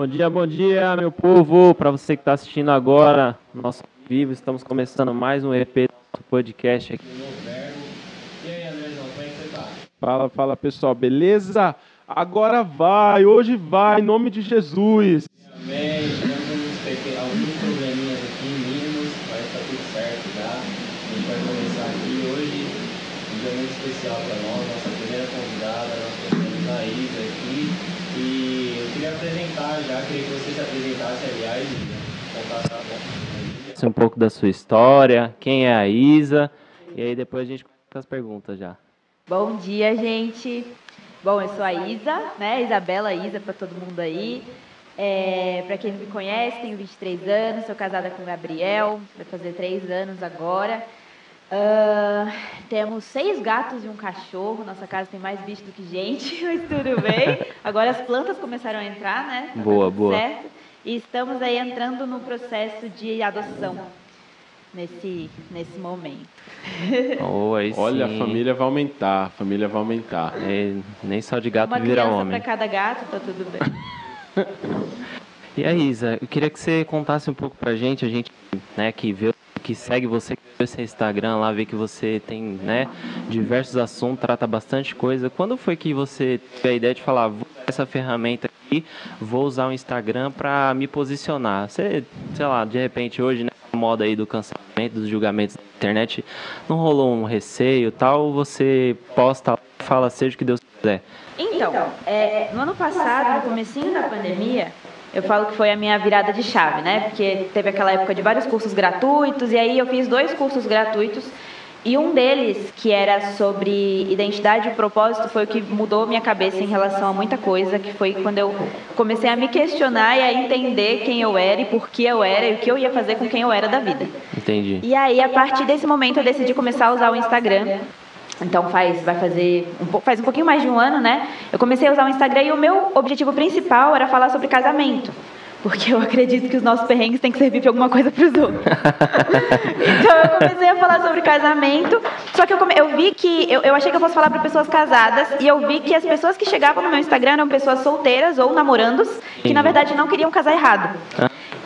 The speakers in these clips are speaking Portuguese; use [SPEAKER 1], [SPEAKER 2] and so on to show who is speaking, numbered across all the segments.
[SPEAKER 1] Bom dia, bom dia, meu povo. Para você que está assistindo agora, nosso vivo, estamos começando mais um EP do podcast aqui. E aí, como é que você tá?
[SPEAKER 2] Fala, fala pessoal, beleza? Agora vai, hoje vai, em nome de Jesus.
[SPEAKER 1] Amém. Temos alguns probleminhas aqui mínimos, mas tá tudo certo já. A gente vai começar aqui hoje, um dia muito especial para nós, nossa primeira convidada, nós temos a Isa aqui. E eu queria apresentar já, queria que você se apresentasse, aliás, contasse um pouco da sua história, quem é a Isa, e aí depois a gente começa as perguntas já.
[SPEAKER 3] Bom dia, gente. Bom, eu sou a Isa, né? Isabela Isa para todo mundo aí. É, para quem não me conhece, tenho 23 anos, sou casada com o Gabriel, vai fazer três anos agora. Uh, temos seis gatos e um cachorro. Nossa casa tem mais bicho do que gente, mas tudo bem. Agora as plantas começaram a entrar, né?
[SPEAKER 1] Boa, boa.
[SPEAKER 3] Certo. E estamos aí entrando no processo de adoção nesse, nesse momento.
[SPEAKER 1] Oh,
[SPEAKER 2] Olha, a família vai aumentar, a família vai aumentar.
[SPEAKER 1] É, nem só de gato
[SPEAKER 3] Uma
[SPEAKER 1] vira
[SPEAKER 3] criança
[SPEAKER 1] homem.
[SPEAKER 3] para cada gato, tá tudo bem.
[SPEAKER 1] E aí, Isa, eu queria que você contasse um pouco pra gente, a gente, né, que vê, que segue você, que vê seu Instagram lá, vê que você tem, né, diversos assuntos, trata bastante coisa. Quando foi que você teve a ideia de falar, vou usar essa ferramenta aqui, vou usar o Instagram pra me posicionar? Você, sei lá, de repente hoje, né, a moda aí do cancelamento, dos julgamentos da internet, não rolou um receio tal, você posta, fala seja o que Deus quiser.
[SPEAKER 3] Então, é, no ano passado, no comecinho da pandemia, eu falo que foi a minha virada de chave, né? Porque teve aquela época de vários cursos gratuitos, e aí eu fiz dois cursos gratuitos, e um deles, que era sobre identidade e propósito, foi o que mudou minha cabeça em relação a muita coisa, que foi quando eu comecei a me questionar e a entender quem eu era e por que eu era e o que eu ia fazer com quem eu era da vida.
[SPEAKER 1] Entendi.
[SPEAKER 3] E aí, a partir desse momento, eu decidi começar a usar o Instagram. Então faz, vai fazer um, faz um pouquinho mais de um ano, né? Eu comecei a usar o Instagram e o meu objetivo principal era falar sobre casamento. Porque eu acredito que os nossos perrengues têm que servir de alguma coisa para os outros. então eu comecei a falar sobre casamento. Só que eu, come- eu vi que. Eu, eu achei que eu fosse falar para pessoas casadas. E eu vi que as pessoas que chegavam no meu Instagram eram pessoas solteiras ou namorandos, que na verdade não queriam casar errado.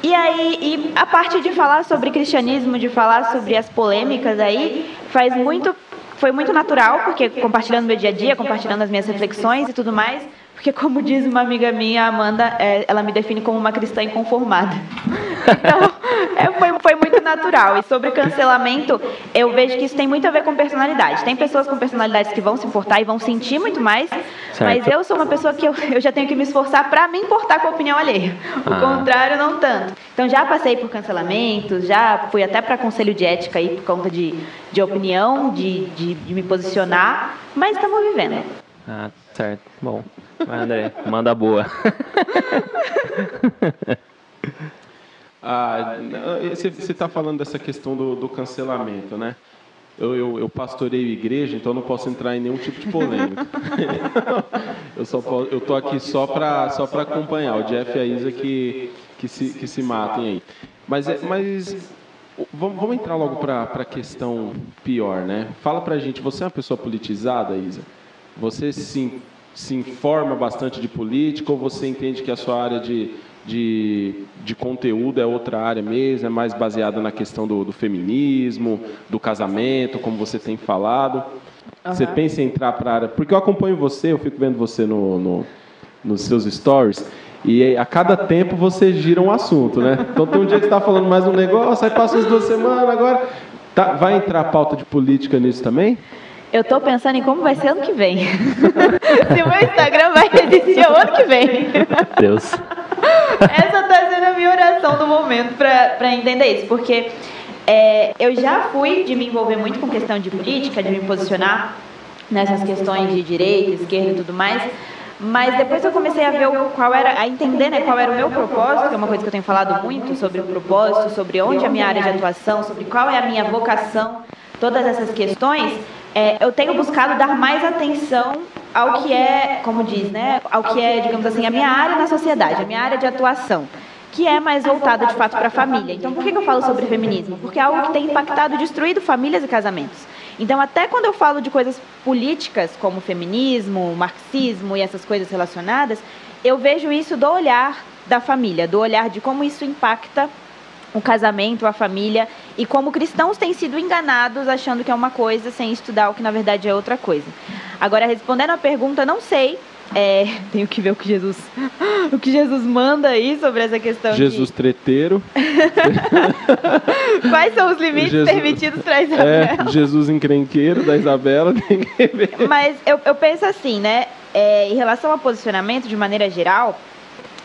[SPEAKER 3] E aí, e a parte de falar sobre cristianismo, de falar sobre as polêmicas aí, faz muito, foi muito natural, porque compartilhando meu dia a dia, compartilhando as minhas reflexões e tudo mais, porque como diz uma amiga minha, a Amanda, é, ela me define como uma cristã inconformada. Então, é, foi, foi muito natural. E sobre cancelamento, eu vejo que isso tem muito a ver com personalidade. Tem pessoas com personalidades que vão se importar e vão sentir muito mais, mas eu sou uma pessoa que eu, eu já tenho que me esforçar para me importar com a opinião alheia. O
[SPEAKER 1] Ah.
[SPEAKER 3] contrário, não tanto. Então já passei por cancelamento, já fui até para conselho de ética aí por conta de, de opinião, de, de, de me posicionar, mas estamos vivendo.
[SPEAKER 1] Ah, certo. Bom. Vai, André, manda boa.
[SPEAKER 2] Ah, você está falando dessa questão do, do cancelamento, né? Eu, eu, eu pastoreio igreja, então não posso entrar em nenhum tipo de polêmica. eu só eu tô aqui só para só para acompanhar o Jeff e a Isa que que se que se matem aí. Mas é, mas vamos, vamos entrar logo para a questão pior, né? Fala pra gente, você é uma pessoa politizada, Isa? Você se, se informa bastante de política ou você entende que a sua área de, de, de conteúdo é outra área mesmo, é mais baseada na questão do, do feminismo, do casamento, como você tem falado? Você pensa em entrar para a área... Porque eu acompanho você, eu fico vendo você no, no- nos seus stories, e a cada tempo você gira um assunto, né? Então tem um dia que você está falando mais um negócio, aí passa as duas semanas, agora... Tá, vai entrar a pauta de política nisso também?
[SPEAKER 3] Eu tô pensando em como vai ser ano que vem. Se o meu Instagram vai existir o ano que vem.
[SPEAKER 1] Deus.
[SPEAKER 3] Essa tá sendo a minha oração do momento para entender isso, porque é, eu já fui de me envolver muito com questão de política, de me posicionar nessas questões de direita, esquerda e tudo mais. Mas depois eu comecei a ver o, qual era, a entender né, qual era o meu propósito, que é uma coisa que eu tenho falado muito sobre o propósito, sobre onde é a minha área de atuação, sobre qual é a minha vocação, todas essas questões. É, eu tenho buscado dar mais atenção ao que é, como diz, né, ao que é, digamos assim, a minha área na sociedade, a minha área de atuação, que é mais voltada de fato para a família. Então, por que, eu falo sobre feminismo? Porque é algo que tem impactado e destruído famílias e casamentos. Então, até quando eu falo de coisas políticas, como feminismo, marxismo e essas coisas relacionadas, eu vejo isso do olhar da família, do olhar de como isso impacta o casamento, a família, e como cristãos têm sido enganados achando que é uma coisa sem estudar o que na verdade é outra coisa. Agora, respondendo a pergunta, não sei. É, tenho que ver o que Jesus, o que Jesus manda aí sobre essa questão.
[SPEAKER 2] Jesus
[SPEAKER 3] de...
[SPEAKER 2] treteiro.
[SPEAKER 3] Quais são os limites Jesus, permitidos para Isabela?
[SPEAKER 2] É, Jesus encrenqueiro da Isabela tem que ver.
[SPEAKER 3] Mas eu, eu penso assim, né? É, em relação ao posicionamento, de maneira geral,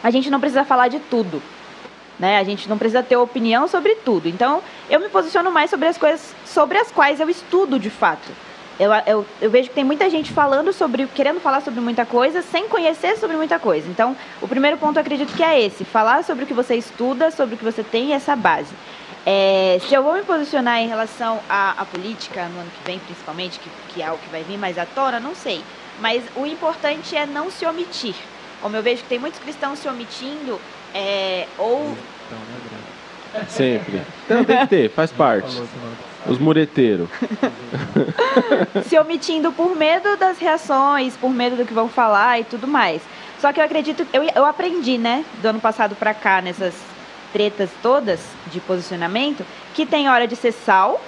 [SPEAKER 3] a gente não precisa falar de tudo. Né? A gente não precisa ter opinião sobre tudo. Então, eu me posiciono mais sobre as coisas sobre as quais eu estudo de fato. Eu, eu, eu, vejo que tem muita gente falando sobre, querendo falar sobre muita coisa, sem conhecer sobre muita coisa. Então, o primeiro ponto eu acredito que é esse: falar sobre o que você estuda, sobre o que você tem essa base. É, se eu vou me posicionar em relação à, à, política no ano que vem, principalmente, que, que é o que vai vir mais à tona, não sei. Mas o importante é não se omitir. Como eu vejo que tem muitos cristãos se omitindo, é, ou.
[SPEAKER 2] Sempre. Então tem que ter, faz parte. Os mureteiros.
[SPEAKER 3] se omitindo por medo das reações, por medo do que vão falar e tudo mais. Só que eu acredito, eu, eu aprendi, né, do ano passado pra cá, nessas tretas todas de posicionamento, que tem hora de ser sal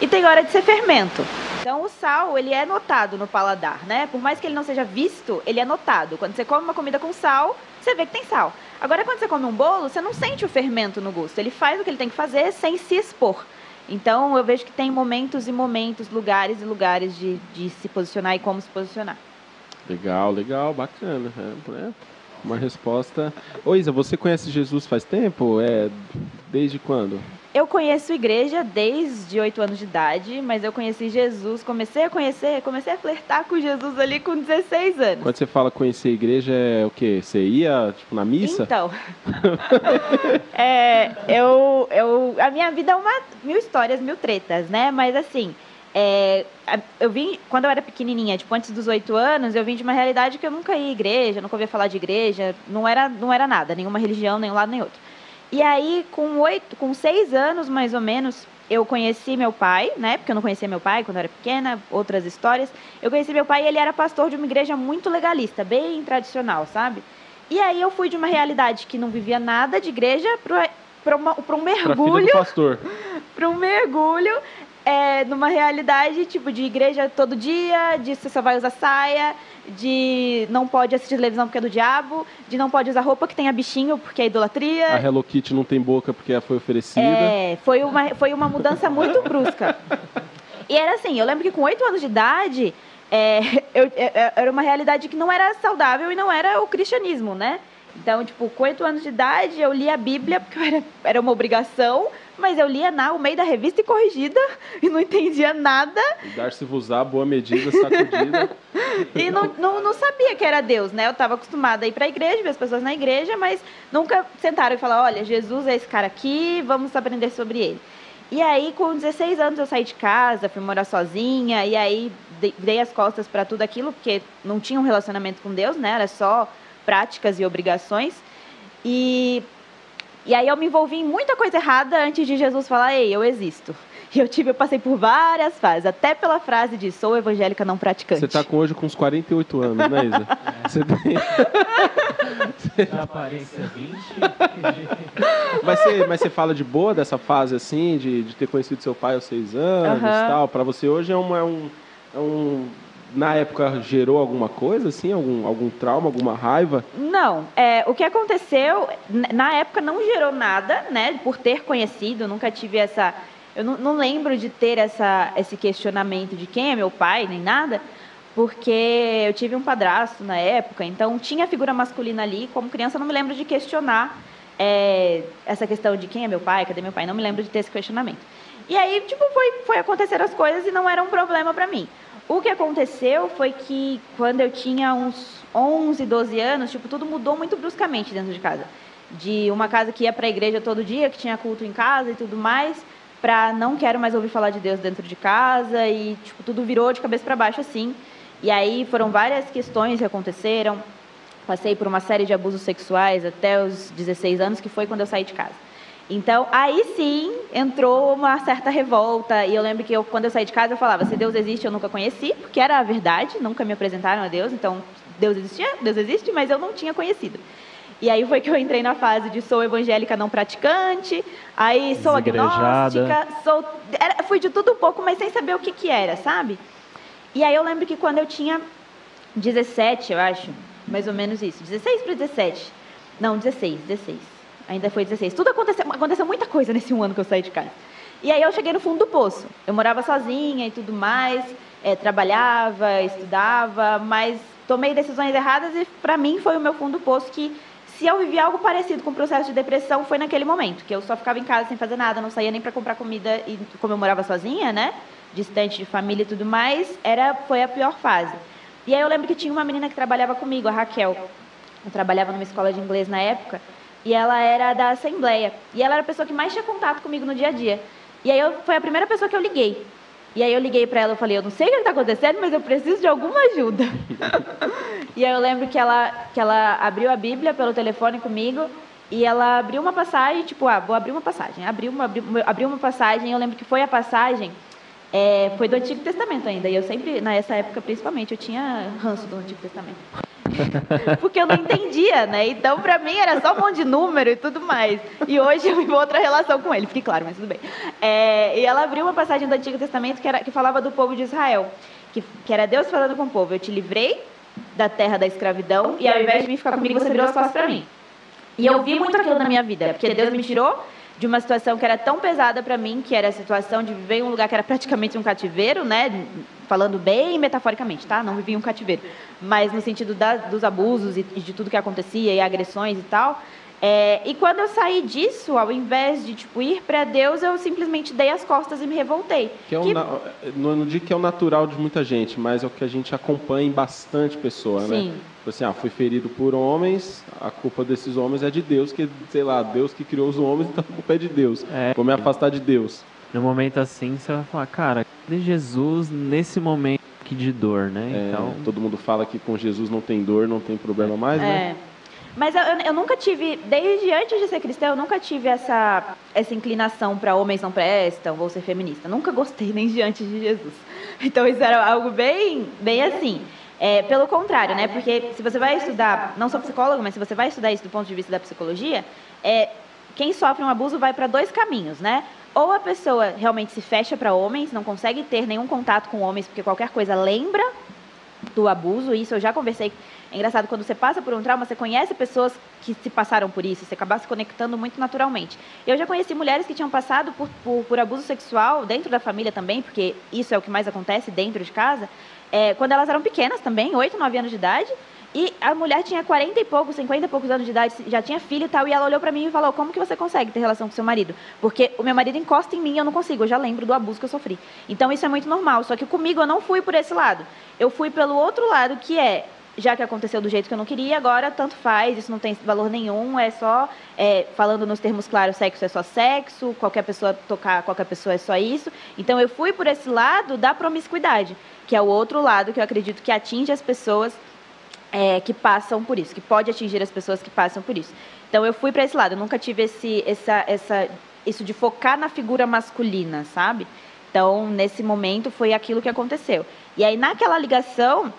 [SPEAKER 3] e tem hora de ser fermento. Então o sal, ele é notado no paladar, né? Por mais que ele não seja visto, ele é notado. Quando você come uma comida com sal, você vê que tem sal. Agora quando você come um bolo, você não sente o fermento no gosto. Ele faz o que ele tem que fazer sem se expor. Então eu vejo que tem momentos e momentos, lugares e lugares de, de se posicionar e como se posicionar.
[SPEAKER 2] Legal, legal, bacana. É, uma resposta. Ô Isa, você conhece Jesus faz tempo? É desde quando?
[SPEAKER 3] Eu conheço igreja desde oito anos de idade, mas eu conheci Jesus, comecei a conhecer, comecei a flertar com Jesus ali com 16 anos.
[SPEAKER 2] Quando você fala conhecer igreja, é o quê? Você ia, tipo, na missa?
[SPEAKER 3] Então, é, eu, eu, a minha vida é uma, mil histórias, mil tretas, né? Mas assim, é, eu vim, quando eu era pequenininha, tipo, antes dos oito anos, eu vim de uma realidade que eu nunca ia à igreja, nunca ouvia falar de igreja, não era, não era nada, nenhuma religião, nem um lado nem outro. E aí, com oito, com seis anos mais ou menos, eu conheci meu pai, né? Porque eu não conhecia meu pai quando eu era pequena, outras histórias. Eu conheci meu pai e ele era pastor de uma igreja muito legalista, bem tradicional, sabe? E aí eu fui de uma realidade que não vivia nada de igreja para um mergulho. Para um mergulho é, numa realidade tipo de igreja todo dia, de você só vai usar saia, de não pode assistir televisão porque é do diabo, de não pode usar roupa que tenha bichinho porque é idolatria.
[SPEAKER 2] A Hello Kitty não tem boca porque foi oferecida.
[SPEAKER 3] É, foi uma, foi uma mudança muito brusca. E era assim, eu lembro que com oito anos de idade, é, eu, é, é, era uma realidade que não era saudável e não era o cristianismo, né? Então, tipo, com oito anos de idade, eu li a Bíblia, porque era, era uma obrigação, mas eu lia na o meio da revista e corrigida e não entendia nada.
[SPEAKER 2] Dar-se usar, boa medida, sacudida.
[SPEAKER 3] e não, não, não, sabia que era Deus, né? Eu estava acostumada a ir para a igreja, ver as pessoas na igreja, mas nunca sentaram e falaram: olha, Jesus é esse cara aqui, vamos aprender sobre ele. E aí, com 16 anos, eu saí de casa, fui morar sozinha, e aí dei as costas para tudo aquilo, porque não tinha um relacionamento com Deus, né? Era só práticas e obrigações. E e aí eu me envolvi em muita coisa errada antes de Jesus falar, ei, eu existo. E eu tive, eu passei por várias fases, até pela frase de sou evangélica não praticante.
[SPEAKER 2] Você está com hoje com uns 48 anos, né, Isa? É. Você
[SPEAKER 4] tem. Na aparência 20.
[SPEAKER 2] mas, você, mas você fala de boa dessa fase assim, de, de ter conhecido seu pai aos seis anos e tal. Para você hoje é, uma, é um. É um na época gerou alguma coisa, assim, algum, algum trauma, alguma raiva?
[SPEAKER 3] Não. É, o que aconteceu, na época não gerou nada, né? Por ter conhecido, nunca tive essa. Eu não, não lembro de ter essa, esse questionamento de quem é meu pai, nem nada, porque eu tive um padrasto na época, então tinha figura masculina ali. Como criança, não me lembro de questionar é, essa questão de quem é meu pai, cadê meu pai, não me lembro de ter esse questionamento. E aí, tipo, foi, foi acontecer as coisas e não era um problema para mim. O que aconteceu foi que quando eu tinha uns 11, 12 anos, tipo, tudo mudou muito bruscamente dentro de casa. De uma casa que ia para a igreja todo dia, que tinha culto em casa e tudo mais, para não quero mais ouvir falar de Deus dentro de casa e tipo tudo virou de cabeça para baixo assim. E aí foram várias questões que aconteceram. Passei por uma série de abusos sexuais até os 16 anos, que foi quando eu saí de casa. Então, aí sim entrou uma certa revolta. E eu lembro que eu, quando eu saí de casa, eu falava: se Deus existe, eu nunca conheci, porque era a verdade, nunca me apresentaram a Deus. Então, Deus existia, Deus existe, mas eu não tinha conhecido. E aí foi que eu entrei na fase de sou evangélica não praticante, aí sou agnóstica, sou. Era, fui de tudo um pouco, mas sem saber o que, que era, sabe? E aí eu lembro que quando eu tinha 17, eu acho, mais ou menos isso, 16 para 17. Não, 16, 16. Ainda foi 16. Tudo aconteceu, aconteceu muita coisa nesse um ano que eu saí de casa. E aí eu cheguei no fundo do poço. Eu morava sozinha e tudo mais, é, trabalhava, estudava, mas tomei decisões erradas e para mim foi o meu fundo do poço que se eu vivi algo parecido com o processo de depressão foi naquele momento, que eu só ficava em casa sem fazer nada, não saía nem para comprar comida e como eu morava sozinha, né, distante de família e tudo mais, era foi a pior fase. E aí eu lembro que tinha uma menina que trabalhava comigo, a Raquel. Eu trabalhava numa escola de inglês na época e ela era da Assembleia. E ela era a pessoa que mais tinha contato comigo no dia a dia. E aí eu, foi a primeira pessoa que eu liguei. E aí eu liguei para ela e falei, eu não sei o que está acontecendo, mas eu preciso de alguma ajuda. e aí eu lembro que ela, que ela abriu a Bíblia pelo telefone comigo e ela abriu uma passagem, tipo, ah, vou abrir uma passagem. Abriu uma, abriu, abriu uma passagem, eu lembro que foi a passagem, é, foi do Antigo Testamento ainda. E eu sempre, nessa época principalmente, eu tinha ranço do Antigo Testamento. Porque eu não entendia, né? Então, para mim, era só um monte de número e tudo mais. E hoje eu vivo outra relação com ele, fique claro, mas tudo bem. É, e ela abriu uma passagem do Antigo Testamento que, era, que falava do povo de Israel, que, que era Deus falando com o povo: Eu te livrei da terra da escravidão e ao invés de vir ficar comigo, você virou as costas para mim. E eu vi muito aquilo na minha vida, porque Deus me tirou de uma situação que era tão pesada para mim, que era a situação de viver em um lugar que era praticamente um cativeiro, né? Falando bem metaforicamente, tá? Não vivia um cativeiro, mas no sentido da, dos abusos e de tudo que acontecia e agressões e tal. É, e quando eu saí disso, ao invés de tipo, ir para Deus, eu simplesmente dei as costas e me revoltei.
[SPEAKER 2] Que é um, que... Não, não digo que é o natural de muita gente, mas é o que a gente acompanha em bastante pessoa, né? Sim. né? Tipo assim, ah, fui ferido por homens, a culpa desses homens é de Deus, que, sei lá, Deus que criou os homens, então a culpa é de Deus. É. Vou me afastar de Deus.
[SPEAKER 4] No momento assim, você vai falar, cara, de Jesus nesse momento que de dor, né?
[SPEAKER 2] É, então... Todo mundo fala que com Jesus não tem dor, não tem problema mais, né? é.
[SPEAKER 3] Mas eu, eu, nunca tive, desde antes de ser cristã, eu nunca tive essa, essa inclinação para homens não prestam, vou ser feminista. Nunca gostei nem de antes de Jesus. Então isso era algo bem, bem assim. É, pelo contrário, né? Porque se você vai estudar, não sou psicólogo, mas se você vai estudar isso do ponto de vista da psicologia, é, quem sofre um abuso vai para dois caminhos, né? Ou a pessoa realmente se fecha para homens, não consegue ter nenhum contato com homens, porque qualquer coisa lembra do abuso. Isso eu já conversei é engraçado, quando você passa por um trauma, você conhece pessoas que se passaram por isso, você acaba se conectando muito naturalmente. Eu já conheci mulheres que tinham passado por, por, por abuso sexual dentro da família também, porque isso é o que mais acontece dentro de casa, é, quando elas eram pequenas também, 8, 9 anos de idade, e a mulher tinha 40 e poucos, 50 e poucos anos de idade, já tinha filho e tal, e ela olhou para mim e falou: Como que você consegue ter relação com seu marido? Porque o meu marido encosta em mim e eu não consigo, eu já lembro do abuso que eu sofri. Então isso é muito normal, só que comigo eu não fui por esse lado. Eu fui pelo outro lado, que é já que aconteceu do jeito que eu não queria, agora tanto faz, isso não tem valor nenhum, é só, é, falando nos termos claros, sexo é só sexo, qualquer pessoa tocar qualquer pessoa é só isso. Então eu fui por esse lado da promiscuidade, que é o outro lado que eu acredito que atinge as pessoas é, que passam por isso, que pode atingir as pessoas que passam por isso. Então eu fui para esse lado, eu nunca tive esse, essa, essa, isso de focar na figura masculina, sabe? Então, nesse momento, foi aquilo que aconteceu. E aí, naquela ligação,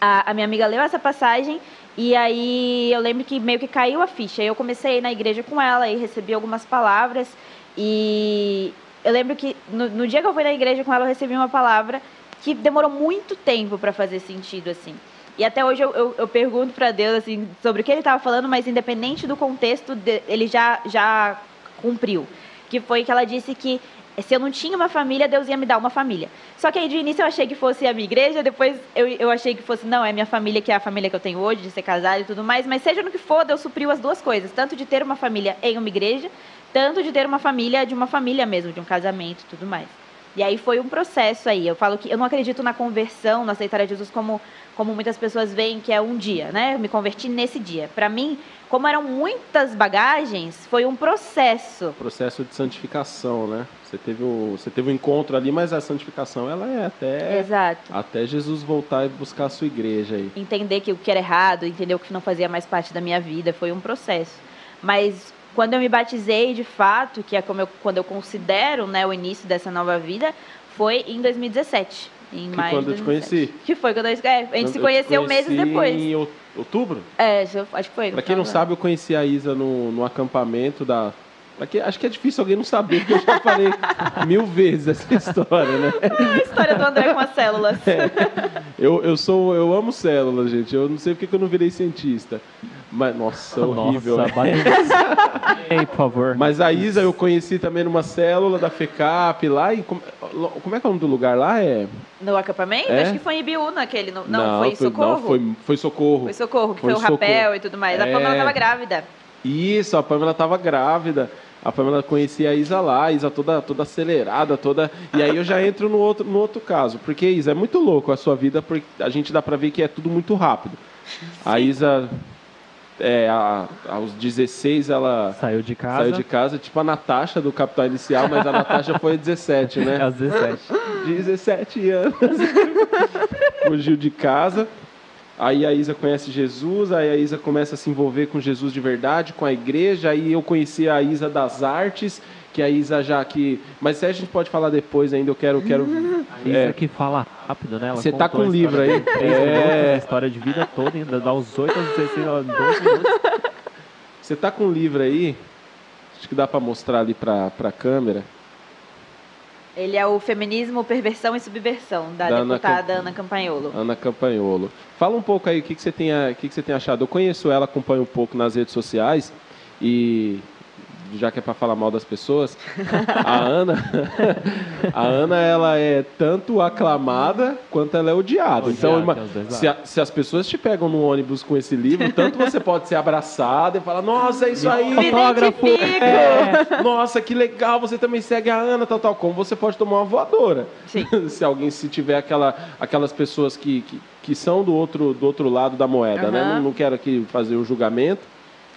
[SPEAKER 3] a, a minha amiga leu essa passagem e aí eu lembro que meio que caiu a ficha. Eu comecei na igreja com ela e recebi algumas palavras. E eu lembro que no, no dia que eu fui na igreja com ela, eu recebi uma palavra que demorou muito tempo para fazer sentido, assim. E até hoje eu, eu, eu pergunto para Deus assim sobre o que ele estava falando, mas independente do contexto, ele já, já cumpriu. Que foi que ela disse que se eu não tinha uma família, Deus ia me dar uma família. Só que aí de início eu achei que fosse a minha igreja, depois eu, eu achei que fosse, não, é minha família, que é a família que eu tenho hoje, de ser casada e tudo mais, mas seja no que for, Deus supriu as duas coisas, tanto de ter uma família em uma igreja, tanto de ter uma família de uma família mesmo, de um casamento e tudo mais. E aí foi um processo aí. Eu falo que eu não acredito na conversão, no aceitar a Jesus como como muitas pessoas veem que é um dia, né? Eu me converti nesse dia. Para mim, como eram muitas bagagens, foi um processo.
[SPEAKER 2] Processo de santificação, né? Você teve o, você teve um encontro ali, mas a santificação ela é até
[SPEAKER 3] Exato.
[SPEAKER 2] até Jesus voltar e buscar a sua igreja aí.
[SPEAKER 3] Entender que o que era errado, entender o que não fazia mais parte da minha vida, foi um processo. Mas quando eu me batizei de fato, que é como eu, quando eu considero né, o início dessa nova vida, foi em 2017. Em
[SPEAKER 2] Que
[SPEAKER 3] maio
[SPEAKER 2] quando eu te
[SPEAKER 3] 2017.
[SPEAKER 2] conheci.
[SPEAKER 3] Que foi quando eu, é, a gente se
[SPEAKER 2] eu te
[SPEAKER 3] conheceu meses depois.
[SPEAKER 2] Em outubro?
[SPEAKER 3] É, acho que foi.
[SPEAKER 2] Pra quem não sabe, eu conheci a Isa no, no acampamento da. Pra que- acho que é difícil alguém não saber, porque eu já falei mil vezes essa história, né?
[SPEAKER 3] A história do André com as células.
[SPEAKER 2] Eu, eu sou. Eu amo células, gente. Eu não sei porque que eu não virei cientista. Mas, nossa, horrível.
[SPEAKER 4] Nossa,
[SPEAKER 2] né?
[SPEAKER 4] bate... Ei, por favor.
[SPEAKER 2] Mas a Isa eu conheci também numa célula da FECAP lá. E como, como é que é o nome do lugar lá? É.
[SPEAKER 3] No acampamento?
[SPEAKER 2] É?
[SPEAKER 3] Acho que foi em Ibiúna naquele. Não, não, foi em Socorro?
[SPEAKER 2] Não, foi, foi socorro.
[SPEAKER 3] Foi Socorro, que
[SPEAKER 2] Foi
[SPEAKER 3] foi, o rapel
[SPEAKER 2] Socorro.
[SPEAKER 3] e tudo mais. A
[SPEAKER 2] É.
[SPEAKER 3] Pamela tava grávida.
[SPEAKER 2] Isso, a Pamela estava grávida. A Pamela conhecia a Isa lá, a Isa toda, toda acelerada, toda. E aí eu já entro no outro, no outro caso. Porque, Isa, é muito louco a sua vida, porque a gente dá pra ver que é tudo muito rápido. A Isa, é, a- aos 16, ela
[SPEAKER 4] Saiu de casa.
[SPEAKER 2] saiu de casa, tipo a Natasha do Capital Inicial, mas a Natasha foi 17, né?
[SPEAKER 4] Aos 17.
[SPEAKER 2] 17 anos. Fugiu de casa. Aí a Isa conhece Jesus, aí a Isa começa a se envolver com Jesus de verdade, com a igreja. Aí eu conheci a Isa das artes, que a Isa já que. Mas se a gente pode falar depois ainda, eu quero. quero
[SPEAKER 4] Isso
[SPEAKER 2] é,
[SPEAKER 4] aqui fala rápido, né?
[SPEAKER 2] Você tá com
[SPEAKER 4] a
[SPEAKER 2] um livro aí? É.
[SPEAKER 4] a história de vida toda, ainda dá os 8 aos 16, ela 12 minutos.
[SPEAKER 2] você tá com um livro aí? Acho que dá para mostrar ali para a câmera.
[SPEAKER 3] Ele é o Feminismo, Perversão e Subversão, da,
[SPEAKER 2] Da Ana
[SPEAKER 3] deputada
[SPEAKER 2] Cam-
[SPEAKER 3] Ana Campanholo.
[SPEAKER 2] Ana Campanholo. Fala um pouco aí o que, que, você, tem, o que, que você tem achado. Eu conheço ela, acompanho um pouco nas redes sociais e já que é para falar mal das pessoas, a Ana, a Ana ela é tanto aclamada quanto ela é odiada. então,
[SPEAKER 4] Odiada,
[SPEAKER 2] ima-
[SPEAKER 4] é
[SPEAKER 2] se, a- se as pessoas te pegam no ônibus com esse livro, tanto você pode ser abraçada e falar, nossa, é isso aí, fotógrafo. É, nossa, que legal, você também segue a Ana, tal, tal. Como você pode tomar uma voadora.
[SPEAKER 3] Sim.
[SPEAKER 2] se alguém, se tiver aquela, aquelas pessoas que, que, que são do outro, do outro lado da moeda, né?
[SPEAKER 3] Aham.
[SPEAKER 2] Não, não quero aqui fazer o julgamento,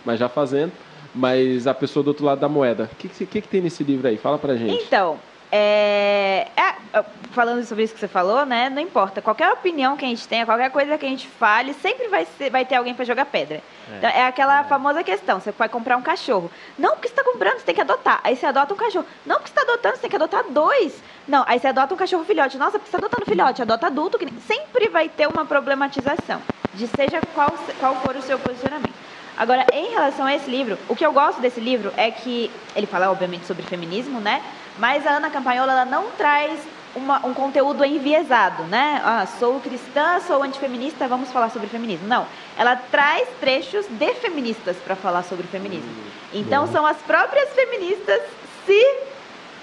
[SPEAKER 2] mas já fazendo. Mas a pessoa do outro lado da moeda. O que, que, que, que tem nesse livro aí? Fala pra gente.
[SPEAKER 3] Então, é, é, falando sobre isso que você falou, né? Não importa. Qualquer opinião que a gente tenha, qualquer coisa que a gente fale, sempre vai, ser- vai ter alguém para jogar pedra.
[SPEAKER 4] É.
[SPEAKER 3] Então, é aquela famosa questão: você vai comprar um cachorro. Não porque você está comprando, você tem que adotar. Aí você adota um cachorro. Não porque você está adotando, você tem que adotar dois. Não, aí você adota um cachorro filhote. Nossa, porque você está adotando filhote, adota adulto. Que nem- Sempre vai ter uma problematização, de seja qual, qual for o seu posicionamento. Agora, em relação a esse livro, o que eu gosto desse livro é que ele fala, obviamente, sobre feminismo, né? Mas a Ana Campagnolo, ela não traz uma- um conteúdo enviesado, né? Ah, sou cristã, sou antifeminista, vamos falar sobre feminismo. Não. Ela traz trechos de feministas para falar sobre feminismo. Então, são as próprias feministas se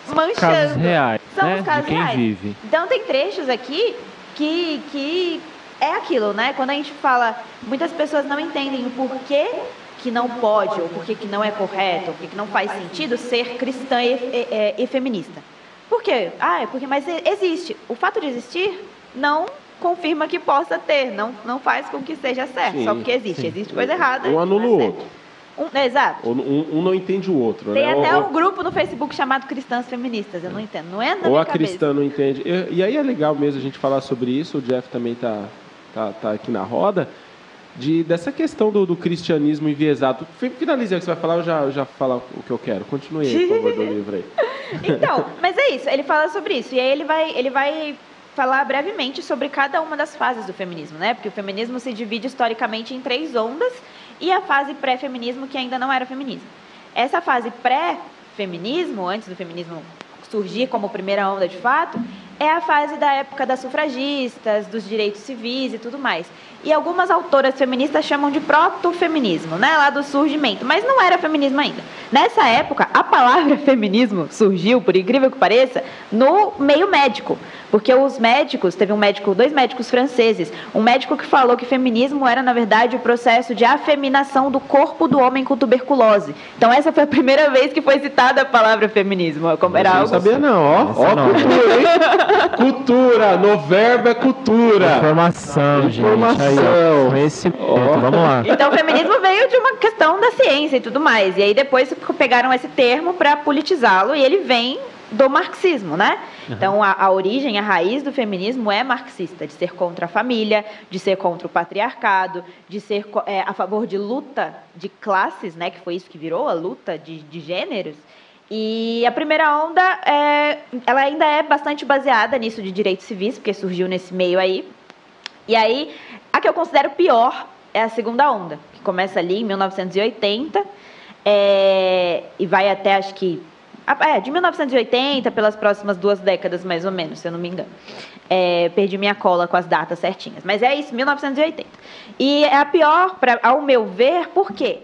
[SPEAKER 3] manchando.
[SPEAKER 4] Casos reais,
[SPEAKER 3] São
[SPEAKER 4] né?
[SPEAKER 3] os casos reais.
[SPEAKER 4] vive.
[SPEAKER 3] Então tem trechos aqui que, que é aquilo, né? Quando a gente fala, muitas pessoas não entendem o porquê que não pode, ou porquê que não é correto, ou porquê que não faz sentido ser cristã e, e- e- e feminista. Por quê? Ah, é porque, mas existe. O fato de existir não confirma que possa ter, não, não faz com que seja certo,
[SPEAKER 2] Sim,
[SPEAKER 3] só porque existe.
[SPEAKER 4] sim.
[SPEAKER 3] Existe coisa errada.
[SPEAKER 2] Um anula
[SPEAKER 3] é
[SPEAKER 2] o
[SPEAKER 3] certo.
[SPEAKER 2] outro.
[SPEAKER 3] Um- exato.
[SPEAKER 2] Um, um não entende o outro,
[SPEAKER 3] Tem
[SPEAKER 2] né?
[SPEAKER 3] até
[SPEAKER 2] Ou-
[SPEAKER 3] um grupo no Facebook chamado Cristãs Feministas, eu não entendo. Não é na
[SPEAKER 2] Ou a
[SPEAKER 3] cabeça.
[SPEAKER 2] cristã não entende. E, e aí é legal mesmo a gente falar sobre isso. O Jeff também tá, tá, tá aqui na roda. De, dessa questão do, do cristianismo enviesado. Fi- Finaliza o que você vai falar, eu já, já falo o que eu quero. Continue aí, por favor, do livro aí.
[SPEAKER 3] Então, mas é isso, ele fala sobre isso. E aí ele vai, ele vai falar brevemente sobre cada uma das fases do feminismo, né? Porque o feminismo se divide historicamente em três ondas e a fase pré-feminismo, que ainda não era feminismo. Essa fase pré-feminismo, antes do feminismo surgir como primeira onda de fato, é a fase da época das sufragistas, dos direitos civis e tudo mais. E algumas autoras feministas chamam de proto-feminismo, né? Lá do surgimento, mas não era feminismo ainda. Nessa época, a palavra feminismo surgiu, por incrível que pareça, no meio médico. Porque os médicos, teve um médico, dois médicos franceses, um médico que falou que feminismo era, na verdade, o processo de afeminação do corpo do homem com tuberculose. Então, essa foi a primeira vez que foi citada a palavra feminismo. Como era
[SPEAKER 2] não
[SPEAKER 3] algo...
[SPEAKER 2] sabia não, ó. ó,
[SPEAKER 4] não.
[SPEAKER 2] cultura, hein? cultura, no verbo é cultura.
[SPEAKER 4] Informação, gente.
[SPEAKER 2] Informação.
[SPEAKER 4] Ó. Vamos lá.
[SPEAKER 3] Então, o feminismo veio de uma questão da ciência e tudo mais. E aí depois pegaram esse termo para politizá-lo e ele vem do marxismo, né? Então, a, a origem, a raiz do feminismo é marxista, de ser contra a família, de ser contra o patriarcado, de ser é, a favor de luta de classes, né? Que foi isso que virou a luta de, de gêneros. E a primeira onda, é, ela ainda é bastante baseada nisso de direitos civis, porque surgiu nesse meio aí. E aí, a que eu considero pior é a segunda onda, que começa ali em 1980 é, e vai até, acho que, é, de 1980 pelas próximas duas décadas, mais ou menos, se eu não me engano. É, perdi minha cola com as datas certinhas, mas é isso, 1980. E é a pior, pra, ao meu ver, por quê?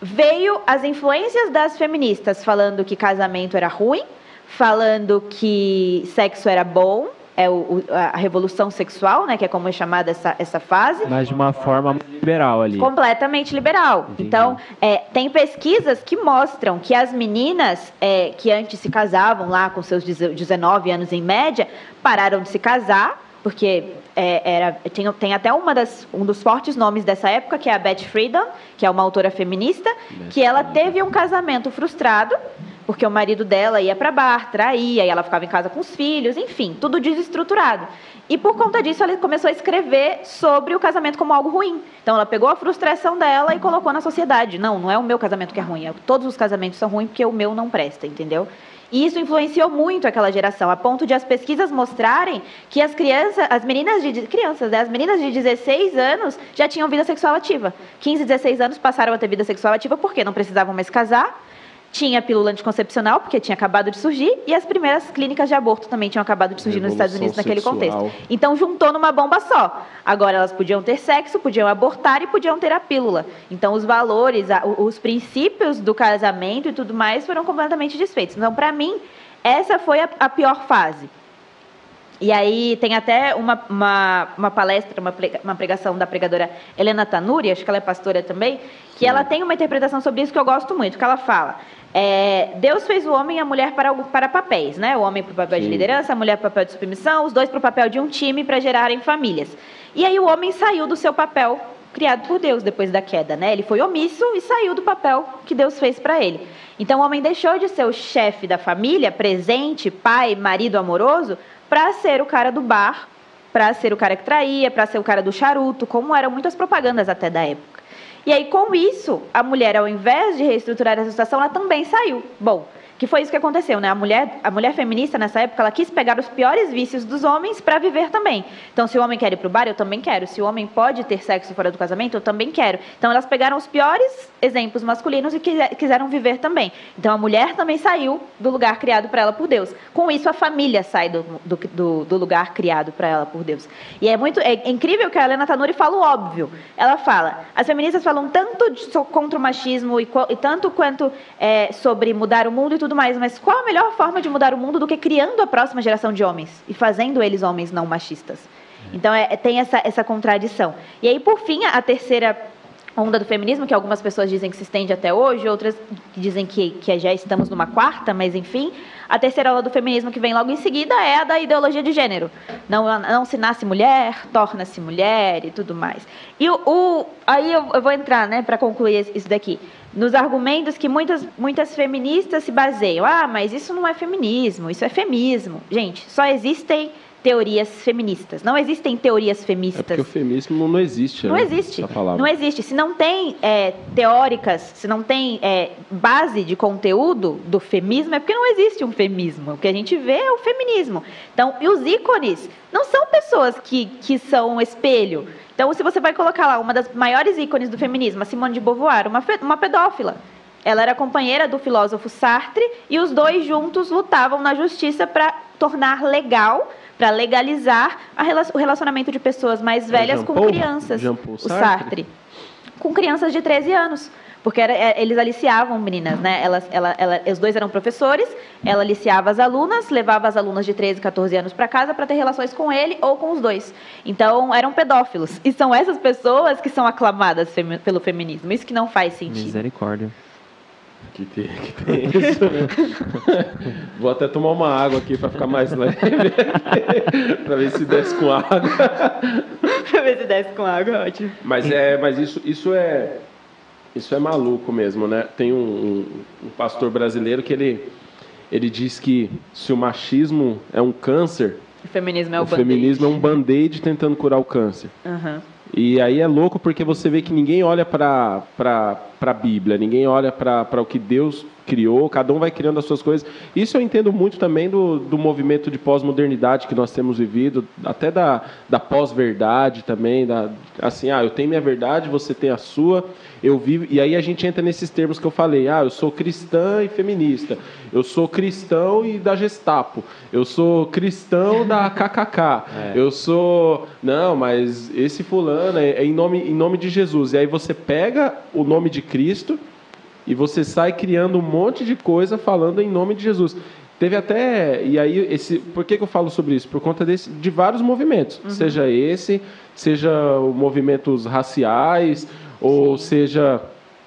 [SPEAKER 3] Veio as influências das feministas falando que casamento era ruim, falando que sexo era bom, é o, o- a revolução sexual, né, que é como é chamada essa, essa fase.
[SPEAKER 4] Mas de uma forma liberal ali.
[SPEAKER 3] Completamente liberal.
[SPEAKER 4] Entendi.
[SPEAKER 3] Então, é, tem pesquisas que mostram que as meninas é, que antes se casavam lá com seus 19 anos em média, pararam de se casar, porque é, era, tem, tem até uma das, um dos fortes nomes dessa época, que é a Beth Friedan, que é uma autora feminista, que ela teve um casamento frustrado, porque o marido dela ia para bar, traía, e ela ficava em casa com os filhos, enfim, tudo desestruturado. E por conta disso, ela começou a escrever sobre o casamento como algo ruim. Então, ela pegou a frustração dela e colocou na sociedade. Não, não é o meu casamento que é ruim, é, todos os casamentos são ruins porque o meu não presta, entendeu? E isso influenciou muito aquela geração, a ponto de as pesquisas mostrarem que as crianças, as meninas de crianças, né, as meninas de 16 anos já tinham vida sexual ativa. 15, 16 anos passaram a ter vida sexual ativa porque não precisavam mais casar. Tinha pílula anticoncepcional, porque tinha acabado de surgir, e as primeiras clínicas de aborto também tinham acabado de surgir nos Estados Unidos naquele
[SPEAKER 2] Revolução
[SPEAKER 3] contexto.
[SPEAKER 2] sexual.
[SPEAKER 3] Então juntou numa bomba só. Agora elas podiam ter sexo, podiam abortar e podiam ter a pílula. Então os valores, a- os princípios do casamento e tudo mais foram completamente desfeitos. Então, para mim, essa foi a, a pior fase. E aí tem até uma, uma, uma palestra, uma, prega- uma pregação da pregadora Helena Tanuri, acho que ela é pastora também, que ela tem uma interpretação sobre isso que eu gosto muito, que ela fala, é, Deus fez o homem e a mulher para, para papéis, né? O homem para o papel de
[SPEAKER 2] Sim.
[SPEAKER 3] liderança, a mulher para o papel de submissão, os dois para o papel de um time para gerarem famílias. E aí o homem saiu do seu papel criado por Deus depois da queda, né? Ele foi omisso e saiu do papel que Deus fez para ele. Então o homem deixou de ser o chefe da família, presente, pai, marido amoroso, para ser o cara do bar, para ser o cara que traía, para ser o cara do charuto, como eram muitas propagandas até da época. E aí, com isso, a mulher, ao invés de reestruturar essa situação, ela também saiu. Bom, que foi isso que aconteceu, né? A mulher, a mulher feminista, nessa época, ela quis pegar os piores vícios dos homens para viver também. Então, se o homem quer ir pro bar, eu também quero. Se o homem pode ter sexo fora do casamento, eu também quero. Então, elas pegaram os piores exemplos masculinos e quise- quiseram viver também. Então, a mulher também saiu do lugar criado para ela por Deus. Com isso, a família sai do, do, do- lugar criado para ela por Deus. E é muito é incrível que a Helena Tanuri fala o óbvio. Ela fala, as feministas falam tanto de- contra o machismo e, e tanto quanto é, sobre mudar o mundo e tudo mais, mas qual a melhor forma de mudar o mundo do que criando a próxima geração de homens e fazendo eles homens não machistas? Então é- tem essa, essa contradição. E aí, por fim, a terceira onda do feminismo, que algumas pessoas dizem que se estende até hoje, outras dizem que, que já estamos numa quarta, mas enfim. A terceira onda do feminismo que vem logo em seguida é a da ideologia de gênero. Não, não se nasce mulher, torna-se mulher e tudo mais. E o, o- aí eu, eu vou entrar, né, para concluir isso daqui, nos argumentos que muitas, muitas feministas se baseiam. Ah, mas isso não é feminismo, isso é femismo. Gente, só existem teorias feministas. Não existem teorias
[SPEAKER 2] É
[SPEAKER 3] feministas.
[SPEAKER 2] porque o feminismo não existe,
[SPEAKER 3] Não
[SPEAKER 2] né?
[SPEAKER 3] existe. Não existe. Se não tem é, teóricas, se não tem é, base de conteúdo do feminismo, é porque não existe um feminismo. O que a gente vê é o feminismo. Então, e os ícones não são pessoas que, que são um espelho. Então, se você vai colocar lá uma das maiores ícones do feminismo, a Simone de Beauvoir, uma, uma pedófila. Ela era companheira do filósofo Sartre e os dois juntos lutavam na justiça para tornar legal, para legalizar rela- o relacionamento de pessoas mais velhas
[SPEAKER 2] Jean
[SPEAKER 3] com
[SPEAKER 2] Paul?
[SPEAKER 3] crianças.
[SPEAKER 2] Jean Paul
[SPEAKER 3] o
[SPEAKER 2] Sartre?
[SPEAKER 3] Com crianças de 13 anos. Porque era, é, eles aliciavam meninas, né? Elas, ela, ela, os dois eram professores, ela aliciava as alunas, levava as alunas de 13, 14 anos para casa para ter relações com ele ou com os dois. Então, eram pedófilos. E são essas pessoas que são aclamadas femi pelo feminismo. Isso que não faz sentido.
[SPEAKER 4] Misericórdia.
[SPEAKER 2] Que tem, que tem isso, né? Vou até tomar uma água aqui para ficar mais leve. para ver se desce com água.
[SPEAKER 3] pra ver se desce com água, ótimo.
[SPEAKER 2] Mas, é, mas isso, isso é isso é maluco mesmo, né? Tem um, um, um, pastor brasileiro que ele, ele diz que se o machismo é um câncer,
[SPEAKER 3] o feminismo é, o
[SPEAKER 2] o feminismo é um band-aid tentando curar o câncer.
[SPEAKER 3] Uhum.
[SPEAKER 2] E aí é louco porque você vê que ninguém olha para a Bíblia, ninguém olha para o que Deus criou, cada um vai criando as suas coisas. Isso eu entendo muito também do, do movimento de pós-modernidade que nós temos vivido, até da, da pós-verdade também, da, assim, ah, eu tenho minha verdade, você tem a sua, eu vivo, e aí a gente entra nesses termos que eu falei, ah, eu sou cristã e feminista, eu sou cristão e da Gestapo, eu sou cristão da KKK, é. eu sou, não, mas esse fulano é, é em, nome, em nome de Jesus, e aí você pega o nome de Cristo, e você sai criando um monte de coisa falando em nome de Jesus. Teve até. E aí, esse, por que, que eu falo sobre isso? Por conta desse, de vários movimentos. Uhum. Seja esse, seja movimentos raciais, ou Sim. seja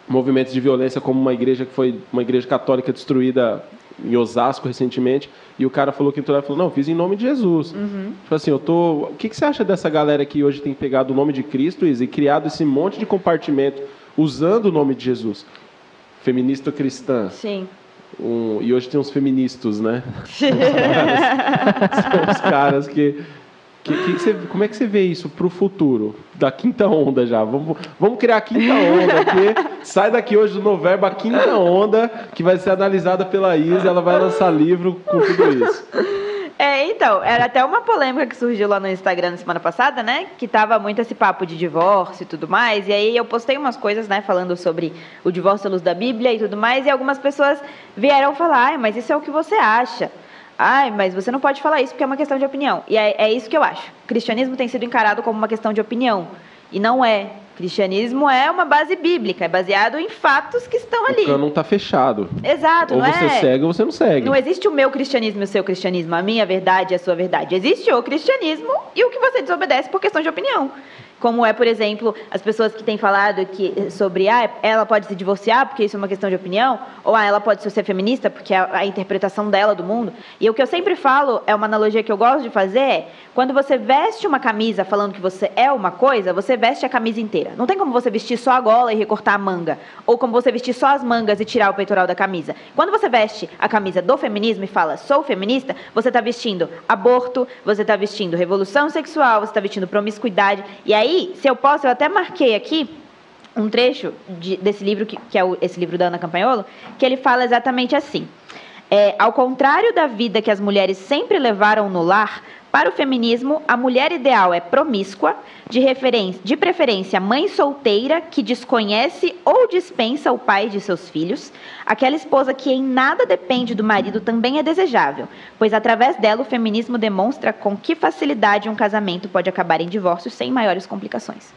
[SPEAKER 2] movimentos de violência, como uma igreja que foi uma igreja católica destruída em Osasco recentemente, e o cara falou que entrou e falou, não, fiz em nome de Jesus.
[SPEAKER 3] Uhum.
[SPEAKER 2] Tipo assim, eu tô. O que, que você acha dessa galera que hoje tem pegado o nome de Cristo e criado esse monte de compartimento usando o nome de Jesus? Feminista cristã.
[SPEAKER 3] Sim.
[SPEAKER 2] Um, e hoje tem uns feministas, né? São os caras que, que, que você, como é que você vê isso para o futuro? Da quinta onda já. Vamos, vamos criar a quinta onda aqui. Sai daqui hoje do Noverbo a quinta onda, que vai ser analisada pela Isa. Ela vai lançar livro com tudo isso.
[SPEAKER 3] É, então, era até uma polêmica que surgiu lá no Instagram na semana passada, né? Que tava muito esse papo de divórcio e tudo mais. E aí eu postei umas coisas, né, falando sobre o divórcio à luz da Bíblia e tudo mais. E algumas pessoas vieram falar, ai, mas isso é o que você acha. Ai, mas você não pode falar isso porque é uma questão de opinião. E é, é isso que eu acho. O cristianismo tem sido encarado como uma questão de opinião. E não é. Cristianismo é uma base bíblica, é baseado em fatos que estão ali.
[SPEAKER 2] O não está fechado.
[SPEAKER 3] Exato,
[SPEAKER 2] ou
[SPEAKER 3] não
[SPEAKER 2] você
[SPEAKER 3] é...
[SPEAKER 2] segue ou você não segue.
[SPEAKER 3] Não existe o meu cristianismo e o seu cristianismo, a minha verdade e a sua verdade. Existe o cristianismo e o que você desobedece por questão de opinião como é, por exemplo, as pessoas que têm falado que sobre ah, ela pode se divorciar porque isso é uma questão de opinião, ou ah, ela pode ser feminista porque é a interpretação dela do mundo. E o que eu sempre falo, é uma analogia que eu gosto de fazer, é quando você veste uma camisa falando que você é uma coisa, você veste a camisa inteira. Não tem como você vestir só a gola e recortar a manga, ou como você vestir só as mangas e tirar o peitoral da camisa. Quando você veste a camisa do feminismo e fala sou feminista, você está vestindo aborto, você está vestindo revolução sexual, você está vestindo promiscuidade, e aí aí, se eu posso, eu até marquei aqui um trecho de, desse livro, que, que é o, esse livro da Ana Campanholo, que ele fala exatamente assim. É, ao contrário da vida que as mulheres sempre levaram no lar, para o feminismo, a mulher ideal é promíscua, de, de preferência mãe solteira que desconhece ou dispensa o pai de seus filhos. Aquela esposa que em nada depende do marido também é desejável, pois através dela o feminismo demonstra com que facilidade um casamento pode acabar em divórcio sem maiores complicações.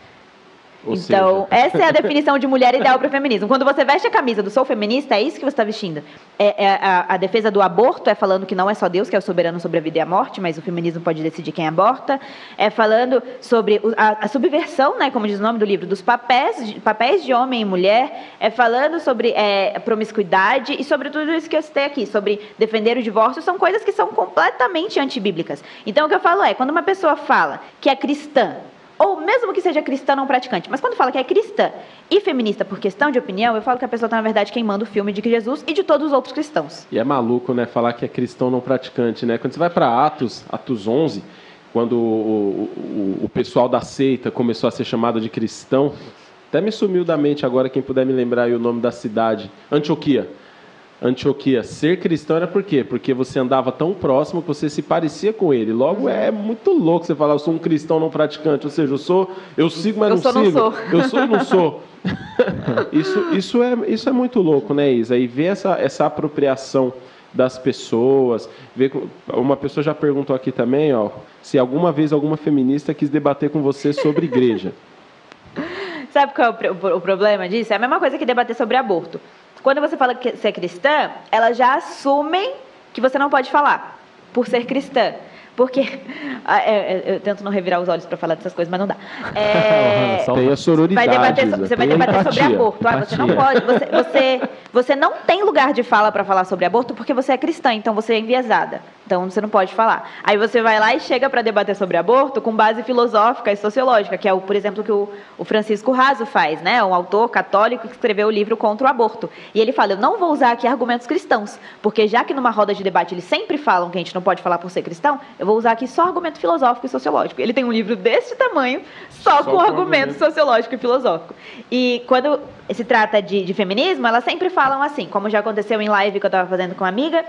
[SPEAKER 2] Ou
[SPEAKER 3] então,
[SPEAKER 2] seja...
[SPEAKER 3] essa é a definição de mulher ideal para o feminismo. Quando você veste a camisa do sou feminista, é isso que você está vestindo. É, é a, a, defesa do aborto é falando que não é só Deus que é o soberano sobre a vida e a morte, mas o feminismo pode decidir quem aborta. É falando sobre a, a subversão, né, como diz o nome do livro, dos papéis de, papéis de homem e mulher. É falando sobre é, promiscuidade e sobre tudo isso que eu citei aqui, sobre defender o divórcio. São coisas que são completamente antibíblicas. Então, o que eu falo é, quando uma pessoa fala que é cristã, ou mesmo que seja cristã não praticante, mas quando fala que é cristã e feminista por questão de opinião, eu falo que a pessoa está, na verdade, queimando o filme de Jesus e de todos os outros cristãos.
[SPEAKER 2] E é maluco, né, falar que é cristão não praticante, né? Quando você vai para Atos, Atos 11, quando o, o, o pessoal da seita começou a ser chamado de cristão, até me sumiu da mente agora, quem puder me lembrar o nome da cidade, Antioquia. Antioquia ser cristão era por quê? Porque você andava tão próximo que você se parecia com ele. Logo é muito louco você falar, eu sou um cristão não praticante, ou seja, eu sou, eu sigo, mas
[SPEAKER 3] eu
[SPEAKER 2] não
[SPEAKER 3] sou,
[SPEAKER 2] sigo.
[SPEAKER 3] Não sou.
[SPEAKER 2] Eu sou e não sou. isso, isso, é, isso é muito louco, né, Isa? E ver essa, essa apropriação das pessoas. Ver, uma pessoa já perguntou aqui também, ó, se alguma vez alguma feminista quis debater com você sobre igreja.
[SPEAKER 3] Sabe qual é o, o problema disso? É a mesma coisa que debater sobre aborto. Quando você fala que você é cristã, elas já assumem que você não pode falar por ser cristã. Porque. Ah, é, é, eu tento não revirar os olhos para falar dessas coisas, mas não dá. É,
[SPEAKER 2] tem a sororidade.
[SPEAKER 3] Vai debater, você vai debater empatia, sobre aborto. Ah, você não pode. Você, você, você não tem lugar de fala para falar sobre aborto porque você é cristã, então você é enviesada. Então você não pode falar. Aí você vai lá e chega para debater sobre aborto com base filosófica e sociológica, que é, o, por exemplo, que o, o Francisco Raso faz, né? Um autor católico que escreveu o livro contra o aborto. E ele fala: eu não vou usar aqui argumentos cristãos, porque já que numa roda de debate eles sempre falam que a gente não pode falar por ser cristão, eu vou usar aqui só argumento filosófico e sociológico. Ele tem um livro desse tamanho, só, só com, com argumento, argumento sociológico e filosófico. E quando se trata de, de feminismo, elas sempre falam assim, como já aconteceu em live que eu estava fazendo com uma amiga,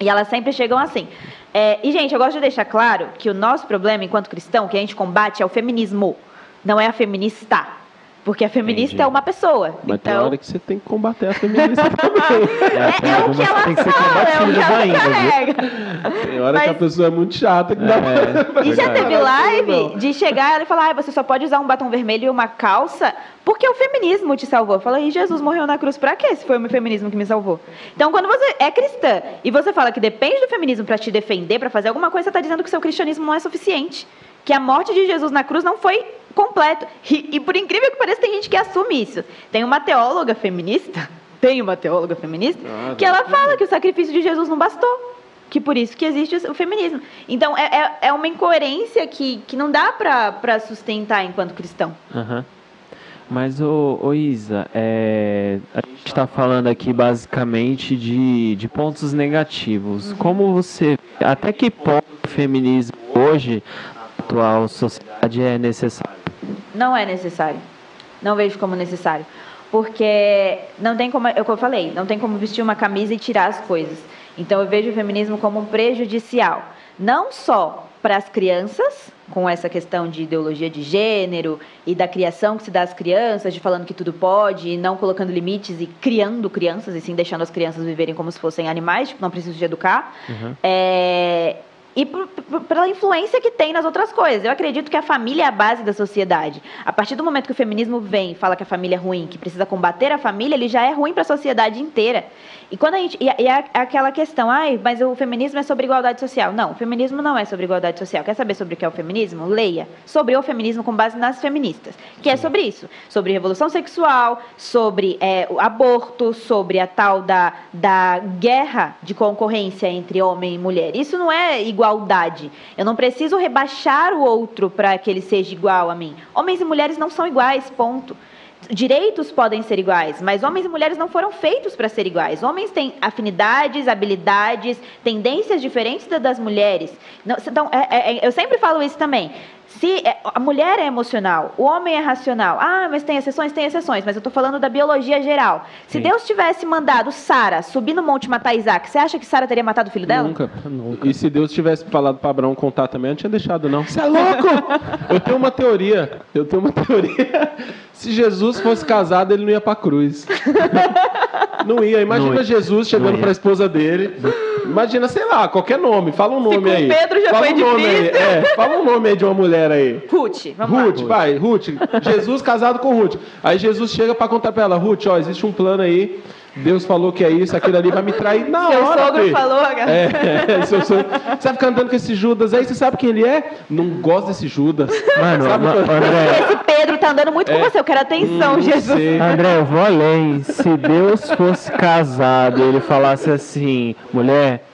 [SPEAKER 3] e elas sempre chegam assim. É, e, gente, eu gosto de deixar claro que o nosso problema, enquanto cristão, que a gente combate é o feminismo, não é a feminista. Porque a feminista Entendi. é uma pessoa.
[SPEAKER 2] Mas então... tem hora que você tem que combater a feminista também.
[SPEAKER 3] É, é, é o que ela tem que ser fala, é o que ela ainda, carrega.
[SPEAKER 2] Tem hora Mas... que a pessoa é muito chata que dá é,
[SPEAKER 3] pra... E já teve live de chegar e falar, ah, você só pode usar um batom vermelho e uma calça porque o feminismo te salvou. Fala, e Jesus morreu na cruz para quê se foi o feminismo que me salvou? Então, quando você é cristã e você fala que depende do feminismo para te defender, para fazer alguma coisa, você está dizendo que o seu cristianismo não é suficiente. Que a morte de Jesus na cruz não foi completo. E, e, por incrível que pareça, tem gente que assume isso. Tem uma teóloga feminista, tem uma teóloga feminista, ah, que ela fala que o sacrifício de Jesus não bastou. Que por isso que existe o feminismo. Então, é, é, é uma incoerência que, que não dá para sustentar enquanto cristão.
[SPEAKER 4] Uhum. Mas, ô, ô Isa, é, a gente está falando aqui basicamente de, de pontos negativos. Uhum. Como você. Até que ponto o feminismo hoje, na atual sociedade, é necessário?
[SPEAKER 3] Não é necessário. Não vejo como necessário. Porque não tem como, é o que eu falei, não tem como vestir uma camisa e tirar as coisas. Então eu vejo o feminismo como prejudicial. Não só para as crianças, com essa questão de ideologia de gênero e da criação que se dá às crianças, de falando que tudo pode, e não colocando limites e criando crianças, e sim deixando as crianças viverem como se fossem animais, tipo, não preciso de educar. Uhum. É, e pela influência que tem nas outras coisas. Eu acredito que a família é a base da sociedade. A partir do momento que o feminismo vem e fala que a família é ruim, que precisa combater a família, ele já é ruim para a sociedade inteira. E quando a gente e, é aquela questão, ai, mas o feminismo é sobre igualdade social. Não, o feminismo não é sobre igualdade social. Quer saber sobre o que é o feminismo? Leia sobre o feminismo com base nas feministas, que é sobre isso, sobre revolução sexual, sobre é, o aborto, sobre a tal da, da guerra de concorrência entre homem e mulher. Isso não é igualdade. Eu não preciso rebaixar o outro para que ele seja igual a mim. Homens e mulheres não são iguais, ponto direitos podem ser iguais, mas homens e mulheres não foram feitos para ser iguais. Homens têm afinidades, habilidades, tendências diferentes das mulheres. então, é, é, eu sempre falo isso também. Se é, a mulher é emocional, o homem é racional. Ah, mas tem exceções? Tem exceções, mas eu estou falando da biologia geral. Se Sim. Deus tivesse mandado Sara subir no monte matar Isaac, você acha que Sara teria matado o filho dela?
[SPEAKER 2] Nunca, nunca. E se Deus tivesse falado para Abraão contar também, eu não tinha deixado, não. Você é louco? eu tenho uma teoria. Eu tenho uma teoria. Se Jesus fosse casado, ele não ia para a cruz. não ia. Imagina não Jesus chegando para a esposa dele. Imagina, sei lá, qualquer nome. Fala um nome
[SPEAKER 3] Se
[SPEAKER 2] aí.
[SPEAKER 3] Pedro já
[SPEAKER 2] fala
[SPEAKER 3] foi um nome
[SPEAKER 2] aí. É, fala um nome aí de uma mulher aí.
[SPEAKER 3] Ruth,
[SPEAKER 2] vamos Ruth, lá. vai, Ruth. Jesus casado com Ruth. Aí Jesus chega para contar para ela, Ruth, ó, existe um plano aí Deus falou que é isso, aquilo ali vai me trair na
[SPEAKER 3] seu
[SPEAKER 2] hora.
[SPEAKER 3] Seu sogro filho. falou, galera.
[SPEAKER 2] É, seu sogro. Você vai ficar andando com esse Judas aí, você sabe quem ele é? Não gosta desse Judas.
[SPEAKER 4] Mano, sabe André.
[SPEAKER 3] Esse Pedro tá andando muito é, com você, eu quero atenção, Jesus. Sei.
[SPEAKER 4] André, eu vou além. Se Deus fosse casado, ele falasse assim, mulher,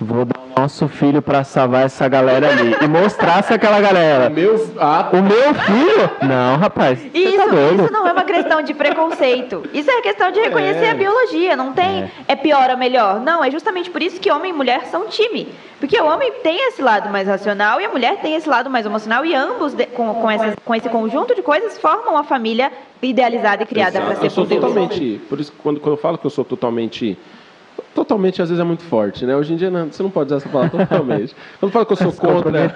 [SPEAKER 4] vou dar nosso filho para salvar essa galera ali e mostrasse aquela galera.
[SPEAKER 2] O meu, ah,
[SPEAKER 4] o meu filho? Não, rapaz.
[SPEAKER 3] Isso, tá isso não é uma questão de preconceito. Isso é questão de reconhecer é. a biologia. Não tem é. é pior ou melhor. Não, é justamente por isso que homem e mulher são time. Porque o homem tem esse lado mais racional e a mulher tem esse lado mais emocional e ambos, de, com, com, essa, com esse conjunto de coisas, formam uma família idealizada e criada para ser
[SPEAKER 2] eu sou totalmente, Por isso, quando, quando eu falo que eu sou totalmente totalmente às vezes é muito forte, né? Hoje em dia não, você não pode usar essa palavra totalmente. Quando falo que eu sou contra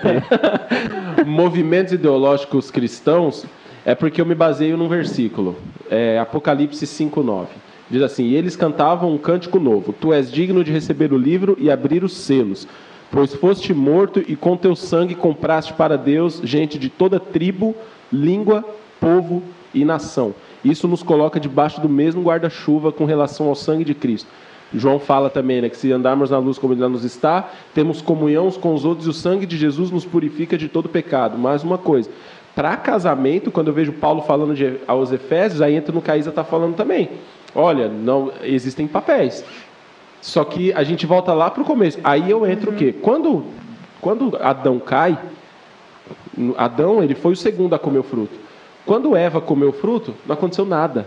[SPEAKER 2] movimentos ideológicos cristãos, é porque eu me baseio num versículo, é Apocalipse 5:9. Diz assim: e "Eles cantavam um cântico novo: Tu és digno de receber o livro e abrir os selos, pois foste morto e com teu sangue compraste para Deus gente de toda tribo, língua, povo e nação. Isso nos coloca debaixo do mesmo guarda-chuva com relação ao sangue de Cristo. João fala também né, que se andarmos na luz como ele nos está, temos comunhão uns com os outros e o sangue de Jesus nos purifica de todo pecado. Mais uma coisa, para casamento, quando eu vejo Paulo falando de, aos Efésios, aí entra no que a Isa está falando também. Olha, não existem papéis. Só que a gente volta lá para o começo. Aí eu entro o quê? Quando, quando Adão cai, Adão ele foi o segundo a comer o fruto. Quando Eva comeu o fruto, não aconteceu nada.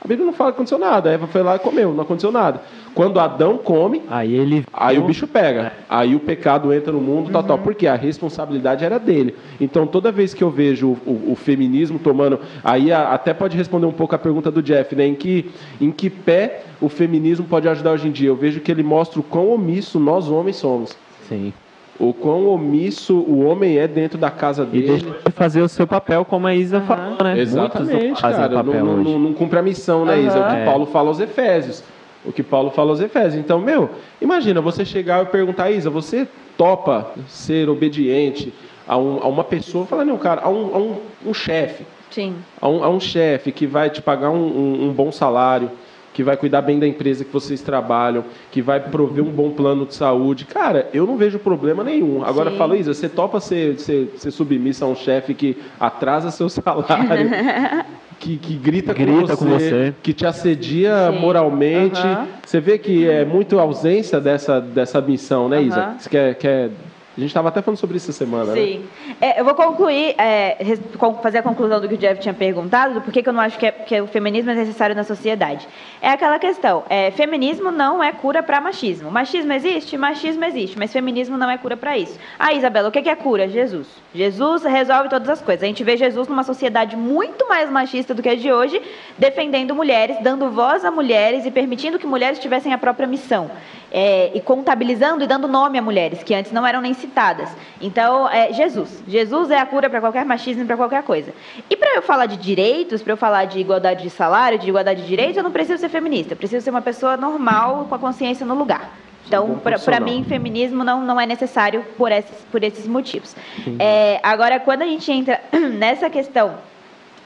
[SPEAKER 2] A Bíblia não fala que aconteceu nada. A Eva foi lá e comeu, não aconteceu nada. Quando Adão come,
[SPEAKER 4] aí ele
[SPEAKER 2] aí o bicho pega. É. Aí o pecado entra no mundo, tal, uhum. tal. Porque a responsabilidade era dele. Então toda vez que eu vejo o, o, o feminismo tomando, aí a, até pode responder um pouco a pergunta do Jeff, né? Em que em que pé o feminismo pode ajudar hoje em dia? Eu vejo que ele mostra o quão omisso nós homens somos.
[SPEAKER 4] Sim
[SPEAKER 2] o quão omisso o homem é dentro da casa dele.
[SPEAKER 4] E deixa de fazer o seu papel, como a Isa uhum. falou, né?
[SPEAKER 2] Exatamente, cara. Não, não, não, não, cumpre a missão, né, uhum. Isa? O que é. Paulo fala aos Efésios. O que Paulo fala aos Efésios. Então, meu, imagina você chegar e perguntar, Isa, você topa ser obediente a, um, a uma pessoa, falar, não, cara, a um, a um, um chefe.
[SPEAKER 3] Sim.
[SPEAKER 2] A um, a um chefe que vai te pagar um, um bom salário que vai cuidar bem da empresa que vocês trabalham, que vai prover um bom plano de saúde. Cara, eu não vejo problema nenhum. Agora, Sim. fala, Isa, você topa ser, ser, ser submissa a um chefe que atrasa seu salário, que, que grita, grita com, você, com, você, que te assedia Sim. moralmente. Uhum. Você vê que é muito ausência dessa, dessa missão, né, Isa? Uhum. Você quer, quer a gente estava até falando sobre isso essa semana,
[SPEAKER 3] né? Sim.
[SPEAKER 2] Né?
[SPEAKER 3] É, eu vou concluir, é, fazer a conclusão do que o Jeff tinha perguntado, do porquê que eu não acho que, é, que o feminismo é necessário na sociedade. É aquela questão, é, feminismo não é cura para machismo. Machismo existe? Machismo existe, mas feminismo não é cura para isso. Ah, Isabela, o que é cura? Jesus. Jesus resolve todas as coisas. A gente vê Jesus numa sociedade muito mais machista do que a de hoje, defendendo mulheres, dando voz a mulheres e permitindo que mulheres tivessem a própria missão é, e contabilizando e dando nome a mulheres que antes não eram nem citadas. Então, é Jesus. Jesus é a cura para qualquer machismo e para qualquer coisa. E para eu falar de direitos, para eu falar de igualdade de salário, de igualdade de direitos, eu não preciso ser feminista. Eu preciso ser uma pessoa normal, com a consciência no lugar. Então, para mim, feminismo não, não é necessário por esses, por esses motivos. É, agora, quando a gente entra nessa questão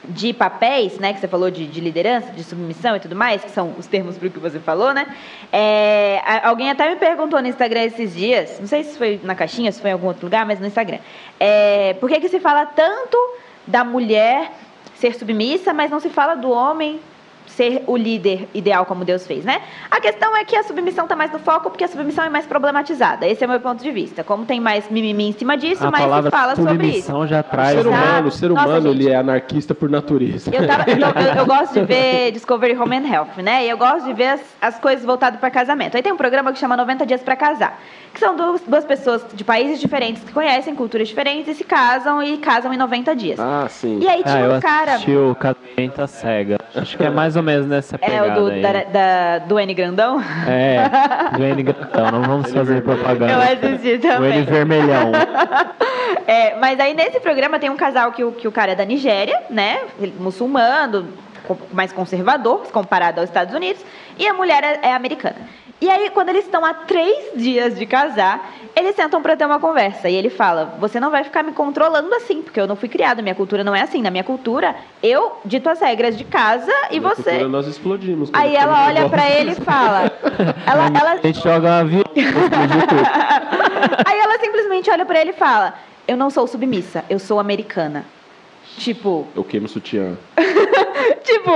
[SPEAKER 3] de papéis, né, que você falou de, de, liderança, de submissão e tudo mais, que são os termos para o que você falou, né? É, alguém até me perguntou no Instagram esses dias, não sei se foi na caixinha, se foi em algum outro lugar, mas no Instagram, é, por que, que se fala tanto da mulher ser submissa, mas não se fala do homem ser o líder ideal como Deus fez, né? A questão é que a submissão está mais no foco porque a submissão é mais problematizada. Esse é o meu ponto de vista. Como tem mais mimimi em cima disso, a mais se fala sobre isso.
[SPEAKER 4] já traz.
[SPEAKER 2] O ser humano, o ser humano Nossa, ele é anarquista por natureza.
[SPEAKER 3] Eu, tava, eu, eu, gosto de ver Discovery Home and Health, né? E eu gosto de ver as, as coisas voltadas para casamento. Aí tem um programa que chama 90 Dias para Casar que são duas, duas pessoas de países diferentes que conhecem culturas diferentes e se casam e casam em 90 dias.
[SPEAKER 2] Ah, sim.
[SPEAKER 3] E aí tinha
[SPEAKER 4] ah,
[SPEAKER 3] um cara.
[SPEAKER 4] o casamento cega. Acho que é mais ou menos nessa pegada.
[SPEAKER 3] É o do, da, da, do N Grandão?
[SPEAKER 4] É, do N Grandão. Não vamos fazer propaganda.
[SPEAKER 3] Eu assisti também.
[SPEAKER 4] O N Vermelhão.
[SPEAKER 3] É, mas aí nesse programa tem um casal que o, que o cara é da Nigéria, né? Muçulmano, mais conservador, comparado aos Estados Unidos, e a mulher é, é americana. E aí, quando eles estão há três dias de casar, eles sentam para ter uma conversa. E ele fala: Você não vai ficar me controlando assim, porque eu não fui criado, minha cultura não é assim. Na minha cultura, eu dito as regras de casa e
[SPEAKER 2] Na
[SPEAKER 3] você.
[SPEAKER 2] Cultura, nós explodimos.
[SPEAKER 3] Aí ela olha para ele e fala: ela, ela...
[SPEAKER 4] A gente joga uma vida.
[SPEAKER 3] Aí ela simplesmente olha para ele e fala: Eu não sou submissa, eu sou americana. Tipo.
[SPEAKER 2] Eu queimo sutiã.
[SPEAKER 3] tipo,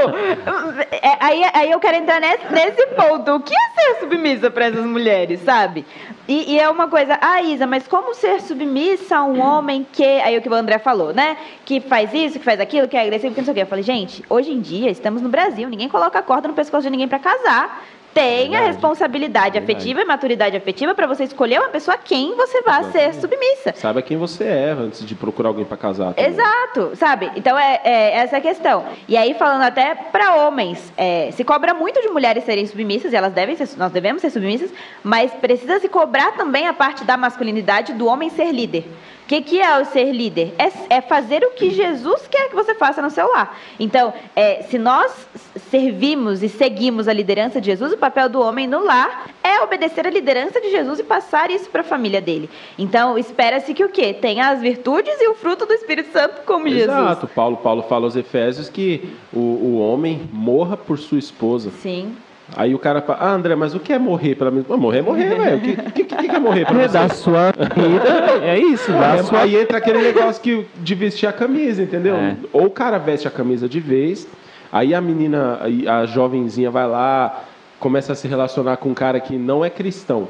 [SPEAKER 3] é, aí, aí eu quero entrar nesse, nesse ponto. O que é ser submissa para essas mulheres, sabe? E, e, é uma coisa, ah, Isa, mas como ser submissa a um homem que. Aí o que o André falou, né? Que faz isso, que faz aquilo, que é agressivo, que não sei o quê. Eu falei, gente, hoje em dia estamos no Brasil, ninguém coloca a corda no pescoço de ninguém para casar tem a responsabilidade afetiva e maturidade afetiva para você escolher uma pessoa a quem você vai ser submissa.
[SPEAKER 2] Sabe quem você é antes de procurar alguém para casar.
[SPEAKER 3] Também. Exato, sabe? Então é, é, essa a questão. E aí falando até para homens, é, se cobra muito de mulheres serem submissas e elas devem ser, nós devemos ser submissas, mas precisa se cobrar também a parte da masculinidade do homem ser líder. O que, que é o ser líder? É, é, fazer o que Jesus quer que você faça no seu lar. Então, é, se nós servimos e seguimos a liderança de Jesus, o papel do homem no lar é obedecer a liderança de Jesus e passar isso para a família dele. Então, espera-se que o quê? Tenha as virtudes e o fruto do Espírito Santo como
[SPEAKER 2] Exato.
[SPEAKER 3] Jesus.
[SPEAKER 2] Exato. Paulo, Paulo fala aos Efésios que o, o homem morra por sua esposa.
[SPEAKER 3] Sim.
[SPEAKER 2] Aí o cara fala, ah, André, mas o que é morrer para mim? Morrer é morrer, velho. O que, que, que, que, é morrer para você?
[SPEAKER 4] Da sua vida, é isso. Da
[SPEAKER 2] é,
[SPEAKER 4] sua...
[SPEAKER 2] Aí entra aquele negócio que, de vestir a camisa, entendeu? É. Ou o cara veste a camisa de vez, aí a menina, a jovenzinha vai lá, começa a se relacionar com um cara que não é cristão.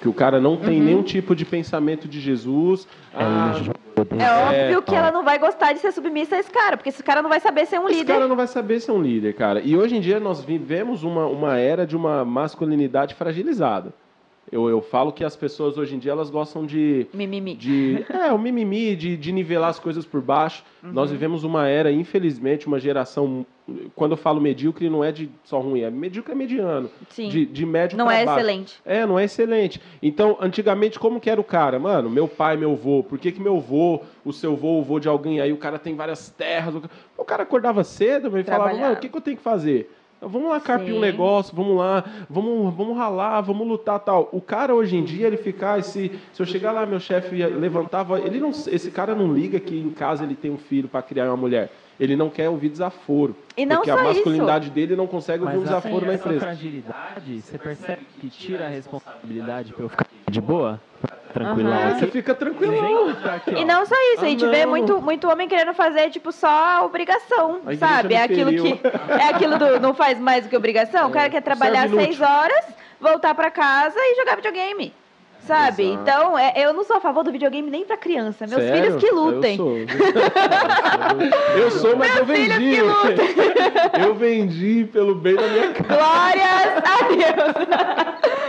[SPEAKER 2] Que o cara não tem uhum. nenhum tipo de pensamento de Jesus.
[SPEAKER 3] É, ah, é óbvio que ela não vai gostar de ser submissa a esse cara, porque esse cara não vai saber ser um
[SPEAKER 2] esse
[SPEAKER 3] líder.
[SPEAKER 2] Esse cara não vai saber ser um líder, cara. E hoje em dia nós vivemos uma, uma era de uma masculinidade fragilizada. Eu, eu falo que as pessoas hoje em dia elas gostam de.
[SPEAKER 3] Mimimi.
[SPEAKER 2] De, é, o mimimi, de, de nivelar as coisas por baixo. Uhum. Nós vivemos uma era, infelizmente, uma geração. Quando eu falo medíocre, não é de só ruim, é medíocre é mediano.
[SPEAKER 3] Sim.
[SPEAKER 2] De, de médio
[SPEAKER 3] Não é baixo. excelente.
[SPEAKER 2] É, não é excelente. Então, antigamente, como que era o cara? Mano, meu pai, meu avô, por que, que meu avô, o seu avô, o avô de alguém aí, o cara tem várias terras. O cara acordava cedo e falava, mano, o que, que eu tenho que fazer? Vamos lá carpir Sim. um negócio, vamos lá, vamos, vamos ralar, vamos lutar tal. O cara hoje em dia ele fica, ah, se, se eu chegar lá, meu chefe levantava, ele não, esse cara não liga que em casa ele tem um filho para criar uma mulher. Ele não quer ouvir desaforo.
[SPEAKER 3] E não
[SPEAKER 2] porque
[SPEAKER 3] só
[SPEAKER 2] a masculinidade
[SPEAKER 3] isso.
[SPEAKER 2] dele não consegue ouvir
[SPEAKER 4] Mas
[SPEAKER 2] um desaforo
[SPEAKER 4] assim,
[SPEAKER 2] na empresa.
[SPEAKER 4] fragilidade, você percebe que tira a responsabilidade para eu ficar de boa? Tranquilão.
[SPEAKER 2] Uhum. Você fica tranquilo.
[SPEAKER 3] E não só isso, ah, a gente não. vê muito, muito homem querendo fazer, tipo, só a obrigação, a sabe? É aquilo que. É aquilo do não faz mais do que obrigação. É. O cara quer trabalhar seis horas, voltar para casa e jogar videogame. Sabe? Exato. Então, é, eu não sou a favor do videogame nem pra criança. Meus
[SPEAKER 2] Sério?
[SPEAKER 3] filhos que lutem.
[SPEAKER 2] Eu sou, eu sou mas Meus eu vendi. Eu vendi pelo bem da minha casa.
[SPEAKER 3] Glórias a Deus.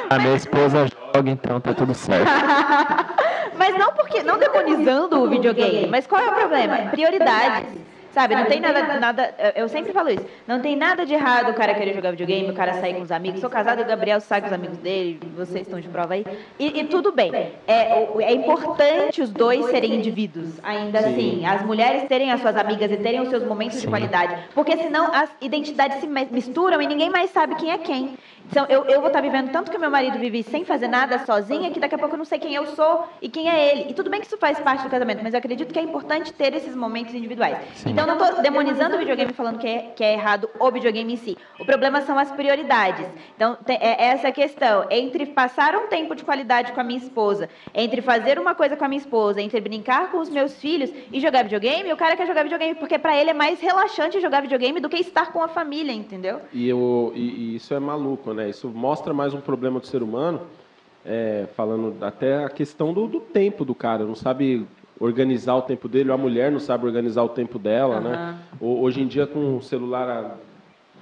[SPEAKER 4] A minha esposa joga, então tá tudo certo.
[SPEAKER 3] mas não porque. Não demonizando o videogame, mas qual é o problema? Prioridades. Sabe, não tem nada, nada. Eu sempre falo isso. Não tem nada de errado o cara querer jogar videogame, o cara sair com os amigos. Sou casado e o Gabriel sai com os amigos dele, vocês estão de prova aí. E, e tudo bem. É, é importante os dois serem indivíduos, ainda Sim. assim. As mulheres terem as suas amigas e terem os seus momentos Sim. de qualidade. Porque senão as identidades se misturam e ninguém mais sabe quem é quem. Então, eu, eu vou estar vivendo tanto que meu marido vive sem fazer nada sozinha, que daqui a pouco eu não sei quem eu sou e quem é ele. E tudo bem que isso faz parte do casamento, mas eu acredito que é importante ter esses momentos individuais. Sim. Então, não estou demonizando o videogame falando que é, que é errado o videogame em si. O problema são as prioridades. Então, tem, é essa questão entre passar um tempo de qualidade com a minha esposa, entre fazer uma coisa com a minha esposa, entre brincar com os meus filhos e jogar videogame, o cara quer jogar videogame porque para ele é mais relaxante jogar videogame do que estar com a família, entendeu?
[SPEAKER 2] E, eu, e, e isso é maluco, né? Isso mostra mais um problema do ser humano, é, falando até a questão do, do tempo do cara, não sabe organizar o tempo dele, ou a mulher não sabe organizar o tempo dela, uhum. né? Hoje em dia, com o celular a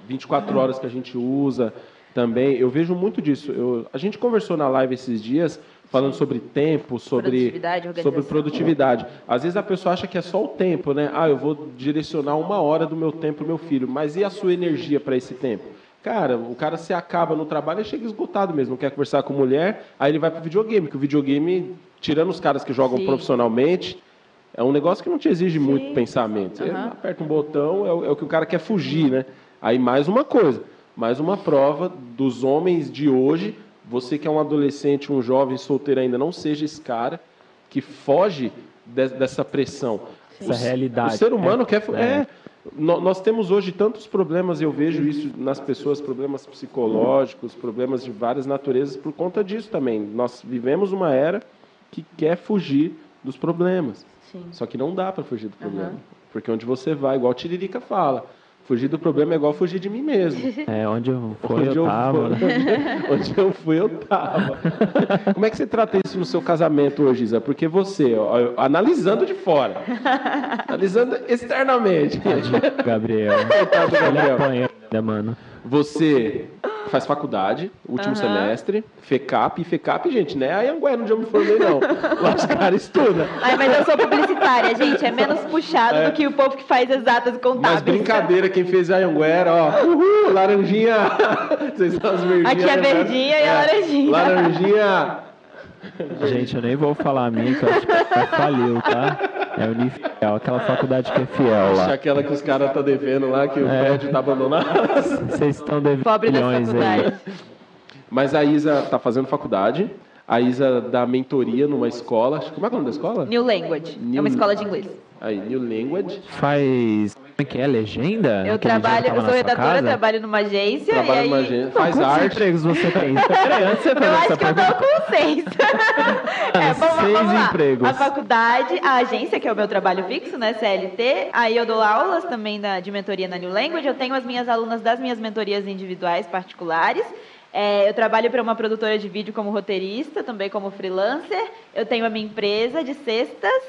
[SPEAKER 2] 24 horas que a gente usa também, eu vejo muito disso. Eu, a gente conversou na live esses dias falando sobre tempo, sobre
[SPEAKER 3] produtividade,
[SPEAKER 2] sobre produtividade. Às vezes a pessoa acha que é só o tempo, né? Ah, eu vou direcionar uma hora do meu tempo para meu filho, mas e a sua energia para esse tempo? Cara, o cara se acaba no trabalho e chega esgotado mesmo, não quer conversar com mulher, aí ele vai para o videogame, que o videogame tirando os caras que jogam Sim. profissionalmente, é um negócio que não te exige Sim. muito pensamento. Você uhum. aperta um botão, é o, é o, que o cara quer fugir, né? Aí mais uma coisa, mais uma prova dos homens de hoje. Você que é um adolescente, um jovem solteiro ainda, não seja esse cara que foge de, dessa pressão.
[SPEAKER 4] Essa o, realidade.
[SPEAKER 2] O ser humano é, quer. É. é nós temos hoje tantos problemas, eu vejo isso nas pessoas, problemas psicológicos, problemas de várias naturezas, por conta disso também. Nós vivemos uma era que quer fugir dos problemas. Sim. Só que não dá para fugir do problema. Uhum. Porque onde você vai, igual a Tiririca fala, fugir do problema é igual fugir de mim mesmo.
[SPEAKER 4] É, onde eu fui, onde eu, tava.
[SPEAKER 2] Onde, onde, eu fui, eu tava. Como é que você trata isso no seu casamento hoje, Isa? Porque você, ó, analisando de fora, analisando externamente.
[SPEAKER 4] Gabriel. Coitado do Gabriel. Ele apanha, mano.
[SPEAKER 2] Você faz faculdade, último uhum. semestre, FECAP, e FECAP, gente, né? A Anguera, onde eu me formei, não. Lá os caras estudam.
[SPEAKER 3] Ai, mas eu sou publicitária, gente, é menos puxado é. do que o povo que faz exatas contábeis. Mas
[SPEAKER 2] brincadeira, quem fez a Anguera, ó, uhul, laranjinha, vocês são as verdinhas.
[SPEAKER 3] Aqui é verdinha e a é. laranjinha.
[SPEAKER 2] Laranjinha
[SPEAKER 1] Gente, eu nem vou falar a minha, que eu acho que faliu, tá? É Unifiel, aquela faculdade que é fiel
[SPEAKER 2] Acho
[SPEAKER 1] lá.
[SPEAKER 2] aquela que os caras tá devendo lá, que o
[SPEAKER 1] É.
[SPEAKER 2] prédio tá abandonado.
[SPEAKER 1] Vocês estão devendo
[SPEAKER 3] Pobre
[SPEAKER 1] milhões aí.
[SPEAKER 2] Mas a Isa tá fazendo faculdade. A Isa dá mentoria numa escola. Como é que é o nome da escola?
[SPEAKER 3] New Language.
[SPEAKER 2] New-
[SPEAKER 3] É uma escola de inglês.
[SPEAKER 2] Aí, New Language.
[SPEAKER 1] Faz. Como é que é? Legenda?
[SPEAKER 3] Eu
[SPEAKER 1] que
[SPEAKER 3] trabalho, eu
[SPEAKER 1] na
[SPEAKER 3] sou
[SPEAKER 1] sua
[SPEAKER 3] redatora,
[SPEAKER 1] casa?
[SPEAKER 3] trabalho numa agência.
[SPEAKER 2] Trabalha
[SPEAKER 3] e aí,
[SPEAKER 2] numa agência. Faz
[SPEAKER 1] Quantos
[SPEAKER 2] arte.
[SPEAKER 1] empregos você tem? Peraí, antes você
[SPEAKER 3] Eu
[SPEAKER 1] fazer
[SPEAKER 3] acho
[SPEAKER 1] essa
[SPEAKER 3] que eu
[SPEAKER 1] pergunta.
[SPEAKER 3] tô com seis. é, vamos,
[SPEAKER 1] Seis
[SPEAKER 3] vamos lá.
[SPEAKER 1] empregos.
[SPEAKER 3] A faculdade, a agência, que é o meu trabalho fixo, né? CLT. Aí eu dou aulas também da, de mentoria na New Language. Eu tenho as minhas alunas das minhas mentorias individuais particulares. É, eu trabalho para uma produtora de vídeo como roteirista, também como freelancer. Eu tenho a minha empresa de cestas.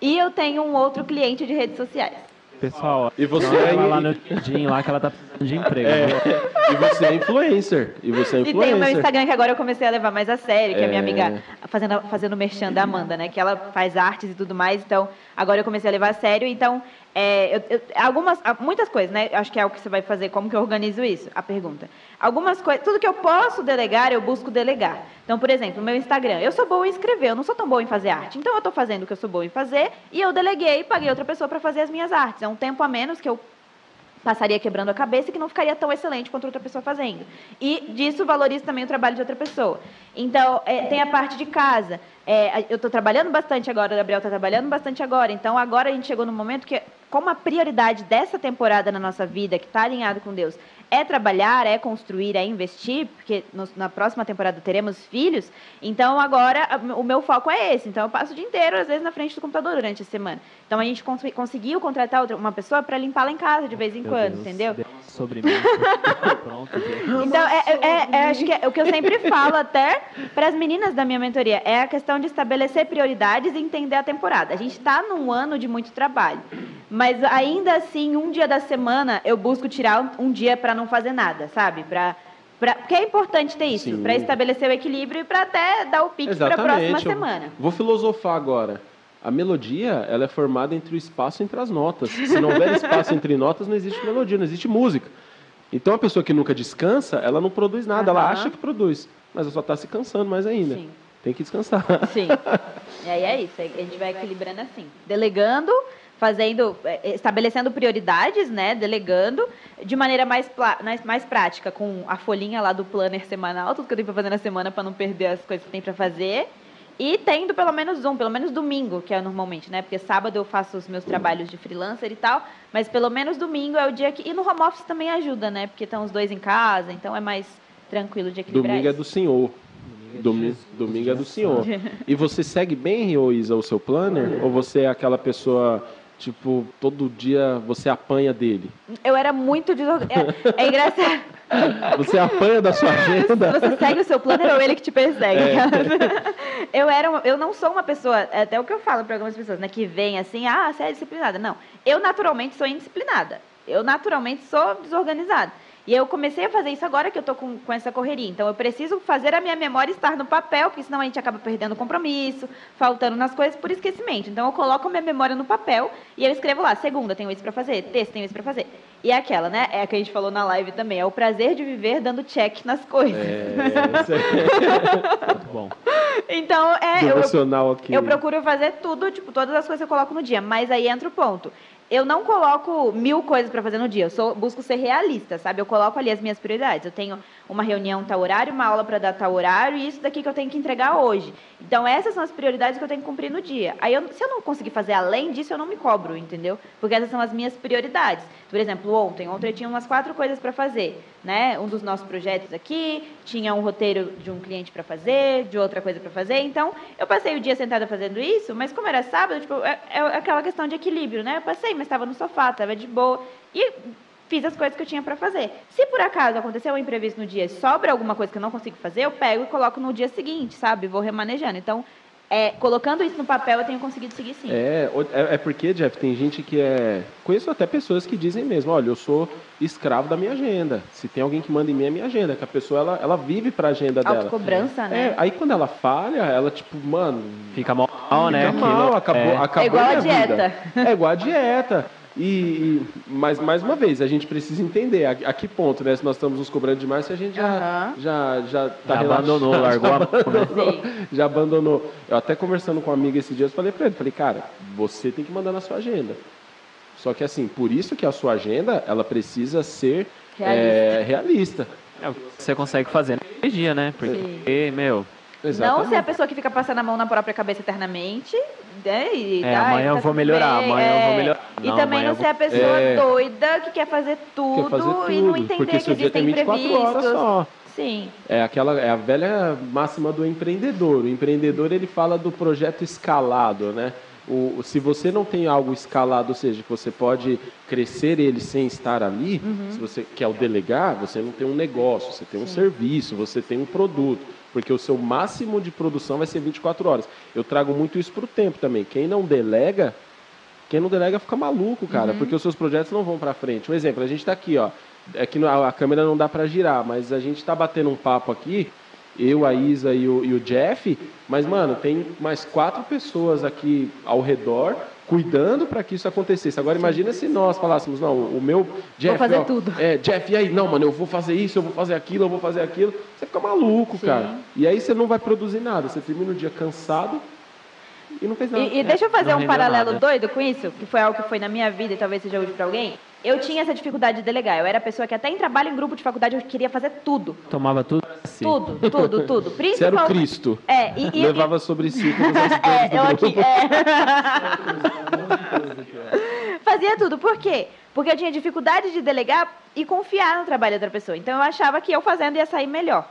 [SPEAKER 3] E eu tenho um outro cliente de redes sociais.
[SPEAKER 1] Pessoal,
[SPEAKER 2] E você
[SPEAKER 1] ela
[SPEAKER 2] é-
[SPEAKER 1] vai lá no LinkedIn lá que ela tá precisando de emprego.
[SPEAKER 2] É, e você é influencer. E você é
[SPEAKER 3] E tem o meu
[SPEAKER 2] influencer.
[SPEAKER 3] Instagram que agora eu comecei a levar mais a sério, que é, a minha
[SPEAKER 2] É.
[SPEAKER 3] amiga fazendo, fazendo merchan da Amanda, né? Que ela faz artes e tudo mais, então agora eu comecei a levar a sério. Então, é, eu- eu- algumas, muitas coisas, né? Acho que é o que você vai fazer, como que eu organizo isso? A pergunta. Algumas coisas, tudo que eu posso delegar, eu busco delegar. Então, por exemplo, meu Instagram, eu sou boa em escrever, eu não sou tão boa em fazer arte. Então, eu estou fazendo o que eu sou boa em fazer e eu deleguei e paguei outra pessoa para fazer as minhas artes. É um tempo a menos que eu passaria quebrando a cabeça e que não ficaria tão excelente quanto outra pessoa fazendo. E disso valorizo também o trabalho de outra pessoa. Então, é, tem a parte de casa. É, eu estou trabalhando bastante agora, o Gabriel está trabalhando bastante agora. Então, agora a gente chegou no momento que, como a prioridade dessa temporada na nossa vida, que está alinhado com Deus, é trabalhar, é construir, é investir, porque no- na próxima temporada teremos filhos. Então, agora o meu foco é esse. Então, eu passo o dia inteiro, às vezes, na frente do computador durante a semana. Então, a gente cons- conseguiu contratar outra, uma pessoa para limpar lá em casa de vez em
[SPEAKER 1] Meu
[SPEAKER 3] quando,
[SPEAKER 1] Deus,
[SPEAKER 3] entendeu?
[SPEAKER 1] deu uma Sobremesa. Pronto.
[SPEAKER 3] Então, é, é- é- acho que é o que eu sempre falo até para as meninas da minha mentoria, é a questão de estabelecer prioridades e entender a temporada. A gente está num ano de muito trabalho, mas ainda assim, um dia da semana, eu busco tirar um, dia para não fazer nada, sabe? Pra, pra, porque é importante ter isso, para estabelecer o equilíbrio e para até dar o pique para a próxima.
[SPEAKER 2] Eu
[SPEAKER 3] semana.
[SPEAKER 2] Vou filosofar agora. A melodia, ela é formada entre o espaço entre as notas. Se não houver espaço entre notas, não existe melodia, não existe música. Então, a pessoa que nunca descansa, ela não produz nada. Ela
[SPEAKER 3] Aham.
[SPEAKER 2] acha que produz, mas ela só está se cansando mais ainda.
[SPEAKER 3] Sim.
[SPEAKER 2] Tem que descansar.
[SPEAKER 3] Sim. E aí é isso, a gente vai equilibrando assim. Delegando, fazendo, eh, estabelecendo prioridades, né? Delegando de maneira mais, mais, prática, com a folhinha lá do planner semanal, tudo que eu tenho pra fazer na semana para não perder as coisas que tem para fazer. E tendo pelo menos um, pelo menos domingo, que é normalmente, né? Porque sábado eu faço os meus trabalhos de freelancer e tal, mas pelo menos domingo é o dia que. E no home office também ajuda, né? Porque estão os dois em casa, então é mais tranquilo de equilibrar.
[SPEAKER 2] Domingo é
[SPEAKER 3] isso.
[SPEAKER 2] do senhor. Domingo, domingo é do senhor. E você segue bem, Isa, o seu planner? Ou você é aquela pessoa, tipo, todo dia você apanha dele?
[SPEAKER 3] Eu era muito desorganizada. É, é engraçado.
[SPEAKER 2] Você apanha da sua agenda?
[SPEAKER 3] Você segue o seu planner ou ele que te persegue? Eu, era uma- eu não sou uma pessoa, é até o que eu falo para algumas pessoas, né, que vem assim, ah, você é disciplinada. Não, eu naturalmente sou indisciplinada. Eu naturalmente sou desorganizada. E eu comecei a fazer isso agora que eu tô com, com essa correria. Então eu preciso fazer a minha memória estar no papel, porque senão a gente acaba perdendo o compromisso, faltando nas coisas por esquecimento. Então eu coloco a minha memória no papel e eu escrevo lá, segunda, tenho isso para fazer, terça, tenho isso para fazer. E é aquela, né? É a que a gente falou na live também, é o prazer de viver dando check nas coisas.
[SPEAKER 2] É, isso é
[SPEAKER 1] Muito bom.
[SPEAKER 3] Então, é, eu,
[SPEAKER 2] aqui.
[SPEAKER 3] eu procuro fazer tudo, tipo, todas as coisas que eu coloco no dia. Mas aí entra o ponto. Eu não coloco mil coisas para fazer no dia. Eu sou, busco ser realista, sabe? Eu coloco ali as minhas prioridades. Eu tenho uma reunião tal horário, uma aula para dar tal horário e isso daqui que eu tenho que entregar hoje. Então, essas são as prioridades que eu tenho que cumprir no dia. Aí, eu- se eu não conseguir fazer além disso, eu não me cobro, entendeu? Porque essas são as minhas prioridades. Por exemplo, ontem, ontem eu tinha umas quatro coisas para fazer, né? Um dos nossos projetos aqui, tinha um roteiro de um cliente para fazer, de outra coisa para fazer. Então, eu passei o dia sentada fazendo isso, mas como era sábado, tipo, é, é aquela questão de equilíbrio, né? Eu passei, mas estava no sofá, estava de boa. E fiz as coisas que eu tinha para fazer. Se por acaso aconteceu um imprevisto no dia sobra alguma coisa que eu não consigo fazer, eu pego e coloco no dia seguinte, sabe? Vou remanejando. Então, é, colocando isso no papel, eu tenho conseguido seguir sim.
[SPEAKER 2] É, é, é porque, Jeff, tem gente que é. Conheço até pessoas que dizem mesmo: olha, eu sou escravo da minha agenda. Se tem alguém que manda em mim, é minha agenda. Que a pessoa ela, ela vive pra agenda dela.
[SPEAKER 3] Autocobrança,
[SPEAKER 2] É,
[SPEAKER 3] né?
[SPEAKER 2] aí quando ela falha, ela, tipo, mano.
[SPEAKER 1] Fica mal, né?
[SPEAKER 2] Fica mal,
[SPEAKER 1] Aquilo,
[SPEAKER 2] acabou,
[SPEAKER 1] é.
[SPEAKER 2] acabou
[SPEAKER 3] É igual
[SPEAKER 2] minha
[SPEAKER 3] a dieta.
[SPEAKER 2] vida. É igual a dieta. E, e mas mais uma vez, a gente precisa entender a, a que ponto, né? Se nós estamos nos cobrando demais, se a gente já,
[SPEAKER 3] Aham.
[SPEAKER 2] já, já, tá
[SPEAKER 1] Já abandonou, largou a mão, né?
[SPEAKER 2] abandonou, já abandonou. Eu até conversando com uma amiga esses dias, falei para ele, falei, cara, você tem que mandar na sua agenda. Só que assim, por isso que a sua agenda, ela precisa ser é, realista.
[SPEAKER 4] É o que você consegue fazer naquele dia, né? Porque, meu,
[SPEAKER 3] Não ser a pessoa que fica passando a mão na própria cabeça eternamente. Né? E,
[SPEAKER 4] É,
[SPEAKER 3] ai,
[SPEAKER 4] amanhã eu
[SPEAKER 3] tá
[SPEAKER 4] vou
[SPEAKER 3] tudo
[SPEAKER 4] melhorar,
[SPEAKER 3] bem,
[SPEAKER 4] amanhã eu vou
[SPEAKER 3] é.
[SPEAKER 4] melhorar.
[SPEAKER 3] E
[SPEAKER 4] Não,
[SPEAKER 3] também não ser a pessoa
[SPEAKER 2] É.
[SPEAKER 3] doida que quer fazer tudo,
[SPEAKER 2] Quer fazer
[SPEAKER 3] e não
[SPEAKER 2] tudo,
[SPEAKER 3] entender que existem
[SPEAKER 2] 24 horas
[SPEAKER 3] imprevistos.
[SPEAKER 2] só.
[SPEAKER 3] Sim.
[SPEAKER 2] É aquela é a velha máxima do empreendedor. O empreendedor ele fala do projeto escalado, né? O, se você não tem algo escalado, ou seja, que você pode crescer ele sem estar ali, se você quer o delegar, você não tem um negócio, você tem um serviço, você tem um produto, porque o seu máximo de produção vai ser 24 horas. Eu trago muito isso para o tempo também. Quem não delega, quem não delega fica maluco, cara, porque os seus projetos não vão para frente. Um exemplo, a gente está aqui, ó. É que a câmera não dá para girar, mas a gente está batendo um papo aqui, eu, a Isa e o, e o Jeff, mas, mano, tem mais quatro pessoas aqui ao redor cuidando para que isso acontecesse. Agora imagina se nós falássemos, não, o meu Jeff,
[SPEAKER 3] fazer
[SPEAKER 2] ó,
[SPEAKER 3] tudo.
[SPEAKER 2] É, Jeff, e aí? Não, mano, eu vou fazer isso, eu vou fazer aquilo, eu vou fazer aquilo. Você fica maluco,
[SPEAKER 3] Sim.
[SPEAKER 2] cara. E aí você não vai produzir nada. Você termina o dia cansado e não fez nada.
[SPEAKER 3] E, e deixa eu fazer
[SPEAKER 4] não
[SPEAKER 3] um paralelo
[SPEAKER 4] nada.
[SPEAKER 3] doido com isso, que foi algo que foi na minha vida e talvez seja útil para alguém. Eu tinha essa dificuldade de delegar. Eu era a pessoa que até em trabalho em grupo de faculdade eu queria fazer tudo.
[SPEAKER 1] Tomava tudo si.
[SPEAKER 3] Tudo, tudo, tudo.
[SPEAKER 2] Você era o Cristo.
[SPEAKER 3] É, e, e,
[SPEAKER 2] Levava sobre si todas as
[SPEAKER 3] É, eu aqui. é. Fazia tudo. Por quê? Porque eu tinha dificuldade de delegar e confiar no trabalho da outra pessoa. Então eu achava que eu fazendo ia sair melhor.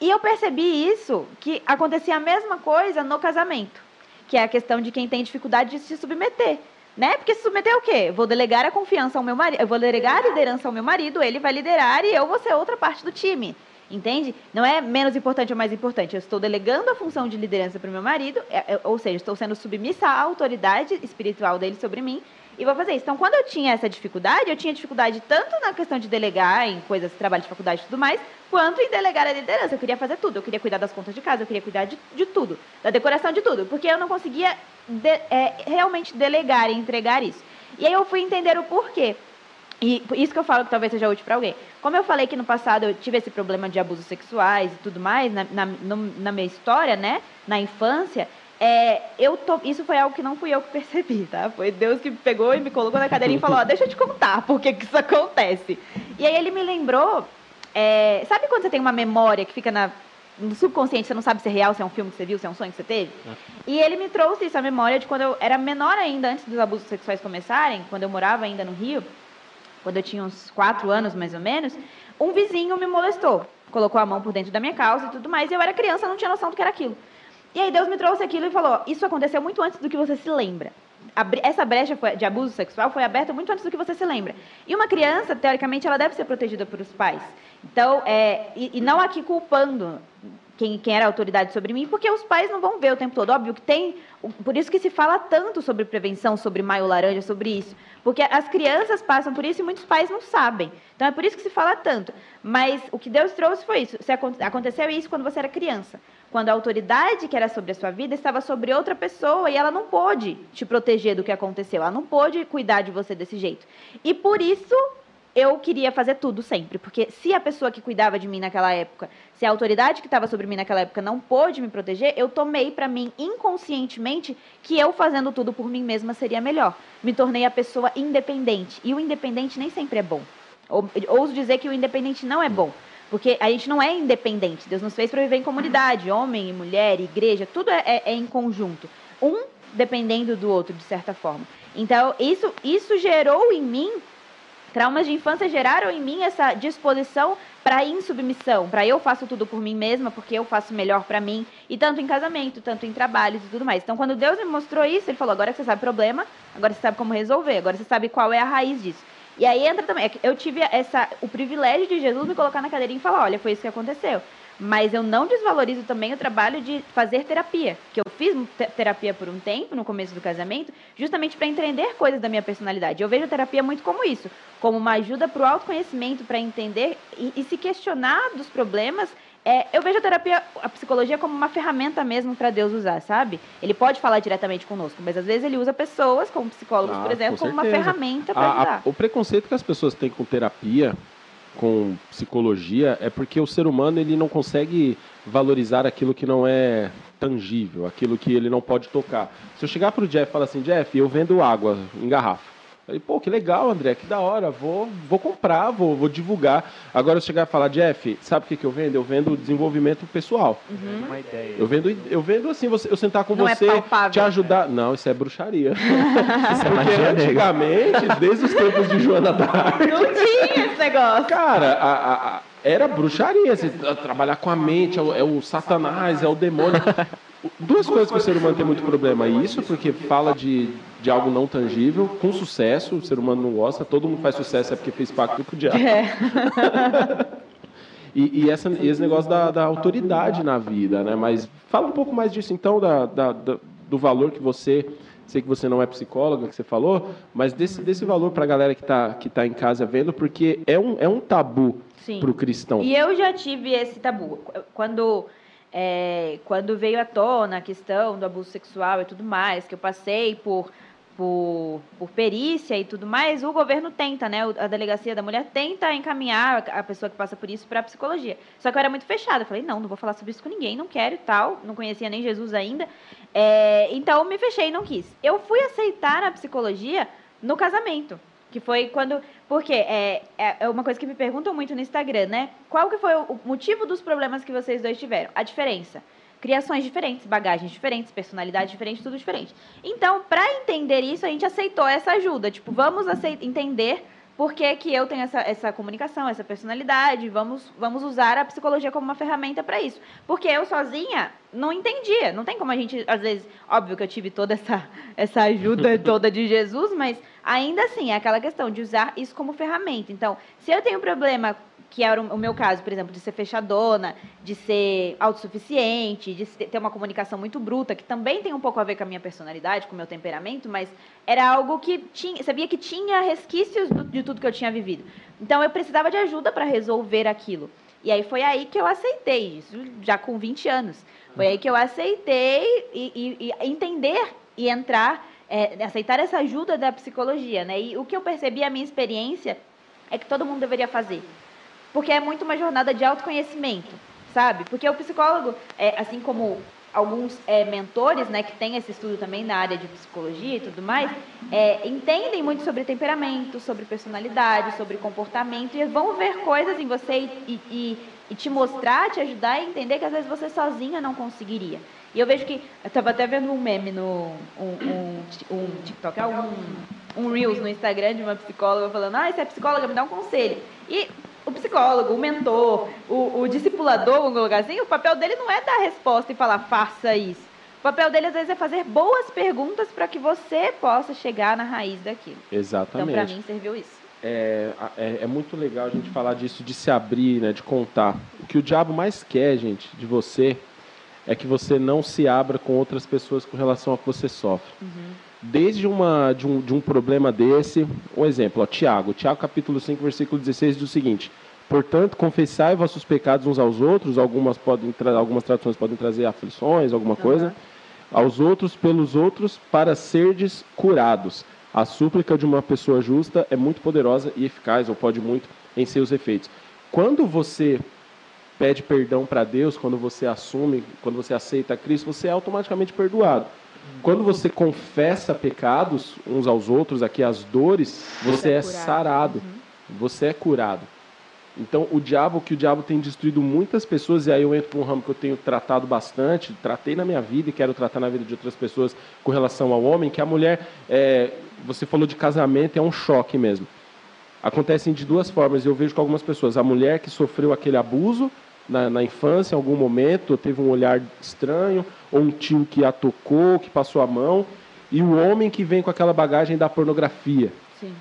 [SPEAKER 3] E eu percebi isso, que acontecia a mesma coisa no casamento, que é a questão de quem tem dificuldade de se submeter. Né? Porque se submeter o quê? Vou delegar a confiança ao meu marido, eu vou delegar a liderança ao meu marido, ele vai liderar e eu vou ser outra parte do time. Entende? Não é menos importante ou mais importante. Eu estou delegando a função de liderança para o meu marido, é- é- ou seja, estou sendo submissa à autoridade espiritual dele sobre mim e vou fazer isso. Então, quando eu tinha essa dificuldade, eu tinha dificuldade tanto na questão de delegar em coisas, trabalho de faculdade e tudo mais, quanto em delegar a liderança. Eu queria fazer tudo. Eu queria cuidar das contas de casa, eu queria cuidar de, de tudo, da decoração de tudo, porque eu não conseguia de- é, realmente delegar e entregar isso. E aí eu fui entender o porquê. E isso que eu falo que talvez seja útil para alguém. Como eu falei que no passado eu tive esse problema de abusos sexuais e tudo mais, na, na, no- na minha história, né? Na infância, é, eu to... isso foi algo que não fui eu que percebi, tá? Foi Deus que pegou e me colocou na cadeirinha e falou, ó, deixa eu te contar por que que isso acontece. E aí ele me lembrou, é, sabe quando você tem uma memória que fica na, no subconsciente, você não sabe se é real, se é um filme que você viu, se é um sonho que você teve? E ele me trouxe isso, memória de quando eu era menor ainda, antes dos abusos sexuais começarem, quando eu morava ainda no Rio, quando eu tinha uns quatro anos mais ou menos, um vizinho me molestou. Colocou a mão por dentro da minha calça e tudo mais, e eu era criança, não tinha noção do que era aquilo. E aí Deus me trouxe aquilo e falou: Isso aconteceu muito antes do que você se lembra. Essa brecha de abuso sexual foi aberta muito antes do que você se lembra. E uma criança, teoricamente, ela deve ser protegida por os pais. Então, é, e, e não aqui culpando quem, quem era autoridade sobre mim, porque os pais não vão ver o tempo todo. Óbvio que tem. Por isso que se fala tanto sobre prevenção, sobre maio laranja, sobre isso. Porque as crianças passam por isso e muitos pais não sabem. Então é por isso que se fala tanto. Mas o que Deus trouxe foi isso. Se acon- aconteceu isso quando você era criança. Quando a autoridade que era sobre a sua vida estava sobre outra pessoa e ela não pôde te proteger do que aconteceu. Ela não pôde cuidar de você desse jeito. E por isso eu queria fazer tudo sempre, porque se a pessoa que cuidava de mim naquela época, se a autoridade que estava sobre mim naquela época não pôde me proteger, eu tomei para mim inconscientemente que eu fazendo tudo por mim mesma seria melhor. Me tornei a pessoa independente, e o independente nem sempre é bom. Ou- Ouso dizer que o independente não é bom, porque a gente não é independente. Deus nos fez para viver em comunidade, homem e mulher, igreja, tudo é, é- é em conjunto. Um dependendo do outro, de certa forma. Então, isso, isso gerou em mim Traumas de infância geraram em mim essa disposição para insubmissão, para eu faço tudo por mim mesma, porque eu faço melhor para mim, e tanto em casamento, tanto em trabalhos e tudo mais. Então, quando Deus me mostrou isso, ele falou: agora você sabe o problema, agora você sabe como resolver, agora você sabe qual é a raiz disso. E aí entra também, é eu tive essa, o privilégio de Jesus me colocar na cadeirinha e falar: olha, foi isso que aconteceu. Mas eu não desvalorizo também o trabalho de fazer terapia, que eu fiz te- terapia por um tempo no começo do casamento, justamente para entender coisas da minha personalidade. Eu vejo a terapia muito como isso, como uma ajuda para o autoconhecimento, para entender e, e se questionar dos problemas é, eu vejo a terapia, a psicologia como uma ferramenta mesmo para Deus usar, sabe? Ele pode falar diretamente conosco, mas às vezes ele usa pessoas, como psicólogos,
[SPEAKER 2] Ah,
[SPEAKER 3] por exemplo,
[SPEAKER 2] com
[SPEAKER 3] como uma ferramenta para
[SPEAKER 2] A- a-
[SPEAKER 3] ajudar.
[SPEAKER 2] o preconceito que as pessoas têm com terapia, com psicologia, é porque o ser humano ele não consegue valorizar aquilo que não é tangível, aquilo que ele não pode tocar. Se eu chegar pro Jeff e falar assim, Jeff, eu vendo água em garrafa. Aí, pô, que legal, André, que da hora, vou, vou comprar, vou, vou divulgar. Agora, eu chegar e falar, Jeff, sabe o que, que eu vendo? Eu vendo desenvolvimento pessoal.
[SPEAKER 1] Uma ideia.
[SPEAKER 2] Eu vendo, eu vendo assim, você, eu sentar com
[SPEAKER 3] Não é
[SPEAKER 2] você,
[SPEAKER 3] palpável.
[SPEAKER 2] te ajudar. Não, isso é bruxaria.
[SPEAKER 1] Isso é
[SPEAKER 2] Porque
[SPEAKER 1] magia negra.
[SPEAKER 2] antigamente, desde os tempos de Joana d'Arc,
[SPEAKER 3] Não tinha esse negócio.
[SPEAKER 2] cara, a- a- a- era bruxaria. Você tra- trabalhar com a mente, é o, é o satanás, é o demônio. Duas coisas que o ser humano tem muito problema. Isso porque fala de, de algo não tangível, com sucesso, o ser humano não gosta, todo mundo faz sucesso é porque fez pacto com o diabo. E, e essa, e esse negócio da, da autoridade na vida, né? Mas fala um pouco mais disso, então, da, da- do valor que você. Sei que você não é psicóloga, que você falou, mas desse, desse valor para a galera que está que tá em casa vendo, porque é um, é um tabu para o cristão.
[SPEAKER 3] E eu já tive esse tabu. Quando, é, quando veio à tona a questão do abuso sexual e tudo mais, que eu passei por, por, por perícia e tudo mais, o governo tenta, né? A delegacia da mulher tenta encaminhar a pessoa que passa por isso para a psicologia. Só que eu era muito fechada. Eu falei, não, não vou falar sobre isso com ninguém, não quero tal. Não conhecia nem Jesus ainda. É, então me fechei e não quis. Eu fui aceitar a psicologia no casamento. Que foi quando. Porque é, é é uma coisa que me perguntam muito no Instagram, né? Qual que foi o motivo dos problemas que vocês dois tiveram? A diferença. Criações diferentes, bagagens diferentes, personalidade diferente, tudo diferente. Então, para entender isso, a gente aceitou essa ajuda. Tipo, vamos entender por que, que eu tenho essa, essa comunicação, essa personalidade, vamos, vamos usar a psicologia como uma ferramenta para isso. Porque eu sozinha não entendia. Não tem como a gente, às vezes, óbvio que eu tive toda essa, essa ajuda toda de Jesus, mas ainda assim é aquela questão de usar isso como ferramenta. Então, se eu tenho problema, que era o meu caso, por exemplo, de ser fechadona, de ser autossuficiente, de ter uma comunicação muito bruta, que também tem um pouco a ver com a minha personalidade, com o meu temperamento, mas era algo que tinha, sabia que tinha resquícios de tudo que eu tinha vivido. Então eu precisava de ajuda para resolver aquilo. E aí foi aí que eu aceitei, isso já com 20 anos. Foi aí que eu aceitei e, e- e entender e entrar, é, aceitar essa ajuda da psicologia, né? E o que eu percebi, a minha experiência, é que todo mundo deveria fazer. Porque é muito uma jornada de autoconhecimento, sabe? Porque o psicólogo, é, assim como alguns é, mentores, né, que têm esse estudo também na área de psicologia e tudo mais, é, entendem muito sobre temperamento, sobre personalidade, sobre comportamento, e vão ver coisas em você e, e- e te mostrar, te ajudar a entender que às vezes você sozinha não conseguiria. E eu vejo que, eu estava até vendo um meme no um, um, um TikTok, um, um Reels no Instagram de uma psicóloga falando, ah, você é psicóloga, me dá um conselho. E o psicólogo, o mentor, o, o discipulador, colocar assim, o papel dele não é dar resposta e falar, faça isso. O papel dele, às vezes, é fazer boas perguntas para que você possa chegar na raiz daquilo. Então,
[SPEAKER 2] Exatamente.
[SPEAKER 3] para mim, serviu isso.
[SPEAKER 2] é, é, é muito legal a gente falar disso, de se abrir, né, de contar. O que o diabo mais quer, gente, de você, é que você não se abra com outras pessoas com relação ao que você sofre. Desde uma, de, um, de um problema desse, um exemplo, ó, Tiago. Tiago capítulo 5, versículo 16 diz o seguinte, Portanto, confessai vossos pecados uns aos outros, algumas, podem algumas traduções podem trazer aflições, alguma coisa, aos outros pelos outros, para serdes curados. A súplica de uma pessoa justa é muito poderosa e eficaz, ou pode muito, em seus efeitos. Quando você pede perdão para Deus, quando você assume, quando você aceita Cristo, você é automaticamente perdoado. Quando você confessa pecados uns aos outros, aqui as dores, você é
[SPEAKER 3] curado.
[SPEAKER 2] sarado, você é curado. Então, o diabo, que o diabo tem destruído muitas pessoas, e aí eu entro para um ramo que eu tenho tratado bastante, tratei na minha vida e quero tratar na vida de outras pessoas com relação ao homem, que a mulher, é, você falou de casamento, é um choque mesmo. Acontecem de duas formas, eu vejo com algumas pessoas. A mulher que sofreu aquele abuso na, na infância, em algum momento, teve um olhar estranho, ou um tio que a tocou, que passou a mão, e o homem que vem com aquela bagagem da pornografia.
[SPEAKER 3] Sim.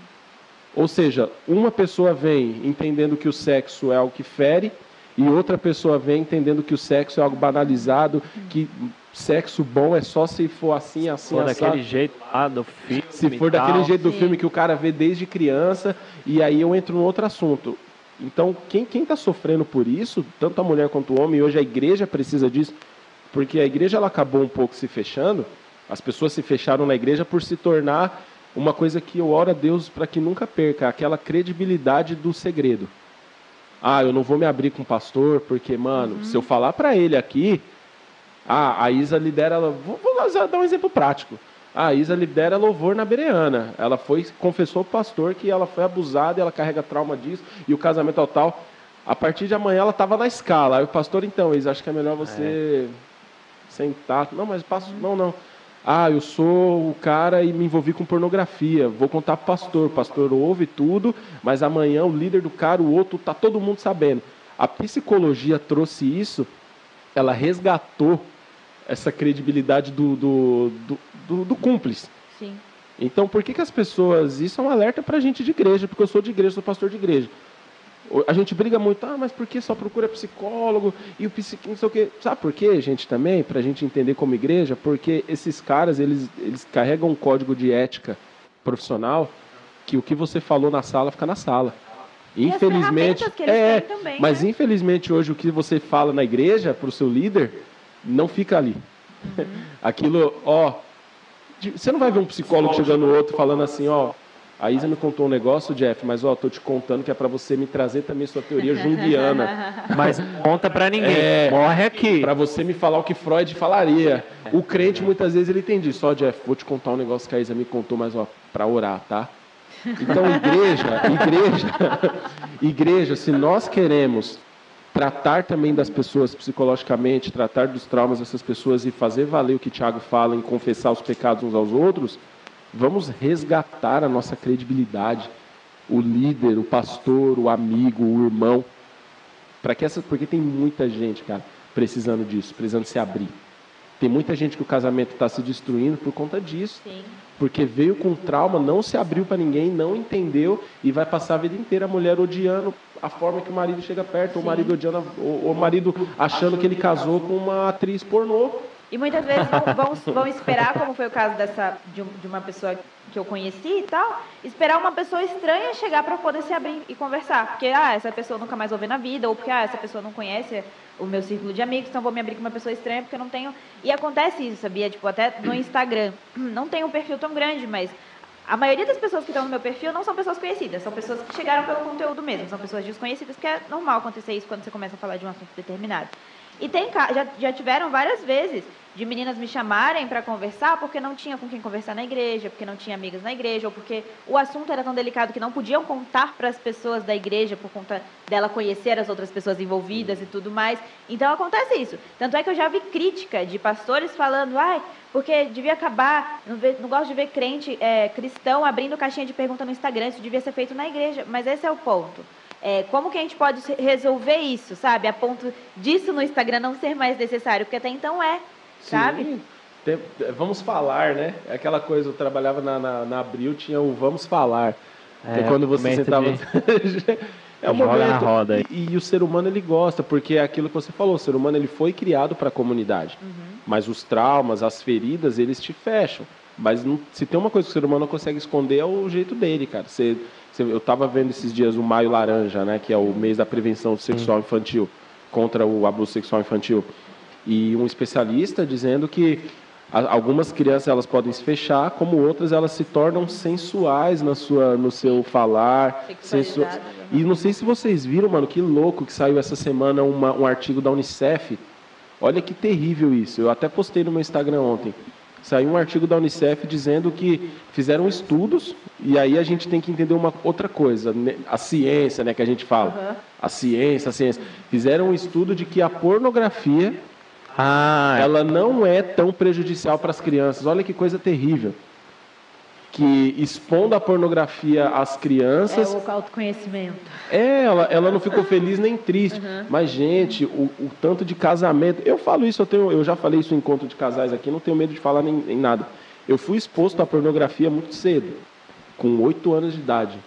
[SPEAKER 2] Ou seja, uma pessoa vem entendendo que o sexo é algo que fere, e outra pessoa vem entendendo que o sexo é algo banalizado, que sexo bom é só se for assim, assim,
[SPEAKER 1] For
[SPEAKER 2] assado.
[SPEAKER 1] daquele jeito lá do filme
[SPEAKER 2] Se for daquele jeito do
[SPEAKER 3] Sim.
[SPEAKER 2] filme que o cara vê desde criança, e aí eu entro num outro assunto. Então, quem está sofrendo por isso, tanto a mulher quanto o homem, e hoje a igreja precisa disso, porque a igreja ela acabou um pouco se fechando, as pessoas se fecharam na igreja por se tornar uma coisa que eu oro a Deus para que nunca perca, aquela credibilidade do segredo. Ah, eu não vou me abrir com o pastor, porque, mano, uhum. se eu falar para ele aqui, ah, a Isa lidera, vou, vou dar um exemplo prático. Ah, a Isa lidera louvor na Bereana. Ela foi, confessou ao pastor que ela foi abusada, ela carrega trauma disso, e o casamento ao tal. A partir de amanhã ela estava na escala. Aí o pastor, então, Isa, acho que é melhor você é. Sentar. Não, mas passo. Não, não. Ah, eu sou o cara e me envolvi com pornografia. Vou contar pro pastor. O pastor ouve tudo, mas amanhã o líder do cara, o outro, tá todo mundo sabendo. A psicologia trouxe isso, ela resgatou essa credibilidade do, do, do, do, do cúmplice.
[SPEAKER 3] Sim.
[SPEAKER 2] Então, por que, que as pessoas. Isso é um alerta para a gente de igreja, porque eu sou de igreja, sou pastor de igreja. A gente briga muito, ah, mas por que só procura psicólogo e o psiquiatra, não sei o quê. Sabe por quê, gente, também? Para a gente entender como igreja? Porque esses caras, eles, eles carregam um código de ética profissional que o que você falou na sala fica na sala.
[SPEAKER 3] Infelizmente, é, também,
[SPEAKER 2] mas
[SPEAKER 3] né?
[SPEAKER 2] infelizmente hoje o que você fala na igreja para o seu líder não fica ali. Uhum. Aquilo, ó, você não vai ver um psicólogo chegando no outro falando assim, ó, a Isa me contou um negócio, Jeff, mas ó, tô te contando que é para você me trazer também sua teoria junguiana.
[SPEAKER 4] Mas conta para ninguém. É, Morre aqui.
[SPEAKER 2] Para você me falar o que Freud falaria. O crente muitas vezes ele entende isso. Ó, Jeff, vou te contar um negócio que a Isa me contou, mas ó, para orar, tá? Então, igreja, igreja, igreja, se nós queremos tratar também das pessoas psicologicamente, tratar dos traumas dessas pessoas e fazer valer o que Tiago fala em confessar os pecados uns aos outros, vamos resgatar a nossa credibilidade, o líder, o pastor, o amigo, o irmão, para que essa, porque tem muita gente, cara, precisando disso, precisando se abrir. Tem muita gente que o casamento está se destruindo por conta disso.
[SPEAKER 3] Sim.
[SPEAKER 2] Porque veio com trauma, não se abriu para ninguém, não entendeu e vai passar a vida inteira a mulher odiando a forma que o marido chega perto, ou o marido odiando, ou o marido achando que ele casou com uma atriz pornô.
[SPEAKER 3] E muitas vezes vão, vão esperar, como foi o caso dessa, de, de uma pessoa que eu conheci e tal, esperar uma pessoa estranha chegar para poder se abrir e conversar. Porque, ah, essa pessoa nunca mais vou ver na vida, ou porque, ah, essa pessoa não conhece o meu círculo de amigos, então vou me abrir com uma pessoa estranha porque eu não tenho. E acontece isso, sabia? Tipo, até no Instagram. Não tenho um perfil tão grande, mas a maioria das pessoas que estão no meu perfil não são pessoas conhecidas, são pessoas que chegaram pelo conteúdo mesmo, são pessoas desconhecidas, que é normal acontecer isso quando você começa a falar de um assunto determinado. E tem já, já tiveram várias vezes de meninas me chamarem para conversar porque não tinha com quem conversar na igreja, porque não tinha amigas na igreja, ou porque o assunto era tão delicado que não podiam contar para as pessoas da igreja por conta dela conhecer as outras pessoas envolvidas e tudo mais. Então acontece isso. Tanto é que eu já vi crítica de pastores falando, ai, porque devia acabar, não, ve, não gosto de ver crente é, cristão abrindo caixinha de pergunta no Instagram, isso devia ser feito na igreja. Mas esse é o ponto. É, como que a gente pode resolver isso, sabe? A ponto disso no Instagram não ser mais necessário, porque até então é, sabe? Sim.
[SPEAKER 2] Tem, vamos falar, né? É aquela coisa, eu trabalhava na, na, na Abril, tinha o Vamos Falar. É, é quando você sentava. De... é um momento. Na roda e, e, o ser humano ele gosta, porque é aquilo que você falou, o ser humano ele foi criado para a comunidade. Uhum. Mas os traumas, as feridas, eles te fecham. Mas não, se tem uma coisa que o ser humano não consegue esconder é o jeito dele, cara. Você eu estava vendo esses dias o Maio Laranja, né, que é o mês da prevenção sexual infantil, contra o abuso sexual infantil. E um especialista dizendo que algumas crianças elas podem se fechar, como outras elas se tornam sensuais na sua, no seu falar. Sensu... Né? E não sei se vocês viram, mano, que louco que saiu essa semana uma, um artigo da Unicef. Olha que terrível isso. Eu até postei no meu Instagram ontem saiu um artigo da Unicef dizendo que fizeram estudos, e aí a gente tem que entender uma outra coisa, né? a ciência, né, que a gente fala. A ciência, a ciência. Fizeram um estudo de que a pornografia ah, ela não é tão prejudicial para as crianças. Olha que coisa terrível que expondo a pornografia às crianças.
[SPEAKER 3] É o autoconhecimento.
[SPEAKER 2] É, ela, ela não ficou feliz nem triste. Uhum. Mas, gente, o, o, tanto de casamento. Eu falo isso, eu, tenho, eu já falei isso em encontro de casais aqui, não tenho medo de falar nem, nem nada. Eu fui exposto à pornografia muito cedo, com oito anos de idade.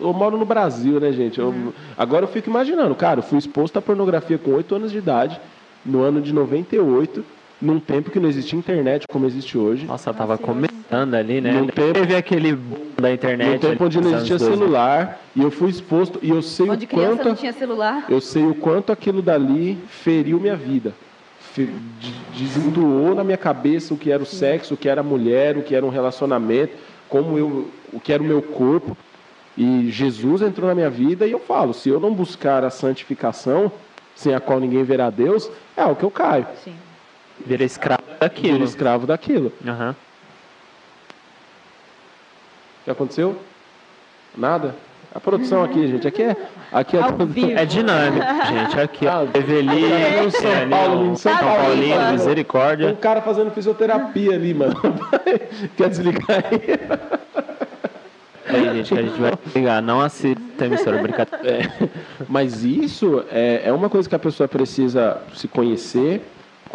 [SPEAKER 2] Eu moro no Brasil, né, gente? Eu, uhum. Agora eu fico imaginando, cara, eu fui exposto à pornografia com oito anos de idade, no ano de 98 num tempo que não existia internet como existe hoje.
[SPEAKER 4] Nossa, eu tava começando anda ali, né?
[SPEAKER 2] Num tempo-
[SPEAKER 4] Teve aquele da internet.
[SPEAKER 2] No tempo onde não existia
[SPEAKER 4] anos 2000.
[SPEAKER 2] celular, e eu fui exposto, e eu sei
[SPEAKER 3] Onde
[SPEAKER 2] o quanto...
[SPEAKER 3] não tinha celular.
[SPEAKER 2] Eu sei o quanto aquilo dali feriu minha vida. Fe- de- Desentoou na minha cabeça o que era o sexo, o que era a mulher, o que era um relacionamento, como eu, o que era o meu corpo. E Jesus entrou na minha vida e eu falo, se eu não buscar a santificação, sem a qual ninguém verá Deus, é o que eu caio.
[SPEAKER 3] Sim.
[SPEAKER 4] Vira escravo daquilo.
[SPEAKER 2] escravo daquilo. O que aconteceu? Nada? A produção aqui, gente, aqui é... Aqui é.
[SPEAKER 4] É dinâmico, gente. Aqui, ó. Teve ali,
[SPEAKER 2] É, São
[SPEAKER 4] ali,
[SPEAKER 2] Paulo, em São
[SPEAKER 4] São
[SPEAKER 3] Paulo.
[SPEAKER 4] Paulinho,
[SPEAKER 3] Claro.
[SPEAKER 2] Tem
[SPEAKER 4] misericórdia.
[SPEAKER 2] um cara fazendo fisioterapia ali, mano. Quer desligar aí?
[SPEAKER 4] Aí, gente, que a gente vai ligar. Não assista a emissora, brincadeira.
[SPEAKER 2] É, mas isso é, é uma coisa que a pessoa precisa se conhecer,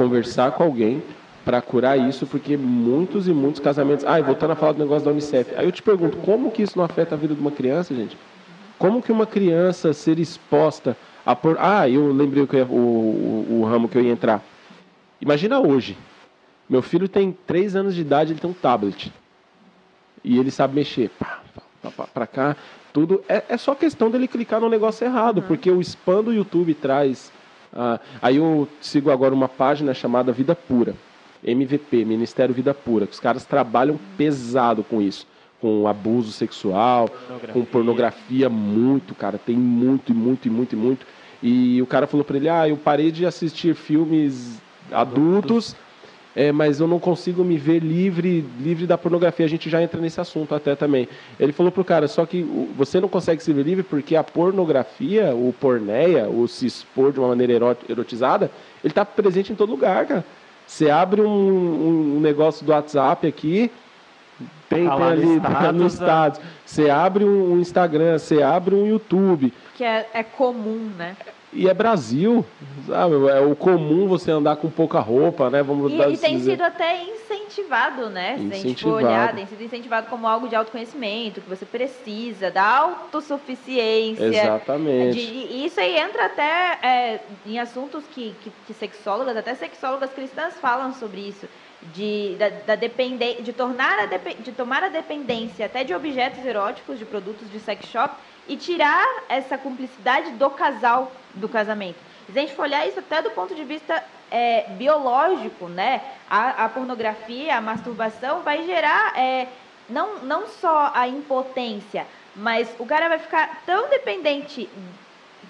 [SPEAKER 2] conversar com alguém para curar isso, porque muitos e muitos casamentos. Ah, e voltando a falar do negócio da Unicef. Aí eu te pergunto, como que isso não afeta a vida de uma criança, gente? Como que uma criança ser exposta a por. Ah, eu lembrei que eu ia- o, o, o ramo que eu ia entrar. Imagina hoje. Meu filho tem três anos de idade, ele tem um tablet. E ele sabe mexer. Pá, pá, pá, pá, pra cá, tudo. É, é só questão dele clicar no negócio errado, porque o spam do YouTube traz. Ah, aí eu sigo agora uma página chamada Vida Pura. MVP, Ministério Vida Pura. Que os caras trabalham pesado com isso. Com abuso sexual, com pornografia, muito, cara. Tem muito, e muito, e muito, e muito. E o cara falou pra ele: Ah, eu parei de assistir filmes adultos é, mas eu não consigo me ver livre, livre da pornografia. A gente já entra nesse assunto até também. Ele falou pro cara, só que você não consegue se ver livre porque a pornografia, o porneia, o se expor de uma maneira ero- erotizada, ele está presente em todo lugar, cara. Você abre um, um negócio do WhatsApp aqui, tem,
[SPEAKER 4] Tá
[SPEAKER 2] tem
[SPEAKER 4] lá no
[SPEAKER 2] ali
[SPEAKER 4] status,
[SPEAKER 2] no status. Você abre um um Instagram, você abre um YouTube.
[SPEAKER 3] Que é, é comum, né?
[SPEAKER 2] E é Brasil, sabe? É o comum você andar com pouca roupa, né? Vamos dar-
[SPEAKER 3] E, e tem
[SPEAKER 2] dizer.
[SPEAKER 3] sido até incentivado, né? Se a gente for
[SPEAKER 2] Incentivado.
[SPEAKER 3] olhar, tem sido incentivado como algo de autoconhecimento, que você precisa, da autossuficiência.
[SPEAKER 2] Exatamente.
[SPEAKER 3] De- e isso aí entra até é, em assuntos que, que, que sexólogas, até sexólogas cristãs falam sobre isso. De, da, da dependen- de, tornar a de tomar a dependência até de objetos eróticos, de produtos de sex shop, e tirar essa cumplicidade do casal, do casamento. Se a gente for olhar isso até do ponto de vista é, biológico, né? A, a pornografia, a masturbação vai gerar é, não, não só a impotência, mas o cara vai ficar tão dependente,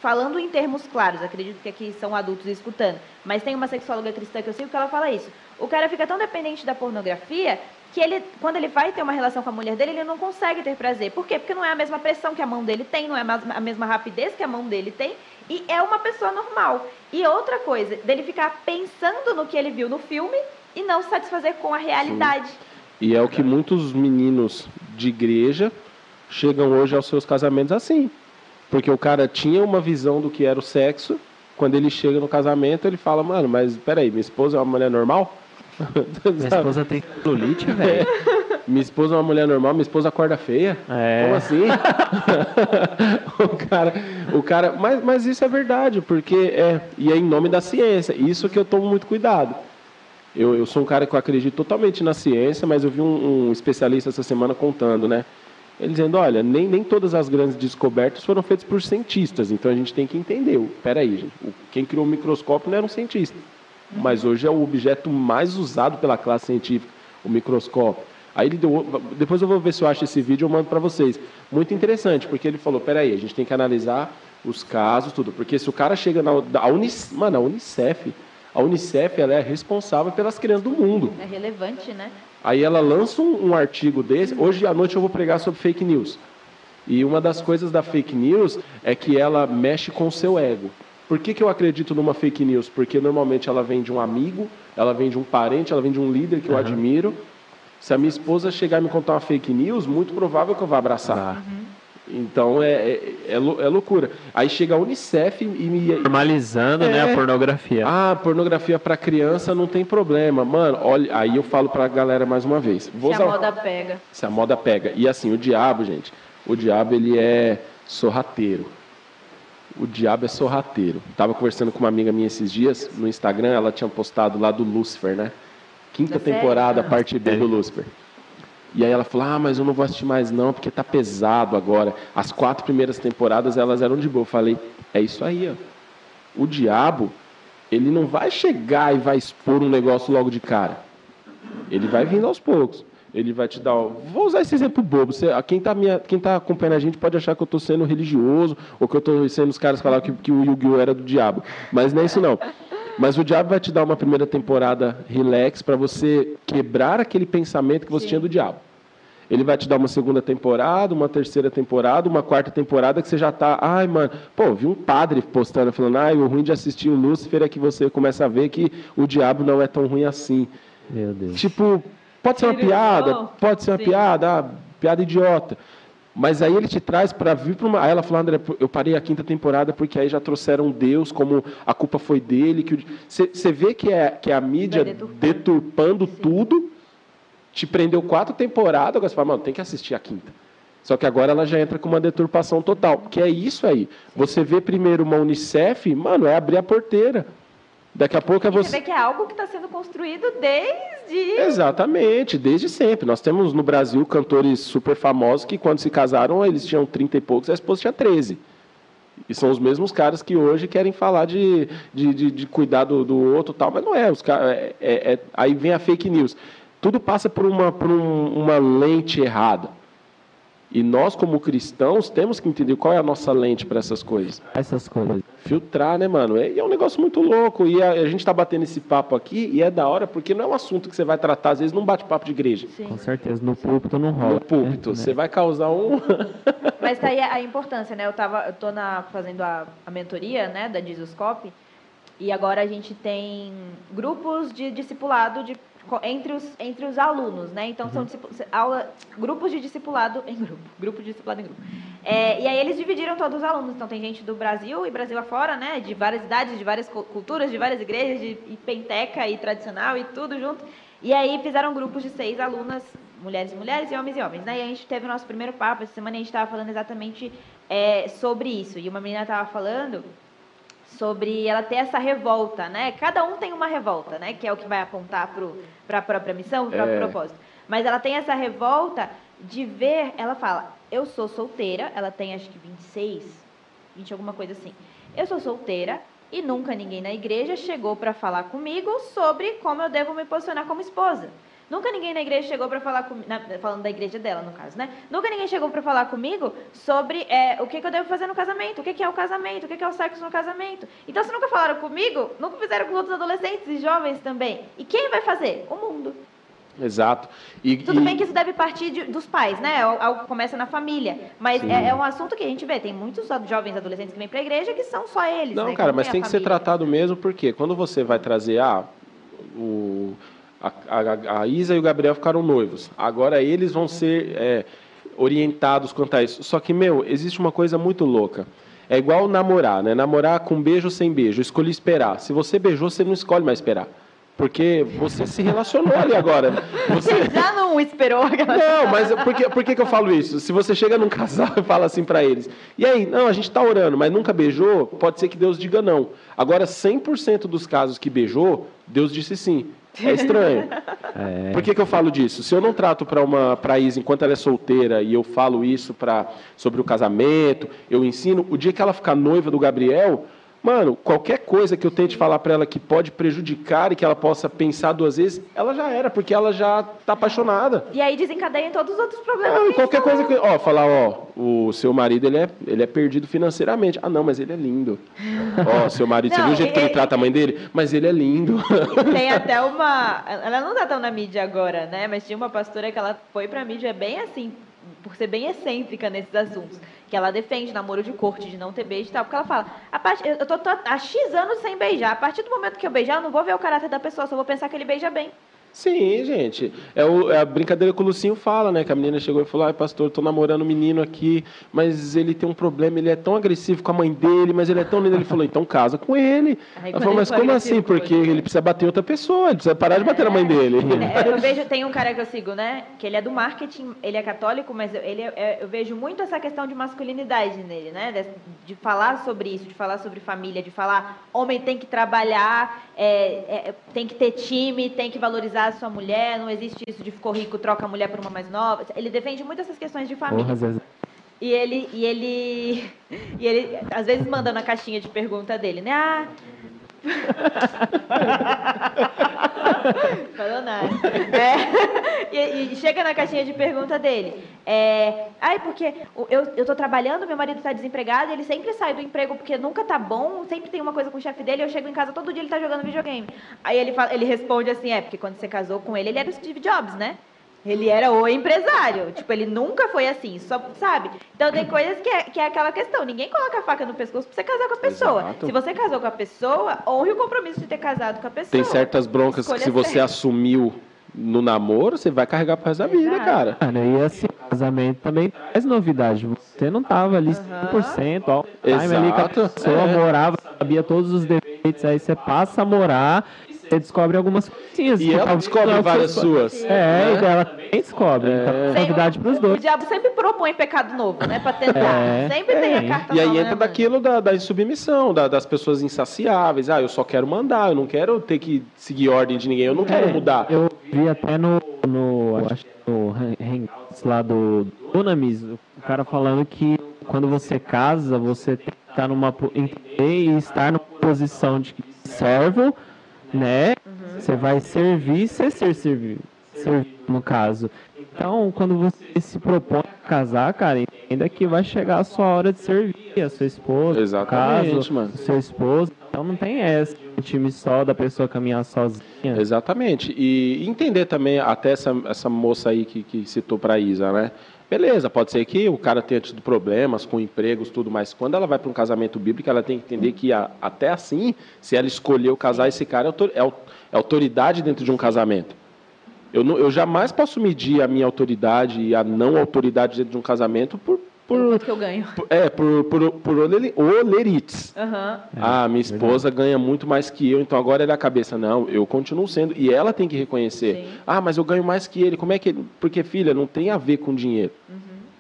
[SPEAKER 3] falando em termos claros, acredito que aqui são adultos escutando, mas tem uma sexóloga cristã que eu sigo que ela fala isso. O cara fica tão dependente da pornografia que ele, quando ele vai ter uma relação com a mulher dele, ele não consegue ter prazer. Por quê? Porque não é a mesma pressão que a mão dele tem, não é a mesma rapidez que a mão dele tem, e é uma pessoa normal. E outra coisa, dele ficar pensando no que ele viu no filme e não se satisfazer com a realidade.
[SPEAKER 2] E é o que muitos meninos de igreja chegam hoje aos seus casamentos assim. Porque o cara tinha uma visão do que era o sexo, quando ele chega no casamento, ele fala, mano, mas peraí, minha esposa é uma mulher normal?
[SPEAKER 4] Minha esposa tem celulite, velho.
[SPEAKER 2] Minha esposa é uma mulher normal, minha esposa acorda feia?
[SPEAKER 4] É.
[SPEAKER 2] Como assim? o cara, o cara, mas, mas isso é verdade, porque é, e é em nome da ciência. Isso que eu tomo muito cuidado. Eu, eu sou um cara que eu acredito totalmente na ciência, mas eu vi um, um especialista essa semana contando, né? Ele dizendo, olha, nem, nem todas as grandes descobertas foram feitas por cientistas, então a gente tem que entender. o- Peraí, gente, quem criou o microscópio não era um cientista, mas hoje é o objeto mais usado pela classe científica, o microscópio. Aí ele deu, depois eu vou ver se eu acho esse vídeo, eu mando para vocês. Muito interessante, porque ele falou, peraí, a gente tem que analisar os casos, tudo, porque se o cara chega na a Unicef, mano, a Unicef, a Unicef ela é responsável pelas crianças do mundo.
[SPEAKER 3] É relevante, né?
[SPEAKER 2] Aí ela lança um, um artigo desse. Hoje à noite eu vou pregar sobre fake news. E uma das coisas da fake news é que ela mexe com o seu ego. Por que, que eu acredito numa fake news? Porque normalmente ela vem de um amigo, ela vem de um parente, ela vem de um líder que eu admiro. Se a minha esposa chegar e me contar uma fake news, muito provável que eu vá abraçar. Então é, é, é é loucura. Aí chega a Unicef e me,
[SPEAKER 4] Normalizando, né,
[SPEAKER 2] É.
[SPEAKER 4] a pornografia.
[SPEAKER 2] ah, pornografia para criança não tem problema. Mano, olha, aí eu falo pra galera mais uma vez. Vou
[SPEAKER 3] Se a
[SPEAKER 2] usar-
[SPEAKER 3] moda pega.
[SPEAKER 2] Se a moda pega. E assim, o diabo, gente, o diabo ele é sorrateiro. O diabo é sorrateiro. Tava conversando com uma amiga minha esses dias no Instagram, ela tinha postado lá do Lúcifer, né? Quinta
[SPEAKER 3] Da série?
[SPEAKER 2] temporada,
[SPEAKER 3] Ah.
[SPEAKER 2] parte B do Lúcifer. E aí ela falou: "Ah, mas eu não vou assistir mais não, porque tá pesado agora". As quatro primeiras temporadas elas eram de boa. Eu falei: "É isso aí, ó. O diabo, ele não vai chegar e vai expor um negócio logo de cara. Ele vai vindo aos poucos. Ele vai te dar. Vou usar esse exemplo bobo. Você, quem está quem tá acompanhando a gente pode achar que eu estou sendo religioso ou que eu estou sendo os caras falar que, que o Yu-Gi-Oh! era do diabo. Mas não é isso, não. Mas o diabo vai te dar uma primeira temporada relax para você quebrar aquele pensamento que você Sim. tinha do diabo. Ele vai te dar uma segunda temporada, uma terceira temporada, uma quarta temporada que você já está, ai, mano, pô, vi um padre postando falando, ai, o ruim de assistir o Lúcifer é que você começa a ver que o diabo não é tão ruim assim.
[SPEAKER 1] Meu Deus.
[SPEAKER 2] Tipo, Pode ser uma piada, pode ser uma Sim. piada, ah, piada idiota. Mas aí ele te traz para vir para uma. Aí ela falou, André, eu parei a quinta temporada porque aí já trouxeram Deus, como a culpa foi dele. que Você vê que é, que é a mídia deturpando, deturpando tudo, te prendeu quatro temporadas, agora você fala, mano, tem que assistir a quinta. Só que agora ela já entra com uma deturpação total. Que é isso aí. Você vê primeiro uma Unicef, mano, é abrir a porteira. Daqui a pouco é você.
[SPEAKER 3] Você vê que é algo que está sendo construído desde.
[SPEAKER 2] Exatamente, desde sempre. Nós temos no Brasil cantores super famosos que, quando se casaram, eles tinham 30 e poucos, a esposa tinha 13. E são os mesmos caras que hoje querem falar de, de, de, de cuidar do, do outro tal, mas não é. Os caras, é, é, é, aí vem a fake news. Tudo passa por uma, por um, uma lente errada. E nós, como cristãos, temos que entender qual é a nossa lente para essas coisas.
[SPEAKER 1] Essas coisas.
[SPEAKER 2] Filtrar, né, mano? E é um negócio muito louco. E a, a gente está batendo esse papo aqui e é da hora porque não é um assunto que você vai tratar, às vezes, num bate-papo de igreja.
[SPEAKER 1] Sim. Com certeza. No púlpito não rola.
[SPEAKER 2] No púlpito. Né? Você vai causar um.
[SPEAKER 3] Mas tá aí a importância, né? Eu, tava, eu tô na, fazendo a, a mentoria né, da Jesuscope. E agora a gente tem grupos de discipulado de entre os, entre os alunos, né? Então, são uhum. aula, grupos de discipulado em grupo. Grupo de discipulado em grupo. É, e aí eles dividiram todos os alunos. Então, tem gente do Brasil e Brasil afora, né? De várias idades, de várias culturas, de várias igrejas, de e penteca e tradicional e tudo junto. E aí fizeram grupos de seis alunas, mulheres e mulheres e homens e homens, né? E a gente teve o nosso primeiro papo. Essa semana a gente estava falando exatamente é, sobre isso. E uma menina estava falando sobre ela ter essa revolta, né? Cada um tem uma revolta, né? Que é o que vai apontar para a própria missão, para o próprio é. propósito. Mas ela tem essa revolta de ver, ela fala, eu sou solteira, ela tem acho que 26, 20 alguma coisa assim. Eu sou solteira e nunca ninguém na igreja chegou para falar comigo sobre como eu devo me posicionar como esposa. Nunca ninguém na igreja chegou para falar comigo, falando da igreja dela, no caso, né? Nunca ninguém chegou para falar comigo sobre é, o que, que, eu devo fazer no casamento, o que, que, é o casamento, o que, que, é o sexo no casamento. Então, se nunca falaram comigo, nunca fizeram com outros adolescentes e jovens também. E quem vai fazer? O mundo.
[SPEAKER 2] Exato.
[SPEAKER 3] E, Tudo e... bem que isso deve partir de, dos pais, né? Algo começa na família. Mas é, é, um assunto que a gente vê. Tem muitos jovens adolescentes que vêm para a igreja que são só eles.
[SPEAKER 2] Não,
[SPEAKER 3] né?
[SPEAKER 2] cara, mas tem que ser tratado mesmo, porque quando você vai trazer ah, o a, a, a, Isa e o Gabriel ficaram noivos. Agora eles vão ser é, orientados quanto a isso. Só que, meu, existe uma coisa muito louca. É igual namorar, né? Namorar com beijo ou sem beijo. Escolhi esperar. Se você beijou, você não escolhe mais esperar. Porque você se relacionou ali agora.
[SPEAKER 3] Você, você já não esperou aquela
[SPEAKER 2] Não, mas por que, por que, que eu falo isso? Se você chega num casal e fala assim para eles, e aí, não, a gente está orando, mas nunca beijou, pode ser que Deus diga não. Agora, 100% dos casos que beijou, Deus disse sim. É estranho. É. Por que, que eu falo disso? Se eu não trato para uma pra Isa enquanto ela é solteira e eu falo isso pra, sobre o casamento, eu ensino, o dia que ela ficar noiva do Gabriel, Mano, qualquer coisa que eu tente falar para ela que pode prejudicar e que ela possa pensar duas vezes, ela já era, porque ela já tá apaixonada.
[SPEAKER 3] E aí desencadeia em todos os outros problemas.
[SPEAKER 2] Não, qualquer coisa que. Ó, falar, ó, o seu marido ele é, ele é perdido financeiramente. Ah, não, mas ele é lindo. ó, seu marido, não, você viu o jeito que ele trata a mãe dele? Mas ele é lindo.
[SPEAKER 3] Tem até uma. Ela não tá tão na mídia agora, né? Mas tinha uma pastora que ela foi pra mídia bem assim, por ser bem excêntrica nesses assuntos que ela defende namoro de corte, de não ter beijo e tal, porque ela fala, a part... eu tô, tô há X anos sem beijar, a partir do momento que eu beijar, eu não vou ver o caráter da pessoa, só vou pensar que ele beija bem.
[SPEAKER 2] Sim, gente. É, o, é, a brincadeira que o Lucinho fala, né? Que a menina chegou e falou: ai, pastor, estou namorando um menino aqui, mas ele tem um problema, ele é tão agressivo com a mãe dele, mas ele é tão lindo. Ele falou: então casa com ele. Aí, Ela falou: mas como assim? Porque ele precisa bater outra pessoa, ele precisa parar de bater é, na mãe dele.
[SPEAKER 3] É, eu vejo, tem um cara que eu sigo, né? Que ele é do marketing, ele é católico, mas ele é, é, eu vejo muito essa questão de masculinidade nele, né? De, de, falar sobre isso, de falar sobre família, de falar homem tem que trabalhar, é, tem que ter time, tem que valorizar casar a sua mulher, não existe isso de ficou rico, troca a mulher por uma mais nova. Ele defende muito essas questões de família.
[SPEAKER 1] Porra.
[SPEAKER 3] E ele, e ele, e ele, às vezes manda na caixinha de pergunta dele, né? Ah. Falou nada. É, e, e chega na caixinha de pergunta dele. É, Ai, porque eu, eu tô trabalhando, meu marido tá desempregado, ele sempre sai do emprego porque nunca tá bom, sempre tem uma coisa com o chefe dele, eu chego em casa todo dia ele tá jogando videogame. Aí ele, fala, ele responde assim, é, porque quando você casou com ele, ele era o Steve Jobs, né? Ele era o empresário. Tipo, ele nunca foi assim, só, sabe? Então tem coisas que é, que é aquela questão. Ninguém coloca a faca no pescoço pra você casar com a pessoa.
[SPEAKER 2] Exato.
[SPEAKER 3] Se você casou com a pessoa, honre o compromisso de ter casado com a pessoa.
[SPEAKER 2] Tem certas broncas que
[SPEAKER 3] Escolha
[SPEAKER 2] se você
[SPEAKER 3] certa.
[SPEAKER 2] assumiu no namoro, você vai carregar pro resto da vida,
[SPEAKER 3] Exato.
[SPEAKER 2] cara.
[SPEAKER 1] Mano, e assim, o casamento também traz novidade. Você não tava ali 100%, ó, time ali a
[SPEAKER 2] Exato.
[SPEAKER 1] pessoa,
[SPEAKER 2] É.
[SPEAKER 1] morava, sabia todos os defeitos, aí você passa a morar você descobre algumas coisinhas.
[SPEAKER 2] E ela descobre
[SPEAKER 1] é o
[SPEAKER 2] várias
[SPEAKER 1] você-
[SPEAKER 2] suas.
[SPEAKER 1] É,
[SPEAKER 2] né?
[SPEAKER 1] e dela também descobre. Então é novidade
[SPEAKER 3] um-
[SPEAKER 1] pros
[SPEAKER 3] O
[SPEAKER 1] dois.
[SPEAKER 3] diabo sempre propõe pecado novo, né? Pra tentar.
[SPEAKER 1] É.
[SPEAKER 3] Sempre tem a
[SPEAKER 1] É.
[SPEAKER 3] carta
[SPEAKER 2] E aí
[SPEAKER 3] nova, né,
[SPEAKER 2] entra
[SPEAKER 3] mano?
[SPEAKER 2] daquilo da, da insubmissão, da- das pessoas insaciáveis. Ah, eu só quero mandar, eu não quero ter que seguir ordem de ninguém, eu não quero
[SPEAKER 1] É,
[SPEAKER 2] mudar.
[SPEAKER 1] Eu vi até no, no acho que no Hangouts lá do Dunamis, o cara falando que quando você casa, você tem que estar numa entender e estar numa posição de servo, né? Você vai servir, você ser servido, servido no caso. Então, quando você se propõe a casar, cara, entenda que vai chegar a sua hora de servir a sua esposa,
[SPEAKER 2] Exatamente,
[SPEAKER 1] no caso,
[SPEAKER 2] mano.
[SPEAKER 1] o seu esposo. Então não tem essa de um time só da pessoa caminhar sozinha.
[SPEAKER 2] Exatamente. E entender também, até essa, essa moça aí que, que citou pra Isa, né? Beleza, pode ser que o cara tenha tido problemas com empregos tudo, mas quando ela vai para um casamento bíblico, ela tem que entender que a- até assim, se ela escolheu casar, esse cara é é, é autoridade dentro de um casamento. Eu, não- eu jamais posso medir a minha autoridade e a não autoridade dentro de um casamento por, por,
[SPEAKER 3] quanto que eu ganho.
[SPEAKER 2] por- é, por, por, por olerites.
[SPEAKER 3] Aham.
[SPEAKER 2] ah, minha esposa ganha muito mais que eu, então agora ele é a cabeça. Não, eu continuo sendo. E ela tem que reconhecer.
[SPEAKER 3] Sim.
[SPEAKER 2] Ah, mas eu ganho mais que ele. Como é que ele. Porque, filha, não tem a ver com dinheiro.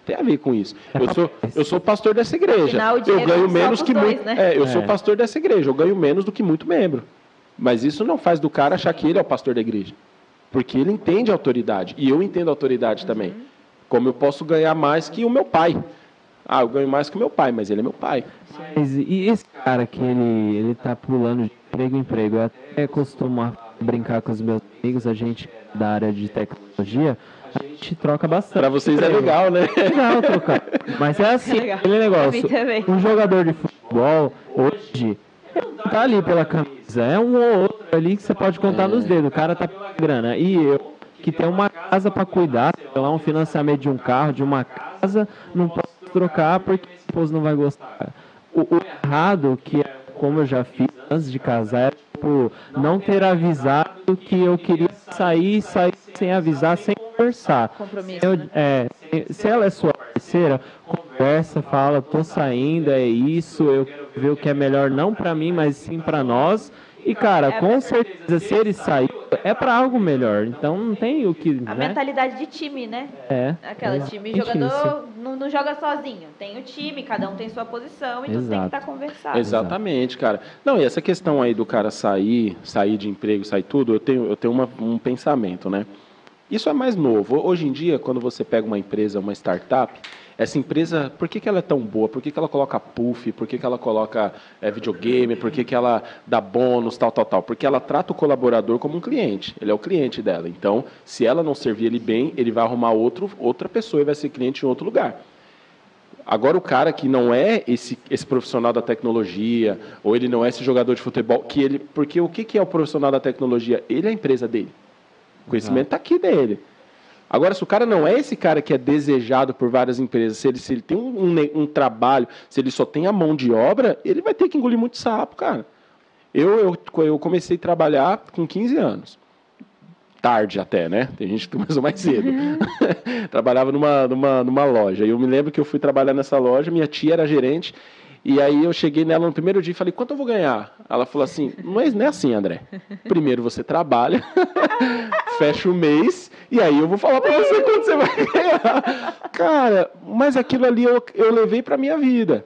[SPEAKER 2] Tem a ver com isso. Eu sou, eu sou pastor dessa igreja.
[SPEAKER 3] Afinal, o
[SPEAKER 2] eu ganho menos que
[SPEAKER 3] dois,
[SPEAKER 2] muito.
[SPEAKER 3] né?
[SPEAKER 2] É, eu sou
[SPEAKER 1] É.
[SPEAKER 2] pastor dessa igreja. Eu ganho menos do que muito membro. Mas isso não faz do cara achar que ele é o pastor da igreja. Porque ele entende a autoridade. E eu entendo a autoridade também. Como eu posso ganhar mais que o meu pai. Ah, eu ganho mais que o meu pai, mas ele é meu pai.
[SPEAKER 1] Mas e esse cara que ele, ele tá pulando de emprego em emprego? Eu até costumo brincar com os meus amigos, a gente da área de tecnologia, a gente troca bastante.
[SPEAKER 2] Pra vocês é legal, né?
[SPEAKER 1] legal trocar. Mas é assim,
[SPEAKER 3] Legal.
[SPEAKER 1] aquele negócio. Um jogador de futebol, hoje, não tá ali pela camisa. É um ou outro ali que você pode contar nos dedos. O cara tá pela grana. E eu, que tem uma casa pra cuidar, sei lá, um financiamento de um carro, de uma casa, não posso trocar porque a esposa não vai gostar. O, o errado, que é como eu já fiz antes de casar, é tipo, não ter avisado que eu queria sair, sair sem avisar, sem conversar.
[SPEAKER 3] Compromisso,
[SPEAKER 1] Eu-
[SPEAKER 3] né?
[SPEAKER 1] é, se- ela é sua parceira, conversa, fala, tô saindo, é isso, eu quero ver o que é melhor não pra mim, mas sim pra nós. E cara,
[SPEAKER 3] É,
[SPEAKER 1] com certeza, se ele sair, é pra algo melhor. Então não tem o que.
[SPEAKER 3] A
[SPEAKER 1] né?
[SPEAKER 3] mentalidade de time, né?
[SPEAKER 1] É.
[SPEAKER 3] Aquela
[SPEAKER 1] é
[SPEAKER 3] time
[SPEAKER 1] exatamente
[SPEAKER 3] jogador não, não joga sozinho. Tem o time, cada um tem sua posição, então tem que
[SPEAKER 1] Exato.
[SPEAKER 3] estar conversado.
[SPEAKER 2] Exatamente, cara. Não, e essa questão aí do cara sair, sair de emprego, sair tudo, eu tenho, eu tenho uma- um pensamento, né? Isso é mais novo. Hoje em dia, quando você pega uma empresa, uma startup, essa empresa, por que, que ela é tão boa? Por que, que ela coloca puff? Por que, que ela coloca é, videogame? Por que, que ela dá bônus, tal, tal, tal? Porque ela trata o colaborador como um cliente. Ele é o cliente dela. Então, se ela não servir ele bem, ele vai arrumar outro, outra pessoa e vai ser cliente em outro lugar. Agora o cara que não é esse, esse profissional da tecnologia, ou ele não é esse jogador de futebol, que ele, porque o que, que é o profissional da tecnologia? Ele é a empresa dele. O conhecimento está aqui dele. Agora, se o cara não é esse cara que é desejado por várias empresas, se ele, se ele tem um, um um trabalho, se ele só tem a mão de obra, ele vai ter que engolir muito sapo, cara. Eu, eu, eu comecei a trabalhar com 15 anos tarde até, né? Tem gente que começou mais cedo. Trabalhava numa, numa, numa loja. E eu me lembro que eu fui trabalhar nessa loja, minha tia era gerente, e aí eu cheguei nela no primeiro dia e falei, quanto eu vou ganhar? Ela falou assim, é, não é assim, André. Primeiro você trabalha, fecha o mês, e aí eu vou falar pra você quanto você vai ganhar. Cara, mas aquilo ali eu, eu levei pra minha vida.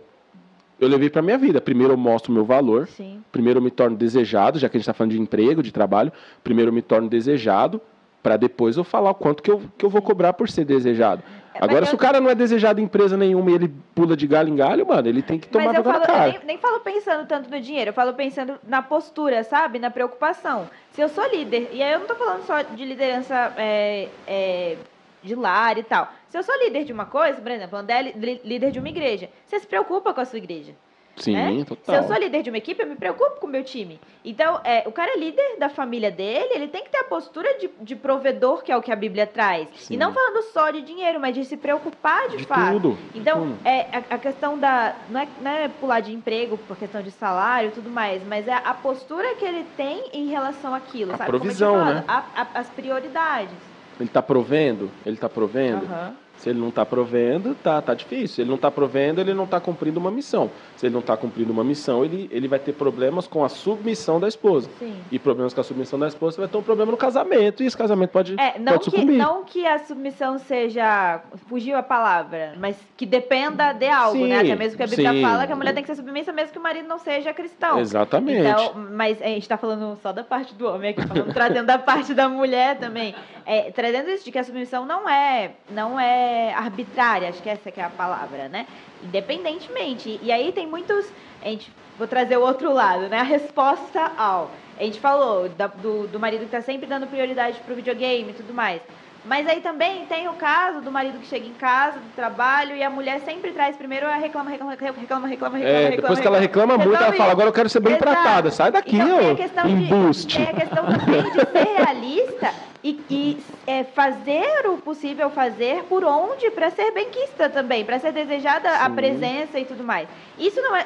[SPEAKER 2] eu levei para minha vida. Primeiro eu mostro o meu valor.
[SPEAKER 3] Sim.
[SPEAKER 2] Primeiro eu me torno desejado, já que a gente está falando de emprego, de trabalho. Primeiro eu me torno desejado, para depois eu falar o quanto que eu, que eu vou cobrar por ser desejado.
[SPEAKER 3] É,
[SPEAKER 2] Agora,
[SPEAKER 3] mas
[SPEAKER 2] se
[SPEAKER 3] eu-
[SPEAKER 2] o cara não é desejado em empresa nenhuma e ele pula de galho em galho, mano, ele tem que tomar
[SPEAKER 3] Mas eu, falo,
[SPEAKER 2] na
[SPEAKER 3] eu
[SPEAKER 2] cara.
[SPEAKER 3] nem, nem falo pensando tanto no dinheiro, eu falo pensando na postura, sabe? Na preocupação. Se eu sou líder, e aí eu não tô falando só de liderança é, é, de lar e tal. Se eu sou líder de uma coisa, por exemplo, André é líder de uma igreja, você se preocupa com a sua igreja.
[SPEAKER 2] Sim,
[SPEAKER 3] né?
[SPEAKER 2] total.
[SPEAKER 3] Se eu sou líder de uma equipe, eu me preocupo com o meu time. Então, é, o cara é líder da família dele, ele tem que ter a postura de, de provedor, que é o que a Bíblia traz.
[SPEAKER 2] Sim.
[SPEAKER 3] E não falando só de dinheiro, mas de se preocupar de,
[SPEAKER 2] De
[SPEAKER 3] fato.
[SPEAKER 2] tudo, de
[SPEAKER 3] Então,
[SPEAKER 2] tudo.
[SPEAKER 3] é, a, a questão da. Não é, não é pular de emprego por questão de salário e tudo mais, mas é a postura que ele tem em relação àquilo,
[SPEAKER 2] A
[SPEAKER 3] sabe?
[SPEAKER 2] provisão, né?
[SPEAKER 3] a- a- as prioridades.
[SPEAKER 2] Ele tá provendo? Ele tá provendo?
[SPEAKER 3] Aham.
[SPEAKER 2] Se ele não está provendo, tá, tá difícil. Se ele não está provendo, ele não está cumprindo uma missão. Se ele não está cumprindo uma missão, ele, ele vai ter problemas com a submissão da esposa.
[SPEAKER 3] Sim.
[SPEAKER 2] E problemas com a submissão da esposa, você vai ter um problema no casamento. E esse casamento pode,
[SPEAKER 3] É, não
[SPEAKER 2] pode
[SPEAKER 3] que,
[SPEAKER 2] sucumbir.
[SPEAKER 3] não que a submissão seja. Fugiu a palavra, mas que dependa de algo,
[SPEAKER 2] Sim,
[SPEAKER 3] né? Até mesmo que a Bíblia
[SPEAKER 2] sim.
[SPEAKER 3] fala que a mulher tem que ser submissa mesmo que o marido não seja cristão.
[SPEAKER 2] Exatamente.
[SPEAKER 3] Então, mas a gente está falando só da parte do homem aqui, falando, trazendo da parte da mulher também. É, trazendo isso de que a submissão não é, não é arbitrária, acho que essa que é a palavra, né? Independentemente. E aí tem muitos. A gente, vou trazer o outro lado, né? A resposta ao. A gente falou da- do, do marido que está sempre dando prioridade pro videogame e tudo mais. Mas aí também tem o caso do marido que chega em casa, do trabalho, e a mulher sempre traz primeiro a reclama, reclama, reclama, reclama, reclama,
[SPEAKER 2] É,
[SPEAKER 3] reclama,
[SPEAKER 2] depois que ela reclama muito, ela fala, agora eu quero ser bem
[SPEAKER 3] Exato.
[SPEAKER 2] tratada. Sai daqui,
[SPEAKER 3] então, tem a
[SPEAKER 2] ô
[SPEAKER 3] questão de,
[SPEAKER 2] embuste.
[SPEAKER 3] Tem a questão também de ser realista e, e, é, fazer o possível fazer por onde para ser benquista também, para ser desejada a
[SPEAKER 2] Sim.
[SPEAKER 3] presença e tudo mais. Isso não é.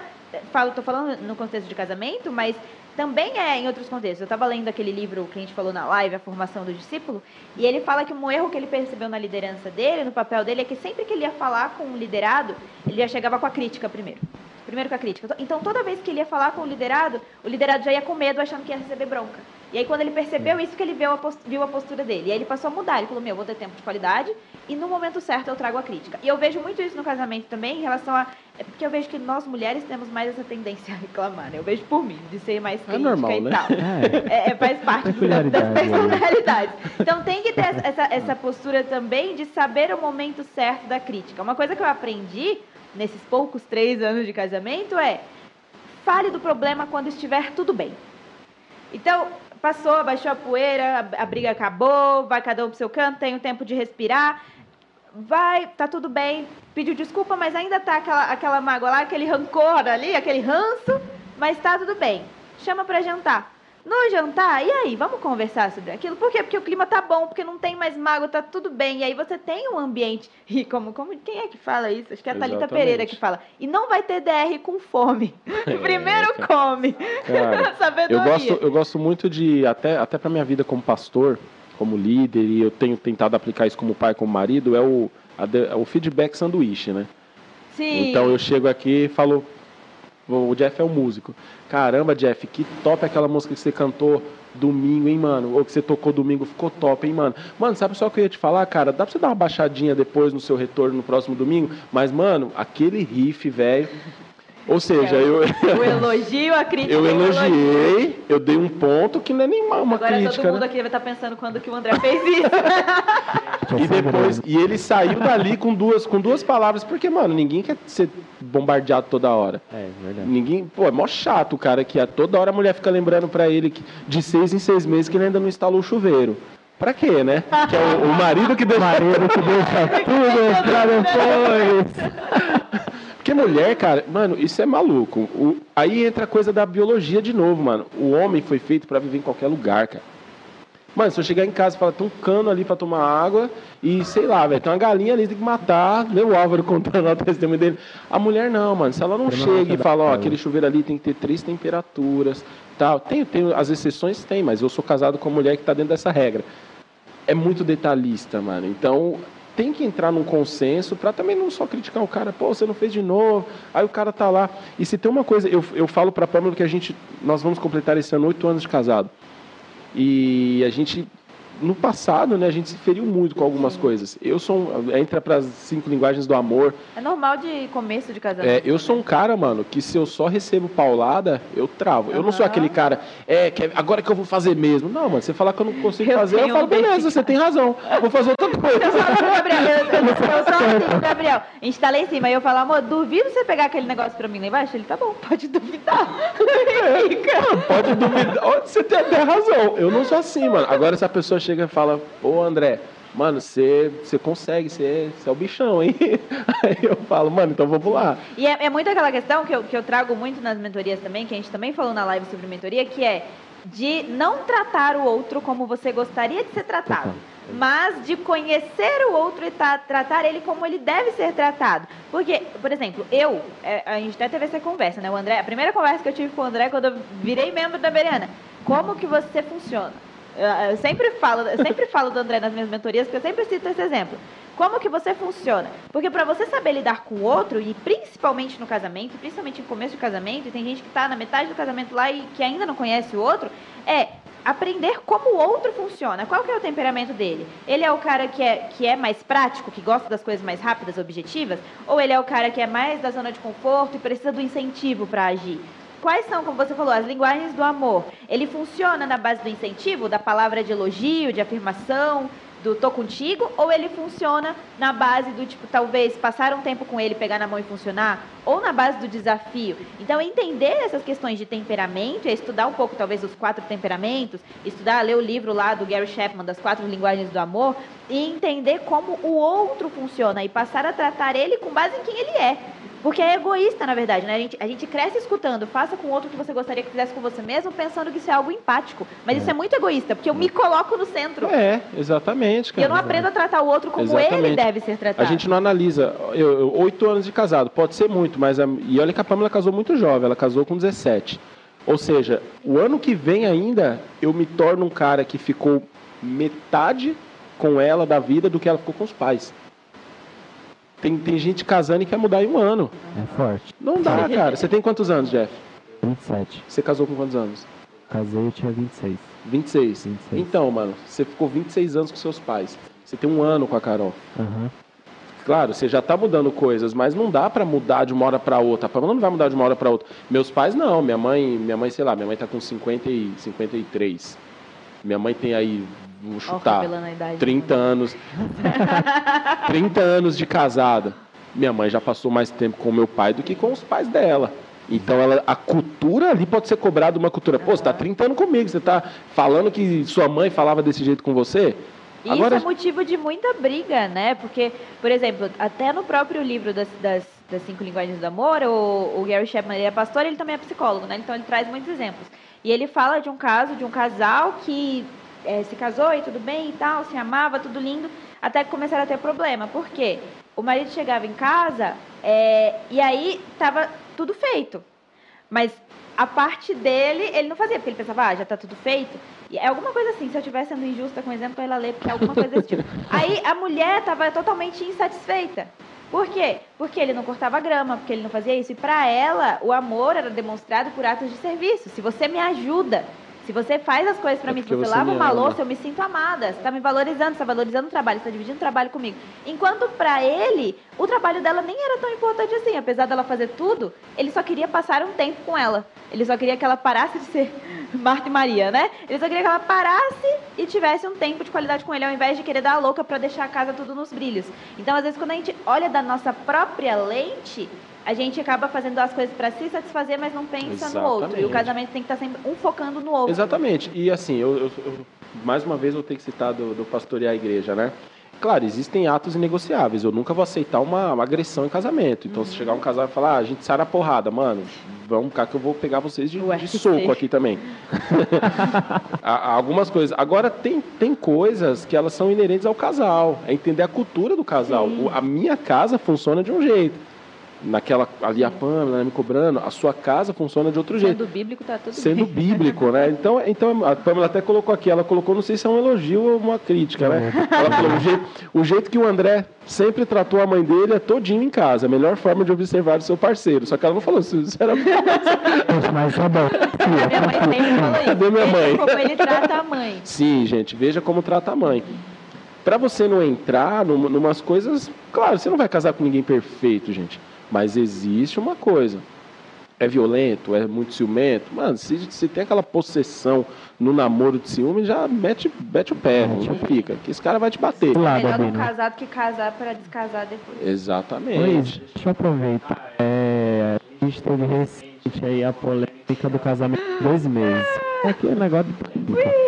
[SPEAKER 3] Falo, tô falando no contexto de casamento, mas também é em outros contextos. Eu estava lendo aquele livro que a gente falou na live, A Formação do Discípulo, e ele fala que um erro que ele percebeu na liderança dele, no papel dele, é que sempre que ele ia falar com um liderado, ele já chegava com a crítica primeiro. Primeiro com a crítica. Então, toda vez que ele ia falar com o liderado, o liderado já ia com medo, achando que ia receber bronca. E aí, quando ele percebeu isso, que ele viu a, post- viu a postura dele. E aí, ele passou a mudar. Ele falou: Meu, vou ter tempo de qualidade e no momento certo eu trago a crítica. E eu vejo muito isso no casamento também, em relação a. É porque eu vejo que nós mulheres temos mais essa tendência a reclamar, né? Eu vejo por mim, de ser mais crítica
[SPEAKER 2] normal,
[SPEAKER 3] e
[SPEAKER 2] né?
[SPEAKER 3] tal.
[SPEAKER 1] É.
[SPEAKER 3] É, é, faz parte do- das
[SPEAKER 1] né?
[SPEAKER 3] personalidades. Então tem que ter essa, essa postura também de saber o momento certo da crítica. Uma coisa que eu aprendi nesses poucos três anos de casamento é fale do problema quando estiver tudo bem. Então, passou, abaixou a poeira, a, a briga acabou, vai cada um pro seu canto, tem o tempo de respirar. Vai, tá tudo bem, pediu desculpa, mas ainda tá aquela, aquela mágoa lá, aquele rancor ali, aquele ranço, mas tá tudo bem. Chama pra jantar. No jantar, e aí, vamos conversar sobre aquilo? Por quê? Porque o clima tá bom, porque não tem mais mágoa, tá tudo bem. E aí você tem um ambiente. E como, como quem é que fala isso? Acho que é a Thalita. Pereira que fala. E não vai ter DR com fome.
[SPEAKER 2] É,
[SPEAKER 3] Primeiro
[SPEAKER 2] cara.
[SPEAKER 3] come.
[SPEAKER 2] Cara,
[SPEAKER 3] Sabedoria.
[SPEAKER 2] Eu gosto, eu gosto muito de, até, até para minha vida como pastor, como líder, e eu tenho tentado aplicar isso como pai, como marido, é o, a é o feedback sanduíche, né?
[SPEAKER 3] Sim.
[SPEAKER 2] Então eu chego aqui e falo, o Jeff é o músico. Caramba, Jeff, que top aquela música que você cantou domingo, hein, mano? Ou que você tocou domingo, ficou top, hein, mano? Mano, sabe só o que eu ia te falar, cara? Dá pra você dar uma baixadinha depois no seu retorno no próximo domingo? Mas, mano, aquele riff, velho. Ou seja,
[SPEAKER 3] É,
[SPEAKER 2] eu.
[SPEAKER 3] O elogio, a crítica.
[SPEAKER 2] Eu
[SPEAKER 3] o elogio.
[SPEAKER 2] elogiei, eu dei um ponto que não é nem uma,
[SPEAKER 3] Agora
[SPEAKER 2] crítica.
[SPEAKER 3] todo mundo
[SPEAKER 2] né?
[SPEAKER 3] aqui vai estar pensando quando que o André fez isso.
[SPEAKER 2] E depois, e ele saiu dali com duas, com duas palavras, porque, mano, ninguém quer ser bombardeado toda hora.
[SPEAKER 1] É, verdade.
[SPEAKER 2] Ninguém, pô, é mó chato o cara que a toda hora a mulher fica lembrando pra ele que de seis em seis meses que ele ainda não instalou o chuveiro. Pra quê, né? Que é o, o marido que deixa.
[SPEAKER 1] Marido que deixa tudo pra depois.
[SPEAKER 2] Porque mulher, cara, mano, isso é maluco. O- aí entra a coisa da biologia de novo, mano. O homem foi feito pra viver em qualquer lugar, cara. Mano, se eu chegar em casa e falar, tem um cano ali pra tomar água e sei lá, velho, tem uma galinha ali, tem que matar, o Álvaro contando lá o testemunho dele. A mulher não, mano, se ela não chega e fala, ó, aquele chuveiro ali tem que ter três temperaturas, tal. Tem, tem, as exceções tem, mas eu sou casado com uma mulher que tá dentro dessa regra. É muito detalhista, mano. Então, tem que entrar num consenso pra também não só criticar o cara, pô, você não fez de novo, aí o cara tá lá. E se tem uma coisa, eu, eu falo pra Pâmela que a gente, nós vamos completar esse ano oito anos de casado. E a gente no passado, né, a gente se feriu muito com algumas coisas. Eu sou um, entra para as cinco linguagens do amor.
[SPEAKER 3] É normal de começo de casamento.
[SPEAKER 2] É, eu sou um cara, mano, que se eu só recebo paulada, eu travo. Eu não sou aquele cara, é, que é- agora que eu vou fazer mesmo. Não, mano, você falar que eu não consigo
[SPEAKER 3] Eu
[SPEAKER 2] fazer, eu falo, beleza, você tem razão. Eu vou fazer outra coisa.
[SPEAKER 3] Eu falo Gabriel, eu, eu, eu sou assim, Gabriel. A gente tá lá em cima e eu falo, amor, duvido você pegar aquele negócio pra mim lá embaixo. Ele, tá bom, pode duvidar. Fica.
[SPEAKER 2] Pode duvidar. Você tem até razão. Eu não sou assim, mano. Agora, se a pessoa chega e fala, pô, André, mano, você, consegue, você, é o bichão, hein? Aí eu falo, mano, então vamos lá.
[SPEAKER 3] E é, é muito aquela questão que eu, que eu trago muito nas mentorias também, que a gente também falou na live sobre mentoria, que é de não tratar o outro como você gostaria de ser tratado, mas de conhecer o outro e ta- tratar ele como ele deve ser tratado. Porque, por exemplo, eu, é, a gente até teve essa conversa, né? O André, a primeira conversa que eu tive com o André quando eu virei membro da Beriana, como que você funciona? Eu, sempre falo, eu sempre falo do André nas minhas mentorias, porque eu sempre cito esse exemplo. Como que você funciona? Porque para você saber lidar com o outro, e principalmente no casamento, principalmente no começo do casamento, e tem gente que está na metade do casamento lá e que ainda não conhece o outro, é aprender como o outro funciona. Qual que é o temperamento dele? Ele é o cara que é, que é mais prático, que gosta das coisas mais rápidas, objetivas? Ou ele é o cara que é mais da zona de conforto e precisa do incentivo para agir? Quais são, como você falou, as linguagens do amor? Ele funciona na base do incentivo, da palavra de elogio, de afirmação, do tô contigo, ou ele funciona na base do tipo, talvez passar um tempo com ele, pegar na mão e funcionar, ou na base do desafio. Então, entender essas questões de temperamento, é estudar um pouco, talvez, os quatro temperamentos, estudar, ler o livro lá do Gary Chapman, das quatro linguagens do amor, e entender como o outro funciona e passar a tratar ele com base em quem ele é. Porque é egoísta, na verdade, né? A gente, a gente cresce escutando, faça com o outro o que você gostaria que fizesse com você mesmo, pensando que isso é algo empático. Mas isso é muito egoísta, porque eu me coloco no centro.
[SPEAKER 2] É, exatamente,
[SPEAKER 3] E
[SPEAKER 2] cara.
[SPEAKER 3] eu não aprendo a tratar o outro como
[SPEAKER 2] Exatamente.
[SPEAKER 3] ele deve ser
[SPEAKER 2] A
[SPEAKER 3] tratado.
[SPEAKER 2] gente não analisa. Eu, eu- oito anos de casado, pode ser muito, mas. A, e olha que a Pamela casou muito jovem, ela casou com 17. Ou seja, o ano que vem ainda, eu me torno um cara que ficou metade com ela da vida do que ela ficou com os pais. Tem, tem gente casando e quer mudar em um ano.
[SPEAKER 1] É forte.
[SPEAKER 2] Não dá, cara. Você tem quantos anos, Jeff?
[SPEAKER 1] 27.
[SPEAKER 2] Você casou com quantos anos?
[SPEAKER 1] Casei, eu tinha 26.
[SPEAKER 2] 26.
[SPEAKER 1] 26.
[SPEAKER 2] Então, mano, você ficou 26 anos com seus pais. Você tem um ano com a Carol.
[SPEAKER 1] Aham.
[SPEAKER 2] Claro, você já tá mudando coisas, mas não dá pra mudar de uma hora pra outra. A Pamela não vai mudar de uma hora pra outra. Meus pais não, minha mãe, minha mãe, sei lá, minha mãe tá com 50 e 53. Minha mãe tem aí, vou chutar,
[SPEAKER 3] idade.
[SPEAKER 2] 30 anos. 30 anos de casada. Minha mãe já passou mais tempo com meu pai do que com os pais dela. Então ela, a cultura ali pode ser cobrada uma cultura. Pô, você tá 30 anos comigo, você tá falando que sua mãe falava desse jeito com você?
[SPEAKER 3] E
[SPEAKER 2] Agora-
[SPEAKER 3] isso é motivo de muita briga, né? Porque, por exemplo, até no próprio livro das, das, das cinco linguagens do amor, o, o Gary Chapman ele é pastor ele também é psicólogo, né? Então ele traz muitos exemplos. E ele fala de um caso de um casal que eh, se casou e tudo bem e tal, se amava, tudo lindo, até que começaram a ter problema. Por quê? O marido chegava em casa eh, e aí tava tudo feito. Mas a parte dele, ele não fazia, porque ele pensava, ah, já tá tudo feito. E é alguma coisa assim, se eu estiver sendo injusta com o exemplo, ela lê, porque é alguma coisa desse tipo. Aí a mulher tava totalmente insatisfeita. Por quê? Porque ele não cortava grama, porque ele não fazia isso. E para ela, o amor era demonstrado por atos de serviço. Se você me ajuda, se você faz as coisas para
[SPEAKER 2] É
[SPEAKER 3] mim, se você
[SPEAKER 2] você
[SPEAKER 3] lava uma
[SPEAKER 2] ama.
[SPEAKER 3] louça, eu me sinto amada. Você está me valorizando, você está valorizando o trabalho, você está dividindo o trabalho comigo. Enquanto para ele, o trabalho dela nem era tão importante assim. Apesar dela fazer tudo, ele só queria passar um tempo com ela. Ele só queria que ela parasse de ser Marta e Maria, né? Ele só queria que ela parasse e tivesse um tempo de qualidade com ele, ao invés de querer dar a louca para deixar a casa tudo nos brilhos. Então, às vezes, quando a gente olha da nossa própria lente, a gente acaba fazendo as coisas para se satisfazer, mas não pensa no outro. E o
[SPEAKER 2] Exatamente.
[SPEAKER 3] casamento tem que estar sempre um focando no outro.
[SPEAKER 2] Exatamente. E assim, eu, eu- eu- mais uma vez eu tenho que citar do, do pastorear a igreja, né? Claro, existem atos inegociáveis. Eu nunca vou aceitar uma, uma agressão em casamento. Então, se chegar um casal e falar, ah, a gente sai na porrada, mano, vamos cá que eu vou pegar vocês de, de soco aqui também. Há- há algumas coisas. Agora, tem, tem coisas que elas são inerentes ao casal. É entender a cultura do casal. O- a minha casa funciona de um jeito. Naquela ali a Pâmela né, me cobrando, a sua casa funciona de outro jeito.
[SPEAKER 3] Sendo bíblico, tá tudo
[SPEAKER 2] Sendo
[SPEAKER 3] bem.
[SPEAKER 2] bíblico, né? Então, então a Pâmela até colocou aqui, ela colocou, não sei se é um elogio ou uma crítica, né? Ela falou, o jeito, o jeito que o André sempre tratou a mãe dele é todinho em casa, a melhor forma de observar o seu parceiro. Só que ela não falou sinceramente.
[SPEAKER 1] Mas tá bom.
[SPEAKER 3] Minha mãe sempre falou isso.
[SPEAKER 2] Cadê minha mãe?
[SPEAKER 3] como ele trata a mãe.
[SPEAKER 2] Sim, gente, veja como trata a mãe. Para você não entrar num, numas coisas, claro, você não vai casar com ninguém perfeito, gente. Mas existe uma coisa. É violento, é muito ciumento. Mano, se, se tem aquela possessão no namoro de ciúme, já mete, mete o pé, não fica. Que esse cara vai te bater.
[SPEAKER 1] Lado,
[SPEAKER 3] Melhor não
[SPEAKER 1] Abino.
[SPEAKER 3] casar do que casar para descasar depois.
[SPEAKER 2] Exatamente.
[SPEAKER 1] Luiz, deixa eu aproveitar. É, a gente teve recente aí a polêmica do casamento de dois meses. Aqui é negócio de polêmica.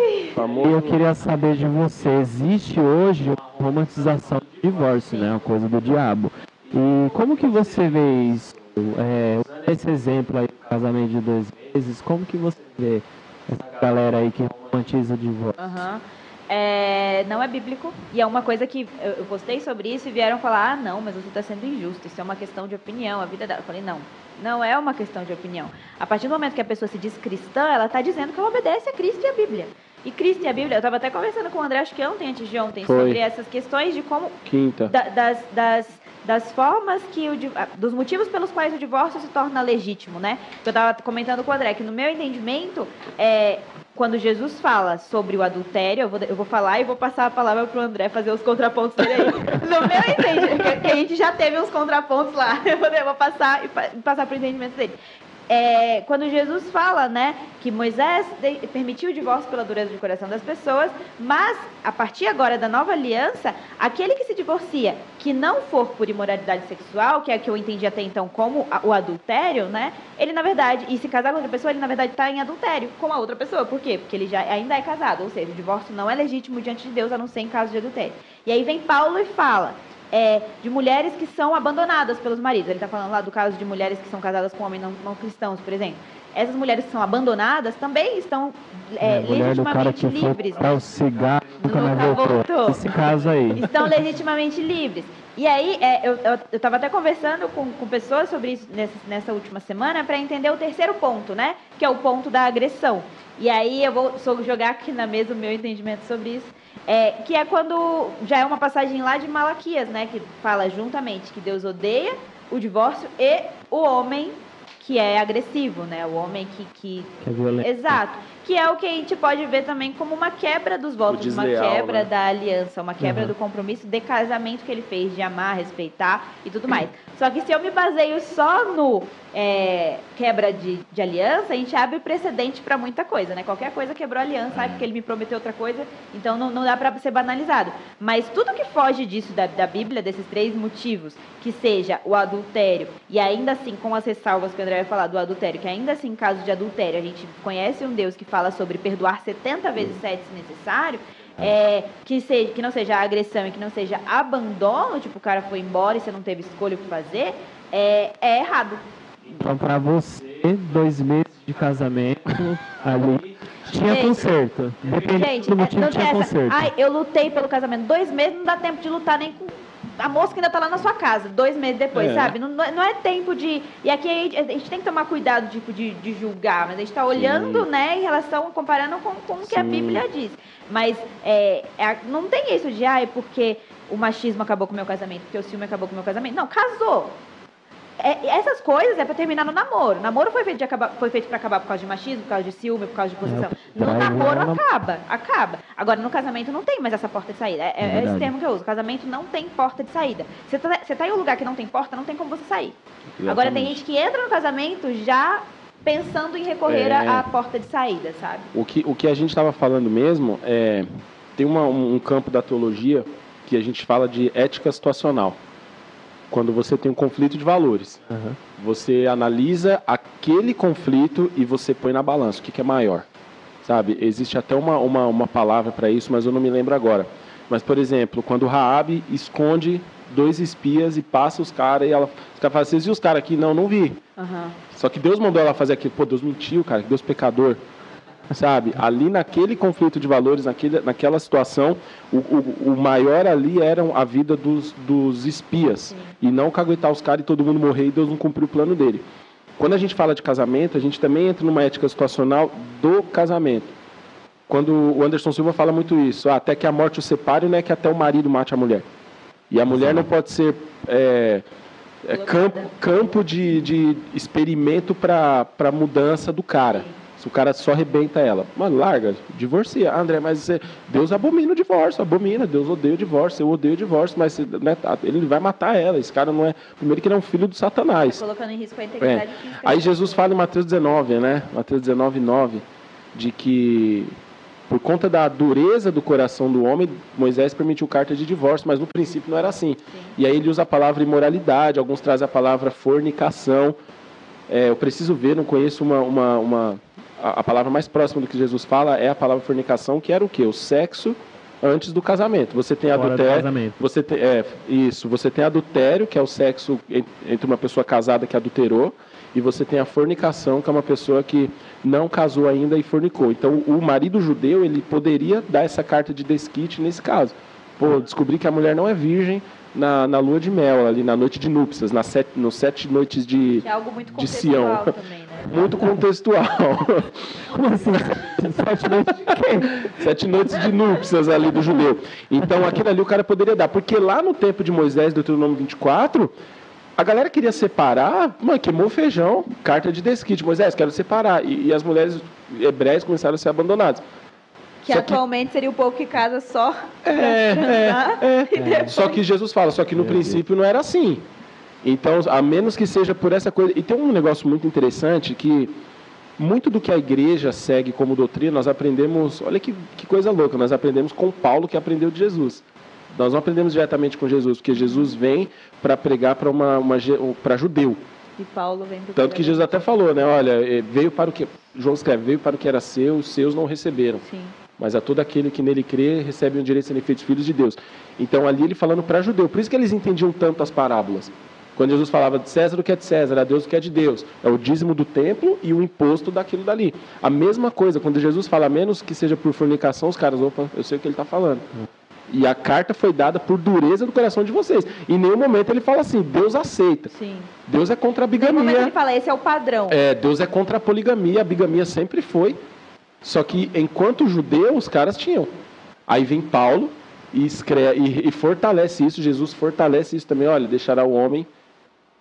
[SPEAKER 1] E eu queria saber de você, existe hoje uma romantização do divórcio, né? Uma coisa do diabo. E como que você vê isso? É, esse exemplo aí do casamento de dois meses, como que você vê essa galera aí que romantiza o divórcio?
[SPEAKER 3] Aham. É, não é bíblico. E é uma coisa que eu, eu postei sobre isso e vieram falar: ah, não, mas você está sendo injusto. Isso é uma questão de opinião. A vida dela. Eu falei: não, não é uma questão de opinião. A partir do momento que a pessoa se diz cristã, ela está dizendo que ela obedece a Cristo e a Bíblia. E Cristo e a Bíblia, eu estava até conversando com o André, acho que ontem, antes de ontem,
[SPEAKER 2] Foi.
[SPEAKER 3] sobre essas questões de como
[SPEAKER 2] Quinta.
[SPEAKER 3] da- das, das, das formas que o ah, dos motivos pelos quais o divórcio se torna legítimo, né? Eu estava comentando com o André que no meu entendimento, é, quando Jesus fala sobre o adultério, eu vou, eu vou falar e vou passar a palavra para o André fazer os contrapontos dele aí. No meu entendimento, que, a gente já teve uns contrapontos lá, eu vou, passar e pa- passar para o entendimento dele. É, quando Jesus fala, né, que Moisés permitiu o divórcio pela dureza de coração das pessoas, mas a partir agora da nova aliança, aquele que se divorcia, que não for por imoralidade sexual, que é que eu entendi até então como o adultério, né, ele na verdade, e se casar com outra pessoa, ele na verdade está em adultério com a outra pessoa. Por quê? Porque ele já ainda é casado, ou seja, o divórcio não é legítimo diante de Deus, a não ser em caso de adultério. E aí vem Paulo e fala, é, de mulheres que são abandonadas pelos maridos. Ele está falando lá do caso de mulheres que são casadas com homens não, não cristãos, por exemplo. Essas mulheres que são abandonadas também estão é,
[SPEAKER 1] cara
[SPEAKER 3] legitimamente livres.
[SPEAKER 1] para o cigarro nunca mais voltou.
[SPEAKER 3] voltou.
[SPEAKER 1] Esse caso aí.
[SPEAKER 3] Estão legitimamente livres. E aí, é, eu estava até conversando com, com pessoas sobre isso nessa, nessa última semana para entender o terceiro ponto, né? Que é o ponto da agressão. E aí eu vou jogar aqui na mesa o meu entendimento sobre isso. É, que é quando já é uma passagem lá de Malaquias, né? Que fala juntamente que Deus odeia o divórcio e o homem que é agressivo, né? O homem que, que
[SPEAKER 1] Que é violento.
[SPEAKER 3] Exato. Que é o que a gente pode ver também como uma quebra dos votos, uma
[SPEAKER 2] desleal,
[SPEAKER 3] quebra
[SPEAKER 2] né?
[SPEAKER 3] da aliança, uma quebra
[SPEAKER 1] Uhum.
[SPEAKER 3] do compromisso de casamento que ele fez, de amar, respeitar e tudo mais. Só que se eu me baseio só no é, quebra de, de aliança, a gente abre precedente para muita coisa, né? Qualquer coisa quebrou aliança, ai, porque ele me prometeu outra coisa, então não, não dá para ser banalizado. Mas tudo que foge disso da, da Bíblia, desses três motivos, que seja o adultério, e ainda assim, com as ressalvas que o André vai falar do adultério, que ainda assim, em caso de adultério, a gente conhece um Deus que fala sobre perdoar 70 vezes 7 se necessário, é, que, seja, que não seja agressão e que não seja abandono, tipo, o cara foi embora e você não teve escolha o que fazer, é, é errado.
[SPEAKER 1] Então, pra você, dois meses de casamento ali tinha
[SPEAKER 3] Gente,
[SPEAKER 1] conserto. Dependendo
[SPEAKER 3] Gente,
[SPEAKER 1] do
[SPEAKER 3] é,
[SPEAKER 1] motivo, tinha
[SPEAKER 3] essa.
[SPEAKER 1] conserto.
[SPEAKER 3] Ai, eu lutei pelo casamento. Dois meses não dá tempo de lutar nem com. A moça que ainda tá lá na sua casa, dois meses depois,
[SPEAKER 2] É.
[SPEAKER 3] sabe? Não, não é- é tempo de. E aqui a gente, a gente tem que tomar cuidado tipo, de, de julgar, mas a gente tá olhando, né, em relação, comparando com, com o que a
[SPEAKER 2] Sim.
[SPEAKER 3] Bíblia diz. Mas é, é- não tem isso de, ai, porque o machismo acabou com o meu casamento, porque o ciúme acabou com o meu casamento. Não, casou. É, essas coisas é pra terminar no namoro. Namoro foi feito, de acabar, foi feito pra acabar por causa de machismo, por causa de ciúme, por causa de posição. No namoro
[SPEAKER 1] não-
[SPEAKER 3] acaba, acaba. Agora, no casamento não tem mais essa porta de saída. É, é esse
[SPEAKER 1] verdade.
[SPEAKER 3] termo que eu uso. Casamento não tem porta de saída. Você tá, você tá em um lugar que não tem porta, não tem como você sair. Agora, tem
[SPEAKER 2] Exatamente.
[SPEAKER 3] gente que entra no casamento já pensando em recorrer
[SPEAKER 2] É.
[SPEAKER 3] à à porta de saída, sabe?
[SPEAKER 2] O que, o que a gente estava falando mesmo é. Tem uma- um, um campo da teologia que a gente fala de ética situacional. Quando você tem um conflito de valores.
[SPEAKER 1] Aham.
[SPEAKER 2] Você analisa aquele conflito e você põe na balança o que, que é maior. Sabe? Existe até uma, uma, uma palavra para isso, mas eu não me lembro agora. Mas, por exemplo, quando Raabe esconde dois espias e passa os caras e ela, os caras falam, vocês viram os caras aqui? Não, não vi.
[SPEAKER 3] Aham.
[SPEAKER 2] Só que Deus mandou ela fazer aquilo. Pô, Deus mentiu, cara, que Deus pecador. Sabe? Ali naquele conflito de valores, naquele, naquela situação, o, o, o maior ali era a vida dos, dos espias. Sim. E não caguetar os caras e todo mundo morrer e Deus não cumpriu o plano dele. Quando a gente fala de casamento, a gente também entra numa ética situacional do casamento. Quando o Anderson Silva fala muito isso, ah, até que a morte o separe, não é que até o marido mate a mulher. E a mulher não pode ser é, é campo, campo de, de experimento para mudança do cara. Se o cara só arrebenta ela, mano, larga, divorcia. Ah, André, mas Deus abomina o divórcio, abomina, Deus odeia o divórcio, eu odeio o divórcio, mas né, tá, ele vai matar ela. Esse cara não é. Primeiro que ele é um filho do Satanás.
[SPEAKER 3] Tá colocando em risco a integridade
[SPEAKER 2] é. Aí Jesus fala em Mateus 19, né? Mateus 19, 9, de que por conta da dureza do coração do homem, Moisés permitiu carta de divórcio, mas no princípio não era assim. Sim. E aí ele usa a palavra imoralidade, alguns trazem a palavra fornicação. É, eu preciso ver, não conheço uma, uma, uma a, a, palavra mais próxima do que Jesus fala é a palavra fornicação, que era o quê? O sexo antes do casamento. Você tem Fora adultério. Você tem, é, isso. Você tem adultério, que é o sexo entre uma pessoa casada que adulterou, e você tem a fornicação, que é uma pessoa que não casou ainda e fornicou. Então, o marido judeu, ele poderia dar essa carta de desquite nesse caso. Pô, descobri que a mulher não é virgem na, na lua de mel, ali na noite de núpcias, nas sete, nos sete noites de,
[SPEAKER 3] é algo muito
[SPEAKER 2] de Sião.
[SPEAKER 3] Também, né?
[SPEAKER 2] Muito contextual.
[SPEAKER 1] Como assim? Sete noites de quê?
[SPEAKER 2] Sete noites de núpcias ali do judeu. Então, aquilo ali o cara poderia dar. Porque lá no tempo de Moisés, Deuteronômio 24, a galera queria separar, mano, queimou feijão, carta de desquite. Moisés, quero separar. E, e as mulheres hebreias começaram a ser abandonadas.
[SPEAKER 3] Que só atualmente que... seria o povo que casa só.
[SPEAKER 2] É, é, é. Depois... Só que Jesus fala, só que no princípio não era assim. Então, a menos que seja por essa coisa. E tem um negócio muito interessante que muito do que a igreja segue como doutrina, nós aprendemos. Olha que, que coisa louca, nós aprendemos com Paulo que aprendeu de Jesus. Nós não aprendemos diretamente com Jesus, porque Jesus vem para pregar para uma, uma para judeu.
[SPEAKER 3] E Paulo vem para
[SPEAKER 2] Tanto que Jesus até falou, né? Olha, eh, veio para o que João escreve, veio para o que era seu, os seus não receberam.
[SPEAKER 3] Sim.
[SPEAKER 2] Mas a todo aquele que nele crê recebe o um direito de serem feitos filhos de Deus. Então ali ele falando para judeu, por isso que eles entendiam tanto as parábolas. Quando Jesus falava de César o que é de César, a Deus o que é de Deus. É o dízimo do templo e o imposto daquilo dali. A mesma coisa, quando Jesus fala menos que seja por fornicação, os caras, opa, eu sei o que ele está falando. E a carta foi dada por dureza do coração de vocês. Em nenhum momento ele fala assim, Deus aceita.
[SPEAKER 3] Sim.
[SPEAKER 2] Deus é contra a bigamia. Em nenhum momento
[SPEAKER 3] ele fala, esse é o padrão.
[SPEAKER 2] É, Deus é contra a poligamia, a bigamia sempre foi. Só que enquanto judeu, os caras tinham. Aí vem Paulo e, escreve, e, e fortalece isso, Jesus fortalece isso também. Olha, deixará o homem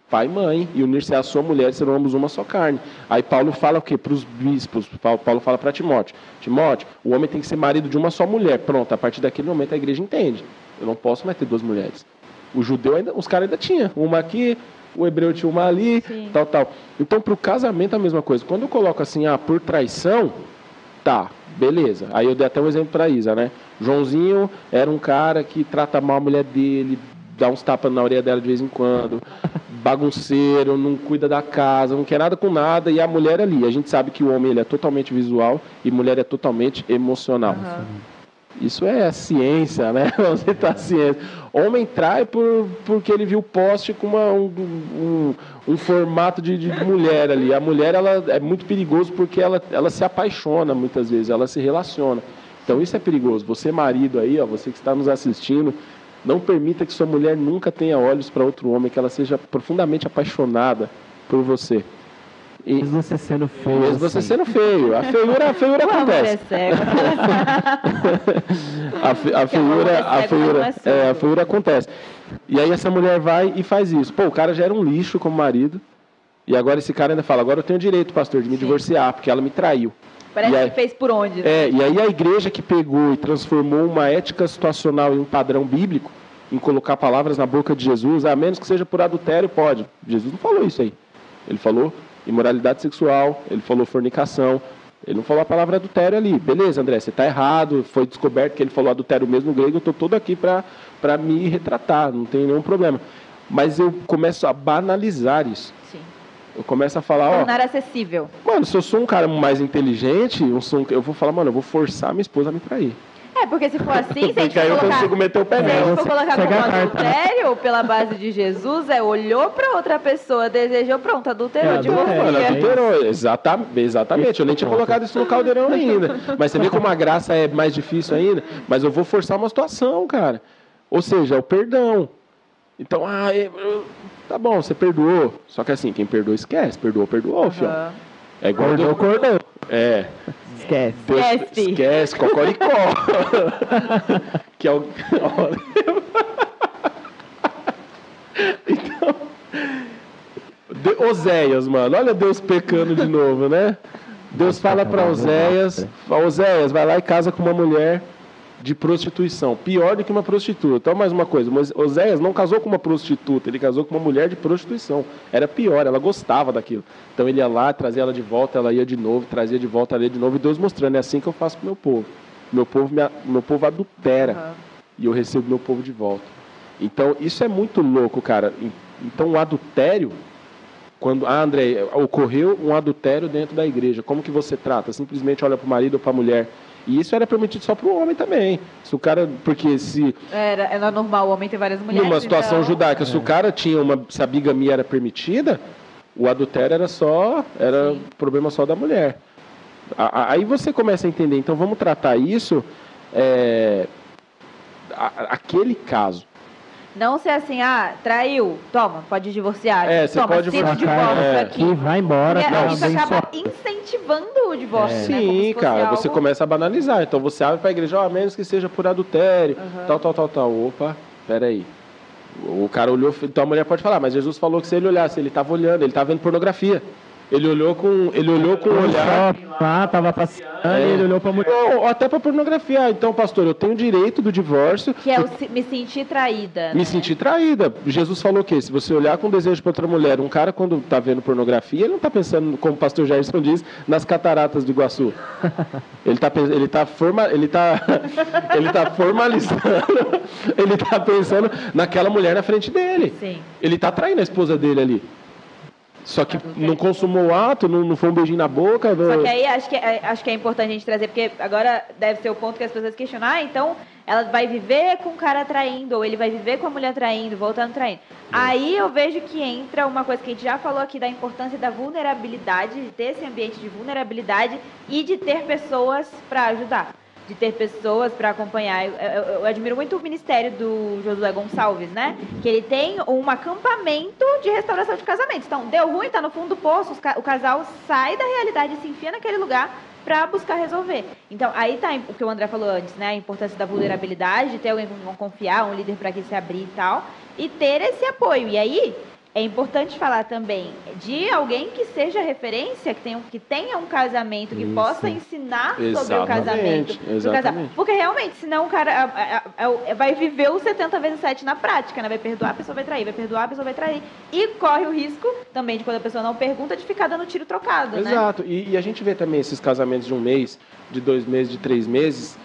[SPEAKER 2] pai e mãe, e unir-se à sua mulher, serão ambos uma só carne. Aí Paulo fala o quê? Para os bispos, Paulo fala para Timóteo, Timóteo, o homem tem que ser marido de uma só mulher. Pronto, a partir daquele momento a igreja entende. Eu não posso mais ter duas mulheres. O judeu ainda, os caras ainda tinham, uma aqui, o hebreu tinha uma ali, Sim. tal, tal. Então, para o casamento a mesma coisa. Quando eu coloco assim, ah, por traição, tá, beleza. Aí eu dei até um exemplo para Isa, né? Joãozinho era um cara que trata mal a mulher dele, dá uns tapas na orelha dela de vez em quando, bagunceiro, não cuida da casa, não quer nada com nada, e a mulher ali. A gente sabe que o homem ele é totalmente visual e mulher é totalmente emocional. Uhum. Isso é ciência, né? Vamos citar ciência. Homem trai por, porque ele viu poste com uma, um, um, um, formato de, de, mulher ali. A mulher ela é muito perigoso porque ela, ela se apaixona muitas vezes, ela se relaciona. Então isso é perigoso. Você marido aí, ó, você que está nos assistindo, não permita que sua mulher nunca tenha olhos para outro homem, que ela seja profundamente apaixonada por você.
[SPEAKER 1] E, mesmo você sendo feio.
[SPEAKER 2] Mesmo você assim. sendo feio. A feiura, a feiura acontece.
[SPEAKER 3] É
[SPEAKER 2] a, fe, a feiura, a feiura, é, a feiura acontece. E aí essa mulher vai e faz isso. Pô, o cara já era um lixo como marido. E agora esse cara ainda fala, agora eu tenho direito, pastor, de me Sim. divorciar, porque ela me traiu.
[SPEAKER 3] Parece aí, que fez por onde.
[SPEAKER 2] Né? É, e aí a igreja que pegou e transformou uma ética situacional em um padrão bíblico, em colocar palavras na boca de Jesus, a menos que seja por adultério, pode. Jesus não falou isso aí. Ele falou imoralidade sexual, ele falou fornicação, ele não falou a palavra adultério ali. Beleza, André, você está errado, foi descoberto que ele falou adultério mesmo grego, eu estou todo aqui para me retratar, não tem nenhum problema. Mas eu começo a banalizar isso. Eu começo a falar, ó.
[SPEAKER 3] Tornar acessível.
[SPEAKER 2] Mano, se eu sou um cara mais inteligente, eu, sou um, eu vou falar, mano, eu vou forçar minha esposa a me trair.
[SPEAKER 3] É, porque se for assim, se a gente
[SPEAKER 2] Porque aí eu
[SPEAKER 3] for colocar,
[SPEAKER 2] consigo meter o pé
[SPEAKER 3] se a gente for colocar como
[SPEAKER 1] né?
[SPEAKER 3] adultério, pela base de Jesus, é olhou pra outra pessoa, desejou, pronto, adulterou,
[SPEAKER 1] É,
[SPEAKER 3] divorcia.
[SPEAKER 2] Mano,
[SPEAKER 1] É,
[SPEAKER 2] adulterou. Exata, exatamente. Eu nem tinha colocado isso no caldeirão ainda. Mas você vê como a graça é mais difícil ainda. Mas eu vou forçar uma situação, cara. Ou seja, é o perdão. Então, ah, eu- tá bom, você perdoou. Só que assim, quem perdoou, esquece. Perdoou, perdoou, fião.
[SPEAKER 3] Aham.
[SPEAKER 2] É igual.
[SPEAKER 1] Acordou, acordou.
[SPEAKER 2] É.
[SPEAKER 1] Esquece.
[SPEAKER 2] Deus,
[SPEAKER 3] Esquece.
[SPEAKER 2] esquece, cocoricó. que é o. então. De- Oséias, mano. Olha Deus pecando de novo, né? Deus fala para Oséias: "Fala, Oséias, vai lá e casa com uma mulher de prostituição. Pior do que uma prostituta. Então, mais uma coisa: Oséias não casou com uma prostituta, ele casou com uma mulher de prostituição. Era pior, ela gostava daquilo. Então, ele ia lá, trazia ela de volta, ela ia de novo, trazia de volta, ela ia de novo. E Deus mostrando: é assim que eu faço com o meu povo. Meu povo, me, meu povo adultera
[SPEAKER 3] Aham.
[SPEAKER 2] e eu recebo meu povo de volta. Então, isso é muito louco, cara. Então, o adultério, quando, ah, André, ocorreu um adultério dentro da igreja, como que você trata? Simplesmente olha para o marido ou para a mulher. E isso era permitido só para o homem também. Se o cara, porque se
[SPEAKER 3] Era, era normal o homem ter várias mulheres.
[SPEAKER 2] numa situação
[SPEAKER 3] então...
[SPEAKER 2] judaica, se o cara tinha uma, se a bigamia era permitida, o adultério era só, era
[SPEAKER 3] Sim.
[SPEAKER 2] problema só da mulher. Aí você começa a entender. Então vamos tratar isso, é, aquele caso.
[SPEAKER 3] Não ser assim, ah, traiu, toma, pode divorciar.
[SPEAKER 2] É, você
[SPEAKER 3] toma,
[SPEAKER 2] pode divorciar,
[SPEAKER 3] divórcio
[SPEAKER 2] é.
[SPEAKER 3] aqui.
[SPEAKER 1] E vai embora.
[SPEAKER 3] Porque
[SPEAKER 1] tá
[SPEAKER 3] isso acaba
[SPEAKER 1] abençoado.
[SPEAKER 3] incentivando o divórcio, né? Como
[SPEAKER 2] Sim,
[SPEAKER 3] se fosse
[SPEAKER 2] cara,
[SPEAKER 3] algo-
[SPEAKER 2] você começa a banalizar. Então você abre para a igreja, ó, a menos que seja por adultério,
[SPEAKER 3] Aham.
[SPEAKER 2] tal, tal, tal, tal. Opa, peraí. O cara olhou, então a mulher pode falar, mas Jesus falou que se ele olhasse, ele estava olhando, ele estava vendo pornografia. Ele olhou com, ele olhou com um olhar.
[SPEAKER 1] Lá, tava passeando
[SPEAKER 2] É.
[SPEAKER 1] e ele olhou pra mulher.
[SPEAKER 2] Não, até para pornografia. Ah, Então, pastor, eu tenho direito do divórcio.
[SPEAKER 3] Que é o se- me sentir traída.
[SPEAKER 2] Me
[SPEAKER 3] né?
[SPEAKER 2] sentir traída. Jesus falou que se você olhar com desejo para outra mulher, um cara quando está vendo pornografia, ele não está pensando, como o pastor Gerson diz, nas cataratas do Iguaçu. Ele está ele tá forma, ele tá, ele tá formalizando, ele está pensando naquela mulher na frente dele.
[SPEAKER 3] Sim.
[SPEAKER 2] Ele está traindo a esposa dele ali. Só que não consumou o ato, não, não foi um beijinho na boca.
[SPEAKER 3] Só que aí acho que, é, acho que é importante a gente trazer, porque agora deve ser o ponto que as pessoas questionam, ah, então ela vai viver com o cara traindo, ou ele vai viver com a mulher traindo, voltando traindo. Aí eu vejo que entra uma coisa que a gente já falou aqui da importância da vulnerabilidade, de ter esse ambiente de vulnerabilidade e de ter pessoas para ajudar. De ter pessoas para acompanhar. Eu, eu- eu admiro muito o ministério do Josué Gonçalves, né? Que ele tem um acampamento de restauração de casamentos. Então, deu ruim, tá no fundo do poço, o casal sai da realidade e se enfia naquele lugar para buscar resolver. Então, aí tá o que o André falou antes, né? A importância da vulnerabilidade, de ter alguém com quem confiar, um líder para que se abrir e tal, e ter esse apoio. E aí, é importante falar também de alguém que seja referência, que tenha, um- que tenha um casamento, que
[SPEAKER 1] Isso.
[SPEAKER 3] possa ensinar sobre o
[SPEAKER 2] Exatamente,
[SPEAKER 3] casamento.
[SPEAKER 2] exatamente.
[SPEAKER 3] Porque realmente, senão o cara a- a- a- vai viver o 70 vezes 7 na prática, né? Vai perdoar, a pessoa vai trair, vai perdoar, a pessoa vai trair. E corre o risco também de quando a pessoa não pergunta, de ficar dando tiro trocado, né?
[SPEAKER 2] Exato. E, e a gente vê também esses casamentos de um mês, de dois meses, de três meses,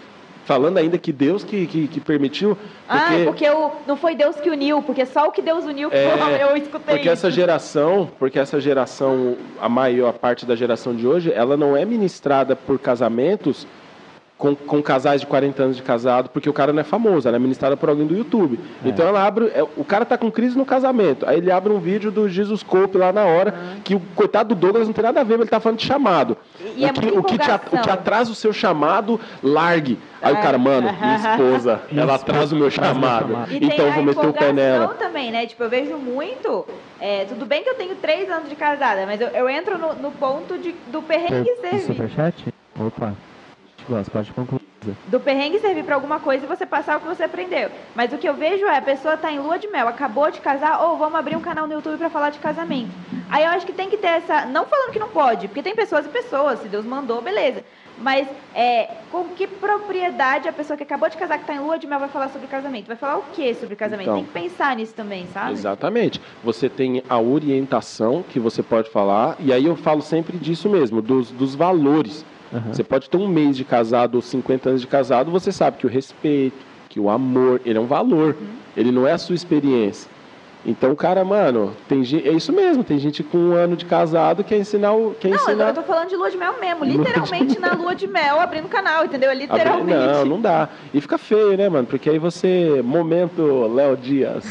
[SPEAKER 2] falando ainda que Deus que, que, que permitiu.
[SPEAKER 3] Ah, porque o, não foi Deus que uniu, porque só o que Deus uniu que
[SPEAKER 2] É,
[SPEAKER 3] eu escutei
[SPEAKER 2] Porque essa geração, porque essa geração, a maior parte da geração de hoje, ela não é ministrada por casamentos com, com casais de 40 anos de casado, porque o cara não é famoso, ela é ministrada por alguém do YouTube. Então ela abre, é, o cara tá com crise no casamento, aí ele abre um vídeo do Jesus Cope lá na hora, que o coitado do Douglas não tem nada a ver, mas ele tá falando de chamado.
[SPEAKER 3] E é
[SPEAKER 2] o, que,
[SPEAKER 3] muita
[SPEAKER 2] o, que te, o que atrasa o seu chamado, largue. Aí o cara, mano, minha esposa, ela atrasa o meu chamado.
[SPEAKER 1] chamado.
[SPEAKER 3] E
[SPEAKER 2] Então eu
[SPEAKER 3] a
[SPEAKER 2] vou meter o pé nela.
[SPEAKER 3] também, né? Tipo, eu vejo muito. é, tudo bem que eu tenho três anos de casada, mas eu, eu entro no, no ponto de, do perrengue
[SPEAKER 1] Per-
[SPEAKER 3] servir.
[SPEAKER 1] Superchat? Opa. Gosto, pode concluir.
[SPEAKER 3] Do perrengue servir pra alguma coisa e você passar o que você aprendeu. Mas o que eu vejo é a pessoa tá em lua de mel, acabou de casar, ou vamos abrir um canal no YouTube pra falar de casamento. Aí eu acho que tem que ter essa. Não falando que não pode, porque tem pessoas e pessoas, se Deus mandou, beleza. Mas é, com que propriedade a pessoa que acabou de casar, que tá em lua de mel, vai falar sobre casamento? Vai falar o que sobre casamento?
[SPEAKER 2] Então.
[SPEAKER 3] tem que pensar nisso também, sabe?
[SPEAKER 2] Exatamente. Você tem a orientação que você pode falar, e aí eu falo sempre disso mesmo, dos, dos valores.
[SPEAKER 1] Aham.
[SPEAKER 2] Você pode ter um mês de casado ou 50 anos de casado, você sabe que o respeito, que o amor, ele é um valor, ele não é a sua experiência. Então, cara, mano, tem gente, é isso mesmo, tem gente com um ano de casado que quer ensinar o. Quer
[SPEAKER 3] Não,
[SPEAKER 2] ensinar...
[SPEAKER 3] eu tô falando de lua de mel mesmo.
[SPEAKER 2] Lua
[SPEAKER 3] Literalmente na lua de mel, abrindo canal, entendeu? É Literalmente.
[SPEAKER 2] Não, não dá. E fica feio, né, mano? Porque aí você. Momento, Léo Dias.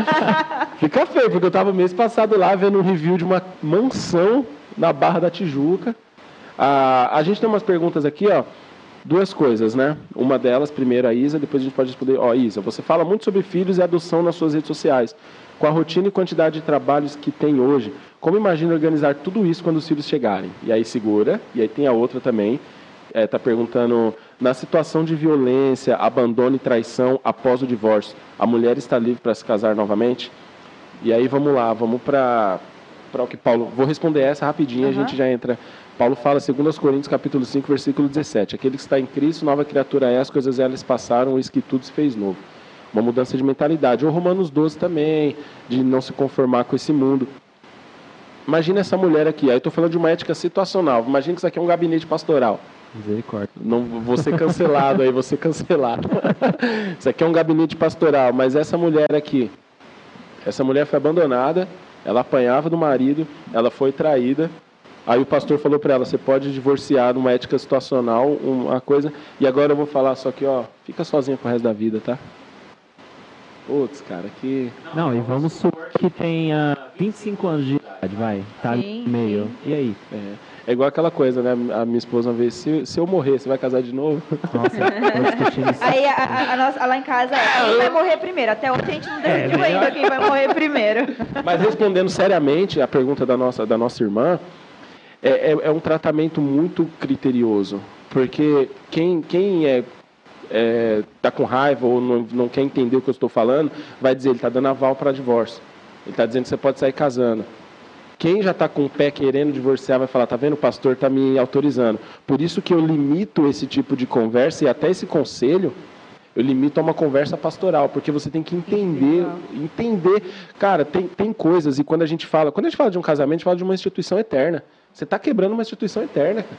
[SPEAKER 2] fica feio, porque eu tava mês passado lá vendo um review de uma mansão na Barra da Tijuca. Ah, a gente tem umas perguntas aqui, ó. Duas coisas, né? Uma delas, primeiro a Isa, depois a gente pode responder. Ó, Isa, você fala muito sobre filhos e adoção nas suas redes sociais. Com a rotina e quantidade de trabalhos que tem hoje, como imagina organizar tudo isso quando os filhos chegarem? E aí segura, e aí tem a outra também, está perguntando na situação de violência, abandono e traição após o divórcio, a mulher está livre para se casar novamente? E aí vamos lá, vamos para para o que Paulo. Vou responder essa rapidinho, a
[SPEAKER 3] Aham.
[SPEAKER 2] gente já entra. Paulo fala, segundo aos Coríntios, capítulo 5, versículo 17. Aquele que está em Cristo, nova criatura é, as coisas elas passaram, eis que tudo se fez novo. Uma mudança de mentalidade. Ou Romanos 12 também, de não se conformar com esse mundo. Imagina essa mulher aqui, aí estou falando de uma ética situacional. Imagina que isso aqui é um gabinete pastoral.
[SPEAKER 1] Misericórdia.
[SPEAKER 2] Não vou ser cancelado aí, vou ser cancelado. Isso aqui é um gabinete pastoral, mas essa mulher aqui, essa mulher foi abandonada, ela apanhava do marido, ela foi traída. Aí o pastor falou para ela: você pode divorciar numa ética situacional, uma coisa. E agora eu vou falar só que, ó, fica sozinha pro resto da vida, tá? Putz, cara, que.
[SPEAKER 1] Não, e vamos supor que tenha 25 anos de idade, vai. Tá
[SPEAKER 3] Sim,
[SPEAKER 1] meio.
[SPEAKER 3] sim.
[SPEAKER 1] E aí?
[SPEAKER 2] É, é igual aquela coisa, né? A minha esposa uma vez: se, se eu morrer, você vai casar de novo?
[SPEAKER 1] Nossa, isso.
[SPEAKER 3] Aí a, a- a nossa, lá em casa é quem vai morrer primeiro. Até ontem a gente não decidiu
[SPEAKER 1] melhor.
[SPEAKER 3] ainda quem vai morrer primeiro.
[SPEAKER 2] Mas respondendo seriamente a pergunta da nossa, da nossa irmã, é, é, é um tratamento muito criterioso. Porque quem, quem é, é, tá com raiva ou não, não quer entender o que eu estou falando, vai dizer, ele está dando aval para divórcio. Ele está dizendo que você pode sair casando. Quem já está com o pé querendo divorciar vai falar, tá vendo, o pastor está me autorizando. Por isso que eu limito esse tipo de conversa e até esse conselho, eu limito a uma conversa pastoral, porque você tem que entender, entender. Cara, tem, tem coisas, e quando a gente fala, quando a gente fala de um casamento, a gente fala de uma instituição eterna. Você está quebrando uma instituição eterna, cara.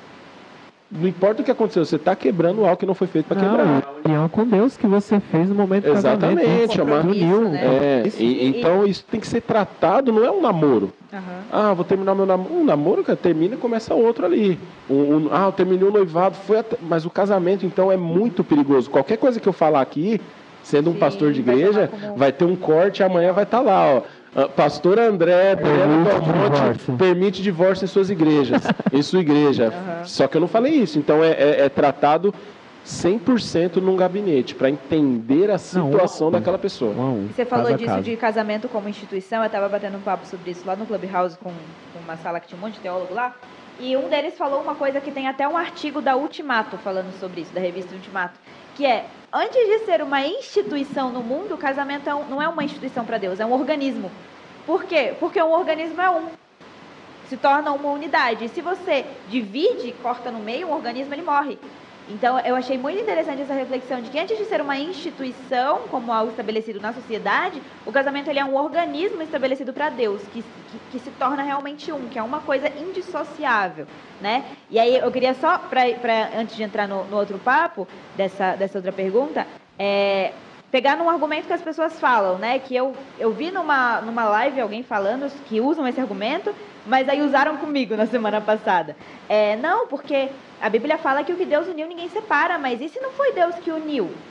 [SPEAKER 2] Não importa o que aconteceu, você está quebrando algo que não foi feito para quebrar.
[SPEAKER 1] Não, a união com Deus que você fez no momento do casamento.
[SPEAKER 2] Exatamente, é uma-
[SPEAKER 3] Compromisso,
[SPEAKER 1] uniu.
[SPEAKER 3] né?
[SPEAKER 2] É, e- então isso tem que ser tratado, não é um namoro.
[SPEAKER 3] Aham.
[SPEAKER 2] Ah, vou terminar meu namoro. Um namoro, cara, termina e começa outro ali. Um- um- ah, eu terminei o noivado, foi até- mas o casamento, então, é muito perigoso. Qualquer coisa que eu falar aqui, sendo um
[SPEAKER 3] Sim,
[SPEAKER 2] pastor de
[SPEAKER 3] vai
[SPEAKER 2] igreja,
[SPEAKER 3] tomar como-
[SPEAKER 2] vai ter um corte e amanhã vai estar lá, ó. Ah, Pastor André Adriano
[SPEAKER 1] Permite
[SPEAKER 2] Belmonte
[SPEAKER 1] divórcio.
[SPEAKER 2] permite divórcio em suas igrejas, em sua igreja. Só que eu não falei isso. Então é, é- é tratado 100% num gabinete, para entender a
[SPEAKER 1] Não,
[SPEAKER 2] situação
[SPEAKER 1] um-
[SPEAKER 2] daquela pessoa.
[SPEAKER 1] Um
[SPEAKER 3] Você falou disso
[SPEAKER 1] casa.
[SPEAKER 3] de casamento como instituição, eu estava batendo um papo sobre isso lá no Clubhouse com, com uma sala que tinha um monte de teólogo lá. E um deles falou uma coisa que tem até um artigo da Ultimato falando sobre isso, da revista Ultimato, que é, antes de ser uma instituição no mundo, o casamento é um- não é uma instituição para Deus, é um organismo. Por quê? Porque um organismo é um. Se torna uma unidade. E se você divide, corta no meio, um organismo ele morre. Então, eu achei muito interessante essa reflexão de que antes de ser uma instituição, como algo estabelecido na sociedade, o casamento ele é um organismo estabelecido para Deus, que, que, que se torna realmente um, que é uma coisa indissociável, né? E aí, eu queria só, pra, pra, antes de entrar no, no outro papo, dessa, dessa outra pergunta, é, pegar num argumento que as pessoas falam, né? Que eu, eu vi numa, numa live alguém falando que usam esse argumento, mas aí usaram comigo na semana passada. É, não, porque a Bíblia fala que o que Deus uniu ninguém separa, mas e se não foi Deus que uniu?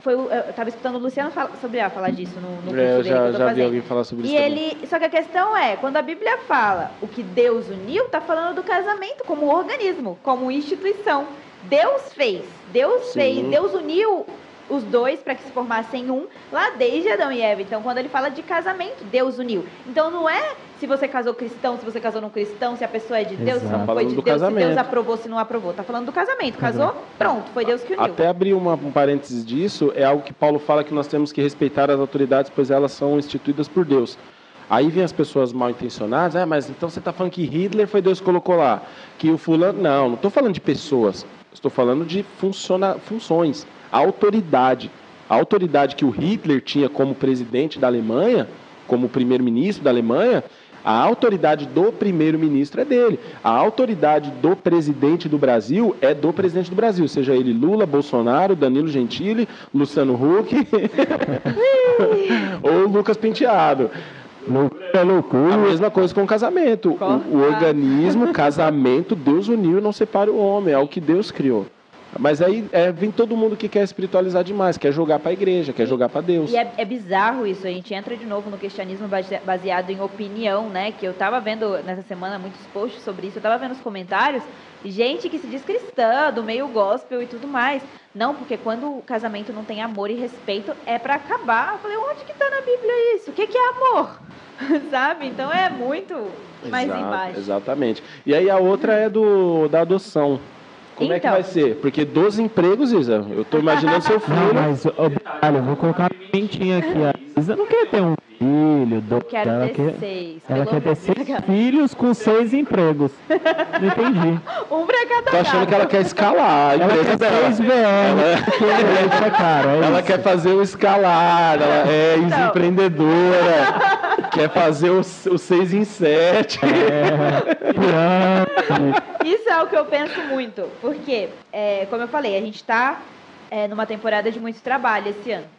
[SPEAKER 3] Foi, eu estava escutando o Luciano fala, sobre ah, falar disso no, no curso
[SPEAKER 2] É, eu
[SPEAKER 3] dele
[SPEAKER 2] já,
[SPEAKER 3] eu tô
[SPEAKER 2] já vi alguém falar sobre
[SPEAKER 3] E
[SPEAKER 2] isso. também.
[SPEAKER 3] ele, só que a questão é, quando a Bíblia fala o que Deus uniu, tá falando do casamento como organismo, como instituição. Deus fez, Deus
[SPEAKER 2] Sim.
[SPEAKER 3] fez, Deus uniu os dois para que se formassem um lá desde Adão e Eva. Então, quando ele fala de casamento, Deus uniu. Então, não é se você casou cristão, se você casou não cristão, se a pessoa é de Deus, se
[SPEAKER 1] Exato.
[SPEAKER 3] não foi
[SPEAKER 2] Falando
[SPEAKER 3] de
[SPEAKER 2] do
[SPEAKER 3] Deus, se Deus
[SPEAKER 2] casamento.
[SPEAKER 3] aprovou, se não aprovou. Tá falando do casamento. Casou, pronto, foi Deus que uniu.
[SPEAKER 2] Até abrir uma, um parênteses disso, é algo que Paulo fala que nós temos que respeitar as autoridades, pois elas são instituídas por Deus. Aí vem as pessoas mal intencionadas, ah, mas então você está falando que Hitler foi Deus que colocou lá, que o fulano. Não, não estou falando de pessoas, estou falando de funciona, funções, a autoridade. A autoridade que o Hitler tinha como presidente da Alemanha, como primeiro-ministro da Alemanha, A autoridade do primeiro-ministro é dele. A autoridade do presidente do Brasil é do presidente do Brasil, seja ele Lula, Bolsonaro, Danilo Gentili, Luciano Huck ou Lucas Penteado.
[SPEAKER 1] É loucura.
[SPEAKER 2] A mesma coisa com o casamento. O, o organismo, casamento, Deus uniu e não separa o homem. É o que Deus criou. Mas aí é, vem todo mundo que quer espiritualizar demais, quer jogar para a igreja, quer jogar para Deus.
[SPEAKER 3] E é, é, bizarro isso, a gente entra de novo no cristianismo baseado em opinião, né? Que eu estava vendo nessa semana muitos posts sobre isso, eu estava vendo os comentários, gente que se diz cristã, do meio gospel e tudo mais. Não, porque quando o casamento não tem amor e respeito, é para acabar. Eu falei, onde que está na Bíblia isso? O que, que é amor? Sabe? Então é muito mais
[SPEAKER 2] Exato,
[SPEAKER 3] embaixo.
[SPEAKER 2] Exatamente. E aí a outra é do da adoção. Como então. é que vai então. ser? Porque 12 empregos, Isa, eu estou imaginando seu filho.
[SPEAKER 1] Não, mas, olha, eu vou colocar uma pimentinha aqui. A Isa não quer ter um filho. Do...
[SPEAKER 3] Eu quero
[SPEAKER 1] ela
[SPEAKER 3] ter
[SPEAKER 1] quer...
[SPEAKER 3] seis.
[SPEAKER 1] Ela quer ter seis filhos com seis empregos. Não entendi.
[SPEAKER 3] Um pra cada
[SPEAKER 2] Tô achando que ela quer escalar.
[SPEAKER 1] ela quer dela. seis VR. Ela... cara, é
[SPEAKER 2] ela quer fazer o escalar. Ela é então. empreendedora. quer fazer o, o seis em sete.
[SPEAKER 3] É, Isso é o que eu penso muito. Porque, é, como eu falei, a gente está é, numa temporada de muito trabalho esse ano.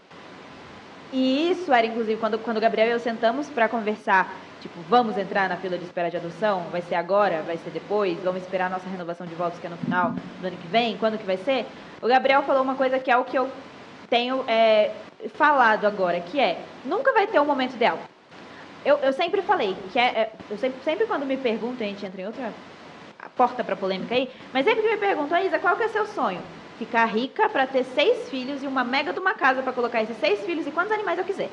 [SPEAKER 3] E isso era, inclusive, quando, quando o Gabriel e eu sentamos para conversar, tipo, vamos entrar na fila de espera de adoção? Vai ser agora? Vai ser depois? Vamos esperar a nossa renovação de votos, que é no final do ano que vem? Quando que vai ser? O Gabriel falou uma coisa que é o que eu tenho é, falado agora, que é, nunca vai ter um momento ideal. Eu, eu sempre falei, que é, é eu sempre, sempre quando me perguntam, a gente entra em outra porta para polêmica aí, mas sempre que me perguntam, Isa, qual que é seu sonho? Ficar rica para ter seis filhos e uma mega de uma casa para colocar esses seis filhos e quantos animais eu quiser.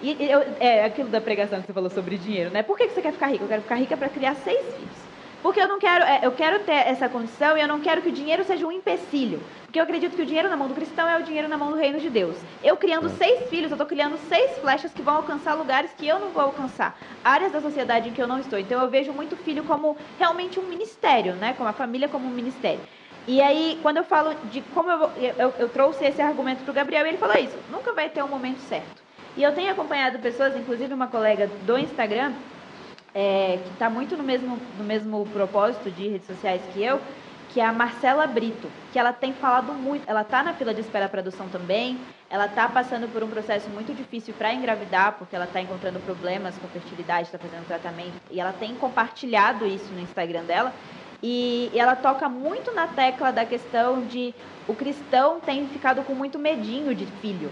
[SPEAKER 3] E eu, é aquilo da pregação que você falou sobre dinheiro, né? Por que você quer ficar rica? Eu quero ficar rica para criar seis filhos. Porque eu não quero, é, eu quero ter essa condição e eu não quero que o dinheiro seja um empecilho. Porque eu acredito que o dinheiro na mão do cristão é o dinheiro na mão do reino de Deus. Eu criando é. seis filhos, eu estou criando seis flechas que vão alcançar lugares que eu não vou alcançar. Áreas da sociedade em que eu não estou. Então eu vejo muito filho como realmente um ministério, né? Como a família como um ministério. E aí, quando eu falo de como eu, eu, eu trouxe esse argumento para o Gabriel, ele falou isso: nunca vai ter um momento certo. E eu tenho acompanhado pessoas, inclusive uma colega do Instagram, é, que está muito no mesmo, no mesmo propósito de redes sociais que eu, que é a Marcela Brito, que ela tem falado muito, ela está na fila de espera para adoção também, ela está passando por um processo muito difícil para engravidar, porque ela está encontrando problemas com fertilidade, está fazendo tratamento, e ela tem compartilhado isso no Instagram dela, e, ela toca muito na tecla da questão de o cristão tem ficado com muito medinho de filho,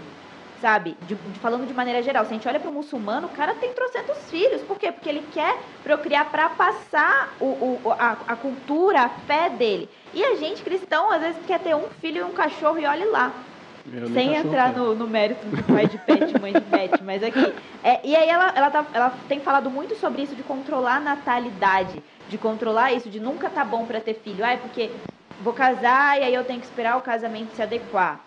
[SPEAKER 3] sabe? De, de, falando de maneira geral. Se a gente olha para o muçulmano, o cara tem trocentos filhos. Por quê? Porque ele quer procriar para passar o, o, a, a, cultura, a fé dele. E a gente, cristão, às vezes quer ter um filho e um cachorro e olhe lá. Sem entrar no, no, mérito do pai de pet, mãe de pet, mas aqui. É, e aí ela, ela, tá, ela tem falado muito sobre isso de controlar a natalidade de controlar isso, de nunca tá bom para ter filho. Ah, é porque vou casar e aí eu tenho que esperar o casamento se adequar,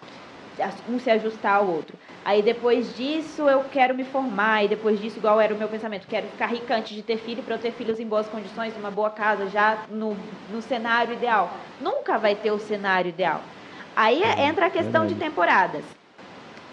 [SPEAKER 3] um se ajustar ao outro. Aí depois disso eu quero me formar, e depois disso, igual era o meu pensamento, quero ficar rica antes de ter filho para eu ter filhos em boas condições, numa boa casa, já no, no cenário ideal. Nunca vai ter o cenário ideal. Aí é, entra a questão de temporadas.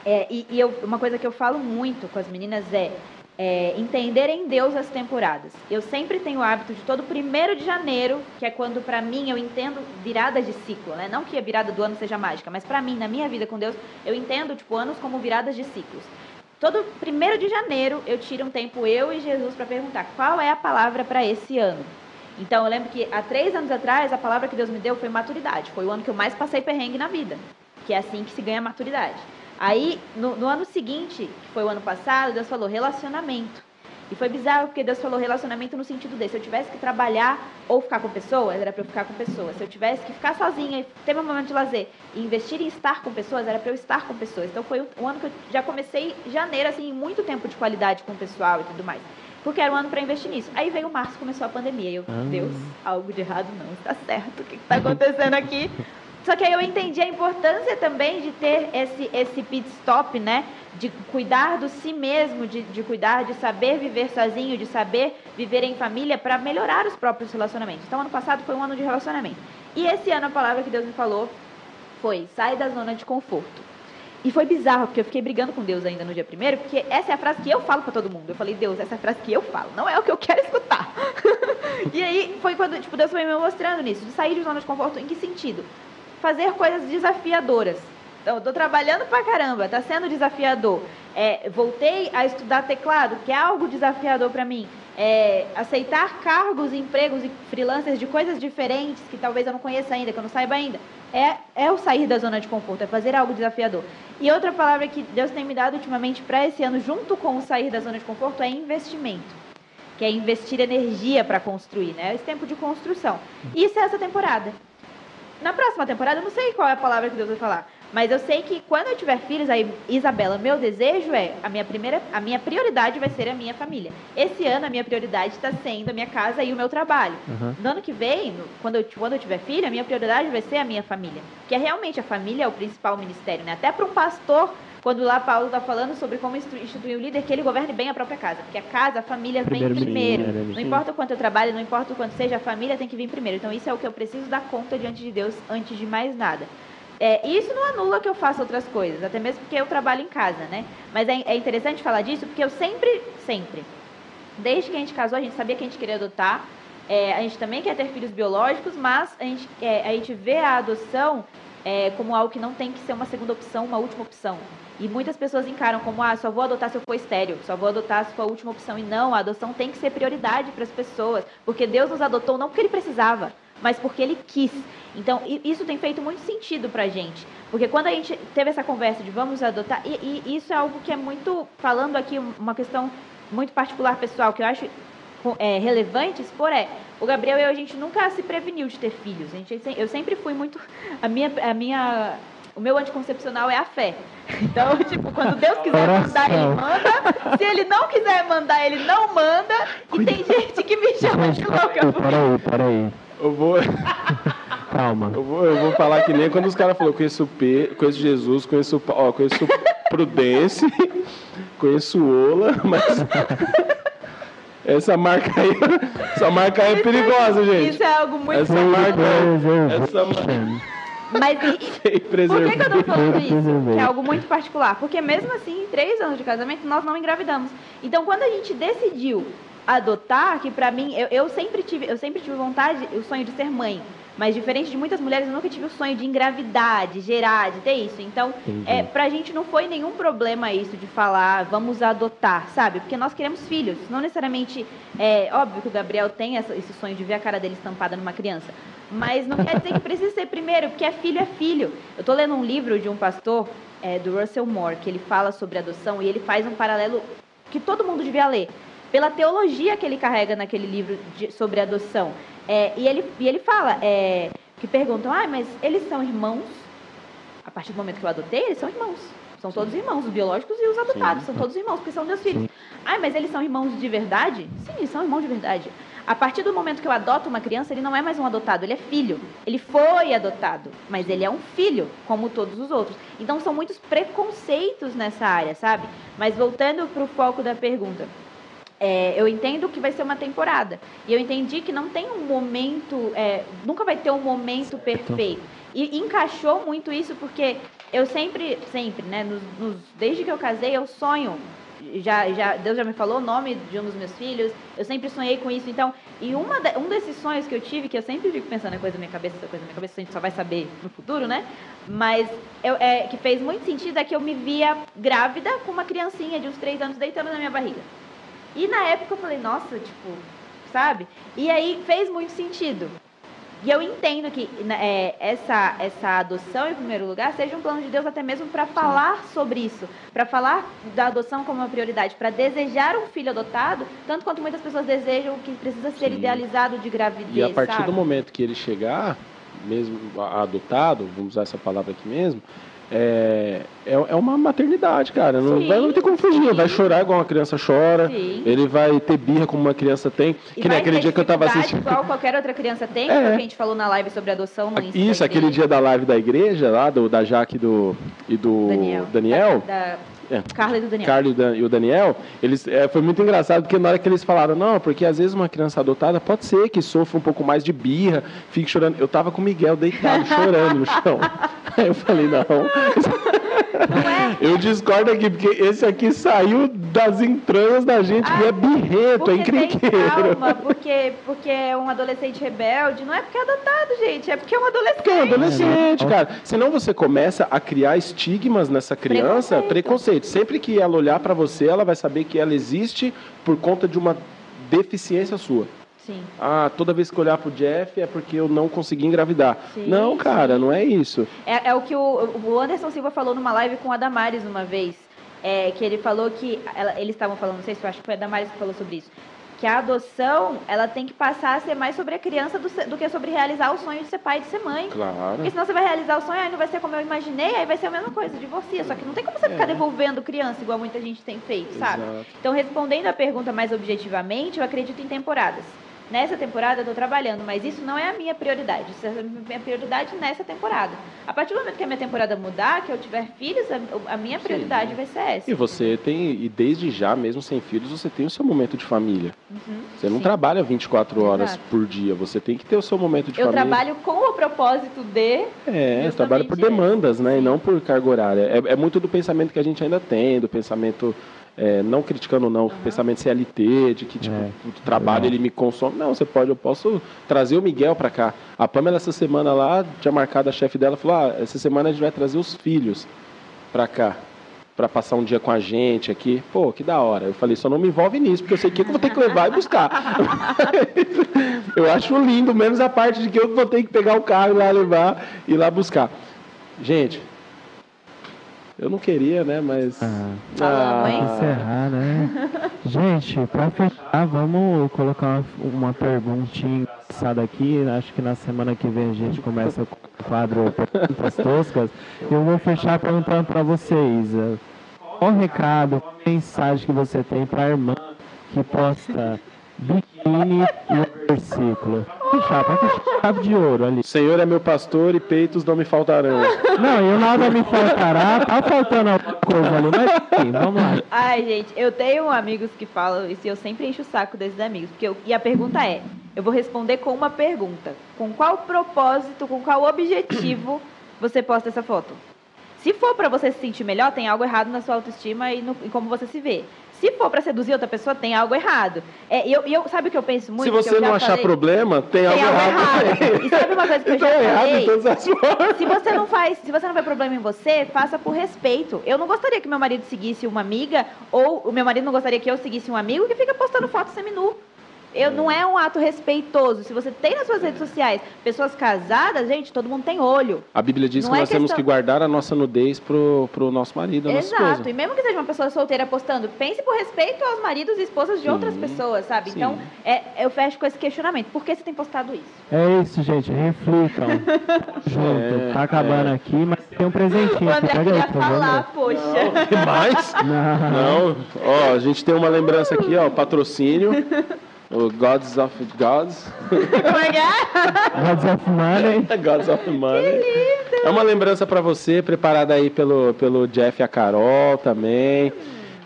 [SPEAKER 3] É, e, e eu, uma coisa que eu falo muito com as meninas é é, entender em Deus as temporadas. Eu sempre tenho o hábito de todo primeiro de janeiro, que é quando para mim eu entendo virada de ciclo, né? Não que a virada do ano seja mágica, mas para mim, na minha vida com Deus, eu entendo tipo anos como viradas de ciclos. Todo primeiro de janeiro eu tiro um tempo eu e Jesus para perguntar qual é a palavra para esse ano. Então eu lembro que há três anos atrás a palavra que Deus me deu foi maturidade. Foi o ano que eu mais passei perrengue na vida, que é assim que se ganha maturidade. Aí, no, no, ano seguinte, que foi o ano passado, Deus falou relacionamento. E foi bizarro porque Deus falou relacionamento no sentido desse. Se eu tivesse que trabalhar ou ficar com pessoas, era para eu ficar com pessoas. Se eu tivesse que ficar sozinha e ter meu momento de lazer e investir em estar com pessoas, era para eu estar com pessoas. Então foi um ano que eu já comecei janeiro, assim, muito tempo de qualidade com o pessoal e tudo mais. Porque era um ano para investir nisso. Aí veio março, começou a pandemia. E eu, ah. Deus, algo de errado não está certo. O que está acontecendo aqui? Só que aí eu entendi a importância também de ter esse, esse pit stop, né? De cuidar do si mesmo, de, de cuidar, de saber viver sozinho, de saber viver em família para melhorar os próprios relacionamentos. Então, ano passado foi um ano de relacionamento. E esse ano a palavra que Deus me falou foi: sai da zona de conforto. E foi bizarro, porque eu fiquei brigando com Deus ainda no dia primeiro, porque essa é a frase que eu falo para todo mundo. Eu falei, Deus, essa é a frase que eu falo, não é o que eu quero escutar. e aí foi quando tipo, Deus foi me mostrando nisso, de sair de zona de conforto, em que sentido? Fazer coisas desafiadoras. Então, eu tô trabalhando pra caramba, tá sendo desafiador. É, voltei a estudar teclado, que é algo desafiador para mim. É, aceitar cargos, empregos e freelancers de coisas diferentes que talvez eu não conheça ainda, que eu não saiba ainda é, é o sair da zona de conforto, é fazer algo desafiador. E outra palavra que Deus tem me dado ultimamente para esse ano, junto com o sair da zona de conforto, é investimento. Que é investir energia para construir, né? Esse tempo de construção. Isso é essa temporada. Na próxima temporada, eu não sei qual é a palavra que Deus vai falar. Mas eu sei que quando eu tiver filhos, aí, Isabela, meu desejo é a minha primeira, a minha prioridade vai ser a minha família. Esse ano a minha prioridade está sendo a minha casa e o meu trabalho. Uhum. No ano que vem, quando eu, quando eu tiver filho, a minha prioridade vai ser a minha família. Que é realmente a família é o principal ministério, né? Até para um pastor, quando lá Paulo está falando sobre como instituir o líder, que ele governe bem a própria casa. Porque a casa, a família primeiro vem primeiro. primeiro. Não importa o quanto eu trabalho, não importa o quanto seja, a família tem que vir primeiro. Então isso é o que eu preciso dar conta diante de Deus antes de mais nada. É, isso não anula que eu faça outras coisas, até mesmo porque eu trabalho em casa, né? Mas é, é interessante falar disso porque eu sempre, sempre, desde que a gente casou, a gente sabia que a gente queria adotar. É, a gente também quer ter filhos biológicos, mas a gente, é, a gente vê a adoção é, como algo que não tem que ser uma segunda opção, uma última opção. E muitas pessoas encaram como, ah, só vou adotar se eu for estéreo, só vou adotar se for a última opção. E não, a adoção tem que ser prioridade para as pessoas, porque Deus nos adotou não porque Ele precisava, mas porque Ele quis. Então, isso tem feito muito sentido para a gente. Porque quando a gente teve essa conversa de vamos adotar, e, e, isso é algo que é muito, falando aqui, uma questão muito particular pessoal, que eu acho é, relevante expor é, o Gabriel e eu, a gente nunca se preveniu de ter filhos. A gente, eu sempre fui muito, a minha, a minha, o meu anticoncepcional é a fé. Então, tipo, quando Deus quiser mandar, ele manda. Se ele não quiser mandar, ele não manda. E tem gente que me chama de louca.
[SPEAKER 1] Peraí, peraí.
[SPEAKER 2] Eu vou...
[SPEAKER 1] Calma.
[SPEAKER 2] Eu vou, eu vou falar que nem quando os caras falaram, conheço, P, conheço Jesus, conheço, ó, conheço Prudence, conheço Ola, mas essa marca aí, essa marca aí é perigosa, gente.
[SPEAKER 3] Isso é algo muito
[SPEAKER 2] essa marca, essa marca.
[SPEAKER 3] Mas e, por que, que eu tô falando isso? Que é algo muito particular. Porque mesmo assim, em três anos de casamento, nós não engravidamos. Então, quando a gente decidiu adotar, que para mim, eu, eu, sempre tive, eu sempre tive vontade, o sonho de ser mãe. Mas diferente de muitas mulheres, eu nunca tive o sonho de engravidar, de gerar, de ter isso. Então, é, pra gente não foi nenhum problema isso de falar, vamos adotar, sabe? Porque nós queremos filhos. Não necessariamente, é óbvio que o Gabriel tem essa, esse sonho de ver a cara dele estampada numa criança. Mas não quer dizer que precisa ser primeiro, porque é filho é filho. Eu tô lendo um livro de um pastor, é, do Russell Moore, que ele fala sobre adoção e ele faz um paralelo que todo mundo devia ler pela teologia que ele carrega naquele livro de, sobre adoção. É, e, ele, e ele fala, é, que perguntam, ah, mas eles são irmãos? A partir do momento que eu adotei, eles são irmãos. São todos irmãos, os biológicos e os adotados. Sim. São todos irmãos, porque são meus filhos. Sim. Ah, mas eles são irmãos de verdade? Sim, eles são irmãos de verdade. A partir do momento que eu adoto uma criança, ele não é mais um adotado, ele é filho. Ele foi adotado, mas ele é um filho, como todos os outros. Então são muitos preconceitos nessa área, sabe? Mas voltando para o foco da pergunta. É, eu entendo que vai ser uma temporada. E eu entendi que não tem um momento, é, nunca vai ter um momento perfeito. E encaixou muito isso porque eu sempre, sempre, né, nos, nos, desde que eu casei, eu sonho. Já, já, Deus já me falou o nome de um dos meus filhos, eu sempre sonhei com isso. Então, e uma de, um desses sonhos que eu tive, que eu sempre fico pensando, é coisa da minha cabeça, essa coisa da minha cabeça, a gente só vai saber no futuro, né? Mas eu, é, que fez muito sentido é que eu me via grávida com uma criancinha de uns três anos deitando na minha barriga. E na época eu falei, nossa, tipo, sabe? E aí fez muito sentido. E eu entendo que né, é, essa, essa adoção, em primeiro lugar, seja um plano de Deus até mesmo para falar sobre isso, para falar da adoção como uma prioridade, para desejar um filho adotado, tanto quanto muitas pessoas desejam que precisa ser Sim. idealizado de gravidez.
[SPEAKER 2] E a partir
[SPEAKER 3] sabe?
[SPEAKER 2] do momento que ele chegar, mesmo adotado, vamos usar essa palavra aqui mesmo, é, é, é, uma maternidade, cara. Não, vai, não ter como fugir. Vai chorar igual uma criança chora. Sim. Ele vai ter birra como uma criança tem.
[SPEAKER 3] E que nem aquele dia que eu tava assistindo. Igual qualquer outra criança tem, é. que a gente falou na live sobre adoção no
[SPEAKER 2] Instagram. Isso, aquele dia da live da igreja, lá, do, da Jaque do, e do Daniel. Daniel
[SPEAKER 3] da, da é. Carla e do Daniel.
[SPEAKER 2] Carla e o Daniel, eles, é, foi muito engraçado porque na hora que eles falaram, não, porque às vezes uma criança adotada pode ser que sofra um pouco mais de birra, fique chorando. Eu tava com o Miguel deitado, chorando no chão. Aí eu falei, não. Eu discordo aqui, porque esse aqui saiu das entranhas da gente, que é birreto, é encrenqueiro.
[SPEAKER 3] porque, porque é um adolescente rebelde. Não é porque é adotado, gente. É porque é um adolescente.
[SPEAKER 2] Porque é um adolescente, cara. Senão você começa a criar estigmas nessa criança,
[SPEAKER 3] Preconceito.
[SPEAKER 2] preconceito. Sempre que ela olhar pra você, ela vai saber que ela existe por conta de uma deficiência sua.
[SPEAKER 3] Sim.
[SPEAKER 2] Ah, toda vez que olhar pro Jeff é porque eu não consegui engravidar.
[SPEAKER 3] Sim,
[SPEAKER 2] não, cara, não é isso.
[SPEAKER 3] É, é o que o, o Anderson Silva falou numa live com a Damares uma vez. É, que ele falou que. ela- eles estavam falando, não sei se eu acho que foi a Damares que falou sobre isso. Que a adoção, ela tem que passar a ser mais sobre a criança do, do que sobre realizar o sonho de ser pai e de ser mãe.
[SPEAKER 2] Claro.
[SPEAKER 3] Porque senão você vai realizar o sonho, aí não vai ser como eu imaginei, aí vai ser a mesma coisa, divorcia. Só que não tem como você ficar devolvendo criança, igual muita gente tem feito, sabe?
[SPEAKER 2] Exato.
[SPEAKER 3] Então, respondendo a pergunta mais objetivamente, eu acredito em temporadas. Nessa temporada eu estou trabalhando, mas isso não é a minha prioridade. Isso é a minha prioridade nessa temporada. A partir do momento que a minha temporada mudar, que eu tiver filhos, a, minha prioridade vai ser essa.
[SPEAKER 2] E você tem, e desde já, mesmo sem filhos, você tem o seu momento de família. Você não
[SPEAKER 3] Sim.
[SPEAKER 2] trabalha 24 horas
[SPEAKER 3] Exato.
[SPEAKER 2] por dia, você tem que ter o seu momento de
[SPEAKER 3] Eu
[SPEAKER 2] família.
[SPEAKER 3] trabalho com o propósito de.
[SPEAKER 2] É,
[SPEAKER 3] Justamente
[SPEAKER 2] trabalha por demandas, né? E
[SPEAKER 3] Sim.
[SPEAKER 2] não por carga horária. É, é muito do pensamento que a gente ainda tem, do pensamento, é, não criticando não, o pensamento CLT, de que tipo,
[SPEAKER 1] É,
[SPEAKER 2] o trabalho ele me consome. Não, você pode, eu posso trazer o Miguel pra cá. A Pamela essa semana lá, tinha marcado a chefe dela, falou, ah, essa semana a gente vai trazer os filhos pra cá. Pra passar um dia com a gente aqui. Pô, que da hora. Eu falei, só não me envolve nisso, porque eu sei que eu vou ter que levar e buscar. eu acho lindo, menos a parte de que eu vou ter que pegar o carro e lá levar e lá buscar. Gente, eu não queria, né? Mas.
[SPEAKER 1] Ah.
[SPEAKER 3] Hein?
[SPEAKER 1] encerrar, né? Gente, pra fechar, vamos colocar uma, uma perguntinha engraçada aqui. Acho que na semana que vem a gente começa com o quadro Perguntas Toscas. Eu vou fechar perguntando pra vocês. eh, Qual o recado, qual a mensagem que você tem pra irmã que posta biquíni e o versículo? Fechar, pra fechar chave de ouro ali.
[SPEAKER 2] Senhor é meu pastor e peitos não me faltarão.
[SPEAKER 1] Não, eu nada me faltará, tá faltando alguma coisa ali, mas enfim, vamos lá.
[SPEAKER 3] Ai, gente, eu tenho amigos que falam isso e eu sempre encho o saco desses amigos. Porque eu- e a pergunta é: eu vou responder com uma pergunta. Com qual propósito, com qual objetivo você posta essa foto? Se for pra você se sentir melhor, tem algo errado na sua autoestima e, no, e como você se vê. Se for pra seduzir outra pessoa, tem algo errado. É, eu, eu, sabe o que eu penso muito?
[SPEAKER 2] Se
[SPEAKER 3] eu
[SPEAKER 2] você não achar
[SPEAKER 3] falei?
[SPEAKER 2] problema, tem,
[SPEAKER 3] tem
[SPEAKER 2] algo
[SPEAKER 3] algo
[SPEAKER 2] errado.
[SPEAKER 3] errado. E sabe uma coisa que eu
[SPEAKER 2] Então
[SPEAKER 3] já
[SPEAKER 2] é errado
[SPEAKER 3] falei?
[SPEAKER 2] em todas as formas.
[SPEAKER 3] Se você não faz, se você não vê problema em você, faça por respeito. Eu não gostaria que meu marido seguisse uma amiga ou o meu marido não gostaria que eu seguisse um amigo que fica postando foto seminu. Eu, não é um ato respeitoso. Se você tem nas suas redes sociais pessoas casadas, gente, todo mundo tem olho.
[SPEAKER 2] A Bíblia diz
[SPEAKER 3] Não
[SPEAKER 2] que
[SPEAKER 3] é
[SPEAKER 2] nós temos
[SPEAKER 3] questão-
[SPEAKER 2] que guardar a nossa nudez pro, pro nosso marido, a nossa
[SPEAKER 3] Exato.
[SPEAKER 2] esposa.
[SPEAKER 3] E mesmo que seja uma pessoa solteira postando, pense por respeito aos maridos e esposas de outras pessoas, sabe?
[SPEAKER 2] Sim.
[SPEAKER 3] Então, é, eu fecho com esse questionamento. Por que você tem postado isso?
[SPEAKER 1] É isso, gente. Reflitam. Junto.
[SPEAKER 2] É,
[SPEAKER 1] tá acabando aqui, mas tem um presentinho
[SPEAKER 3] O
[SPEAKER 1] aqui.
[SPEAKER 3] André
[SPEAKER 1] Pega aí,
[SPEAKER 3] queria
[SPEAKER 1] favor.
[SPEAKER 3] falar, poxa.
[SPEAKER 2] Tem mais?
[SPEAKER 1] Não.
[SPEAKER 2] Não. Ó, a gente tem uma lembrança aqui, ó, patrocínio. O Gods of Gods.
[SPEAKER 3] Como é que é?
[SPEAKER 1] Gods of Money.
[SPEAKER 2] Gods of Money. É uma lembrança pra você, preparada aí pelo, pelo Jeff e a Carol também.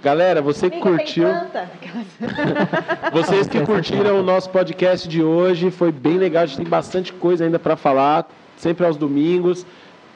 [SPEAKER 2] Galera, você que curtiu, vocês que curtiram o nosso podcast de hoje, foi bem legal, a gente tem bastante coisa ainda pra falar, sempre aos domingos.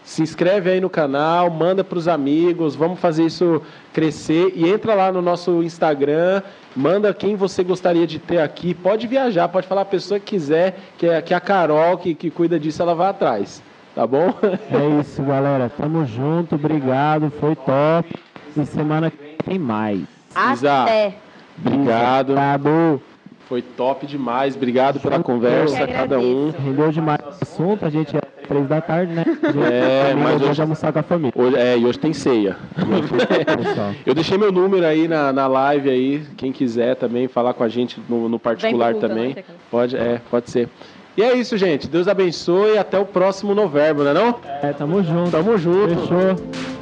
[SPEAKER 2] Se inscreve aí no canal, manda pros amigos, vamos fazer isso crescer e entra lá no nosso Instagram, manda quem você gostaria de ter aqui, pode viajar, pode falar a pessoa que quiser, que é, que é a Carol que, que cuida disso, ela vai atrás, tá bom?
[SPEAKER 1] É isso, galera. Tamo junto. Obrigado. Foi top. E semana que vem tem mais.
[SPEAKER 3] Até.
[SPEAKER 2] Obrigado.
[SPEAKER 1] Obrigado.
[SPEAKER 2] Foi top demais, obrigado pela conversa, cada um.
[SPEAKER 1] Rendeu demais o assunto. A gente é três da tarde, né?
[SPEAKER 2] É,
[SPEAKER 1] domingo
[SPEAKER 2] mas hoje-
[SPEAKER 1] almoçar com a família.
[SPEAKER 2] Hoje, é, e hoje tem ceia. Eu deixei meu número aí na, na live aí, quem quiser também falar com a gente no, no particular também.
[SPEAKER 3] aquela.
[SPEAKER 2] Pode, é, pode ser. E é isso, gente. Deus abençoe e até o próximo novembro, né não?
[SPEAKER 1] É, tamo junto.
[SPEAKER 2] Tamo junto.
[SPEAKER 1] Fechou.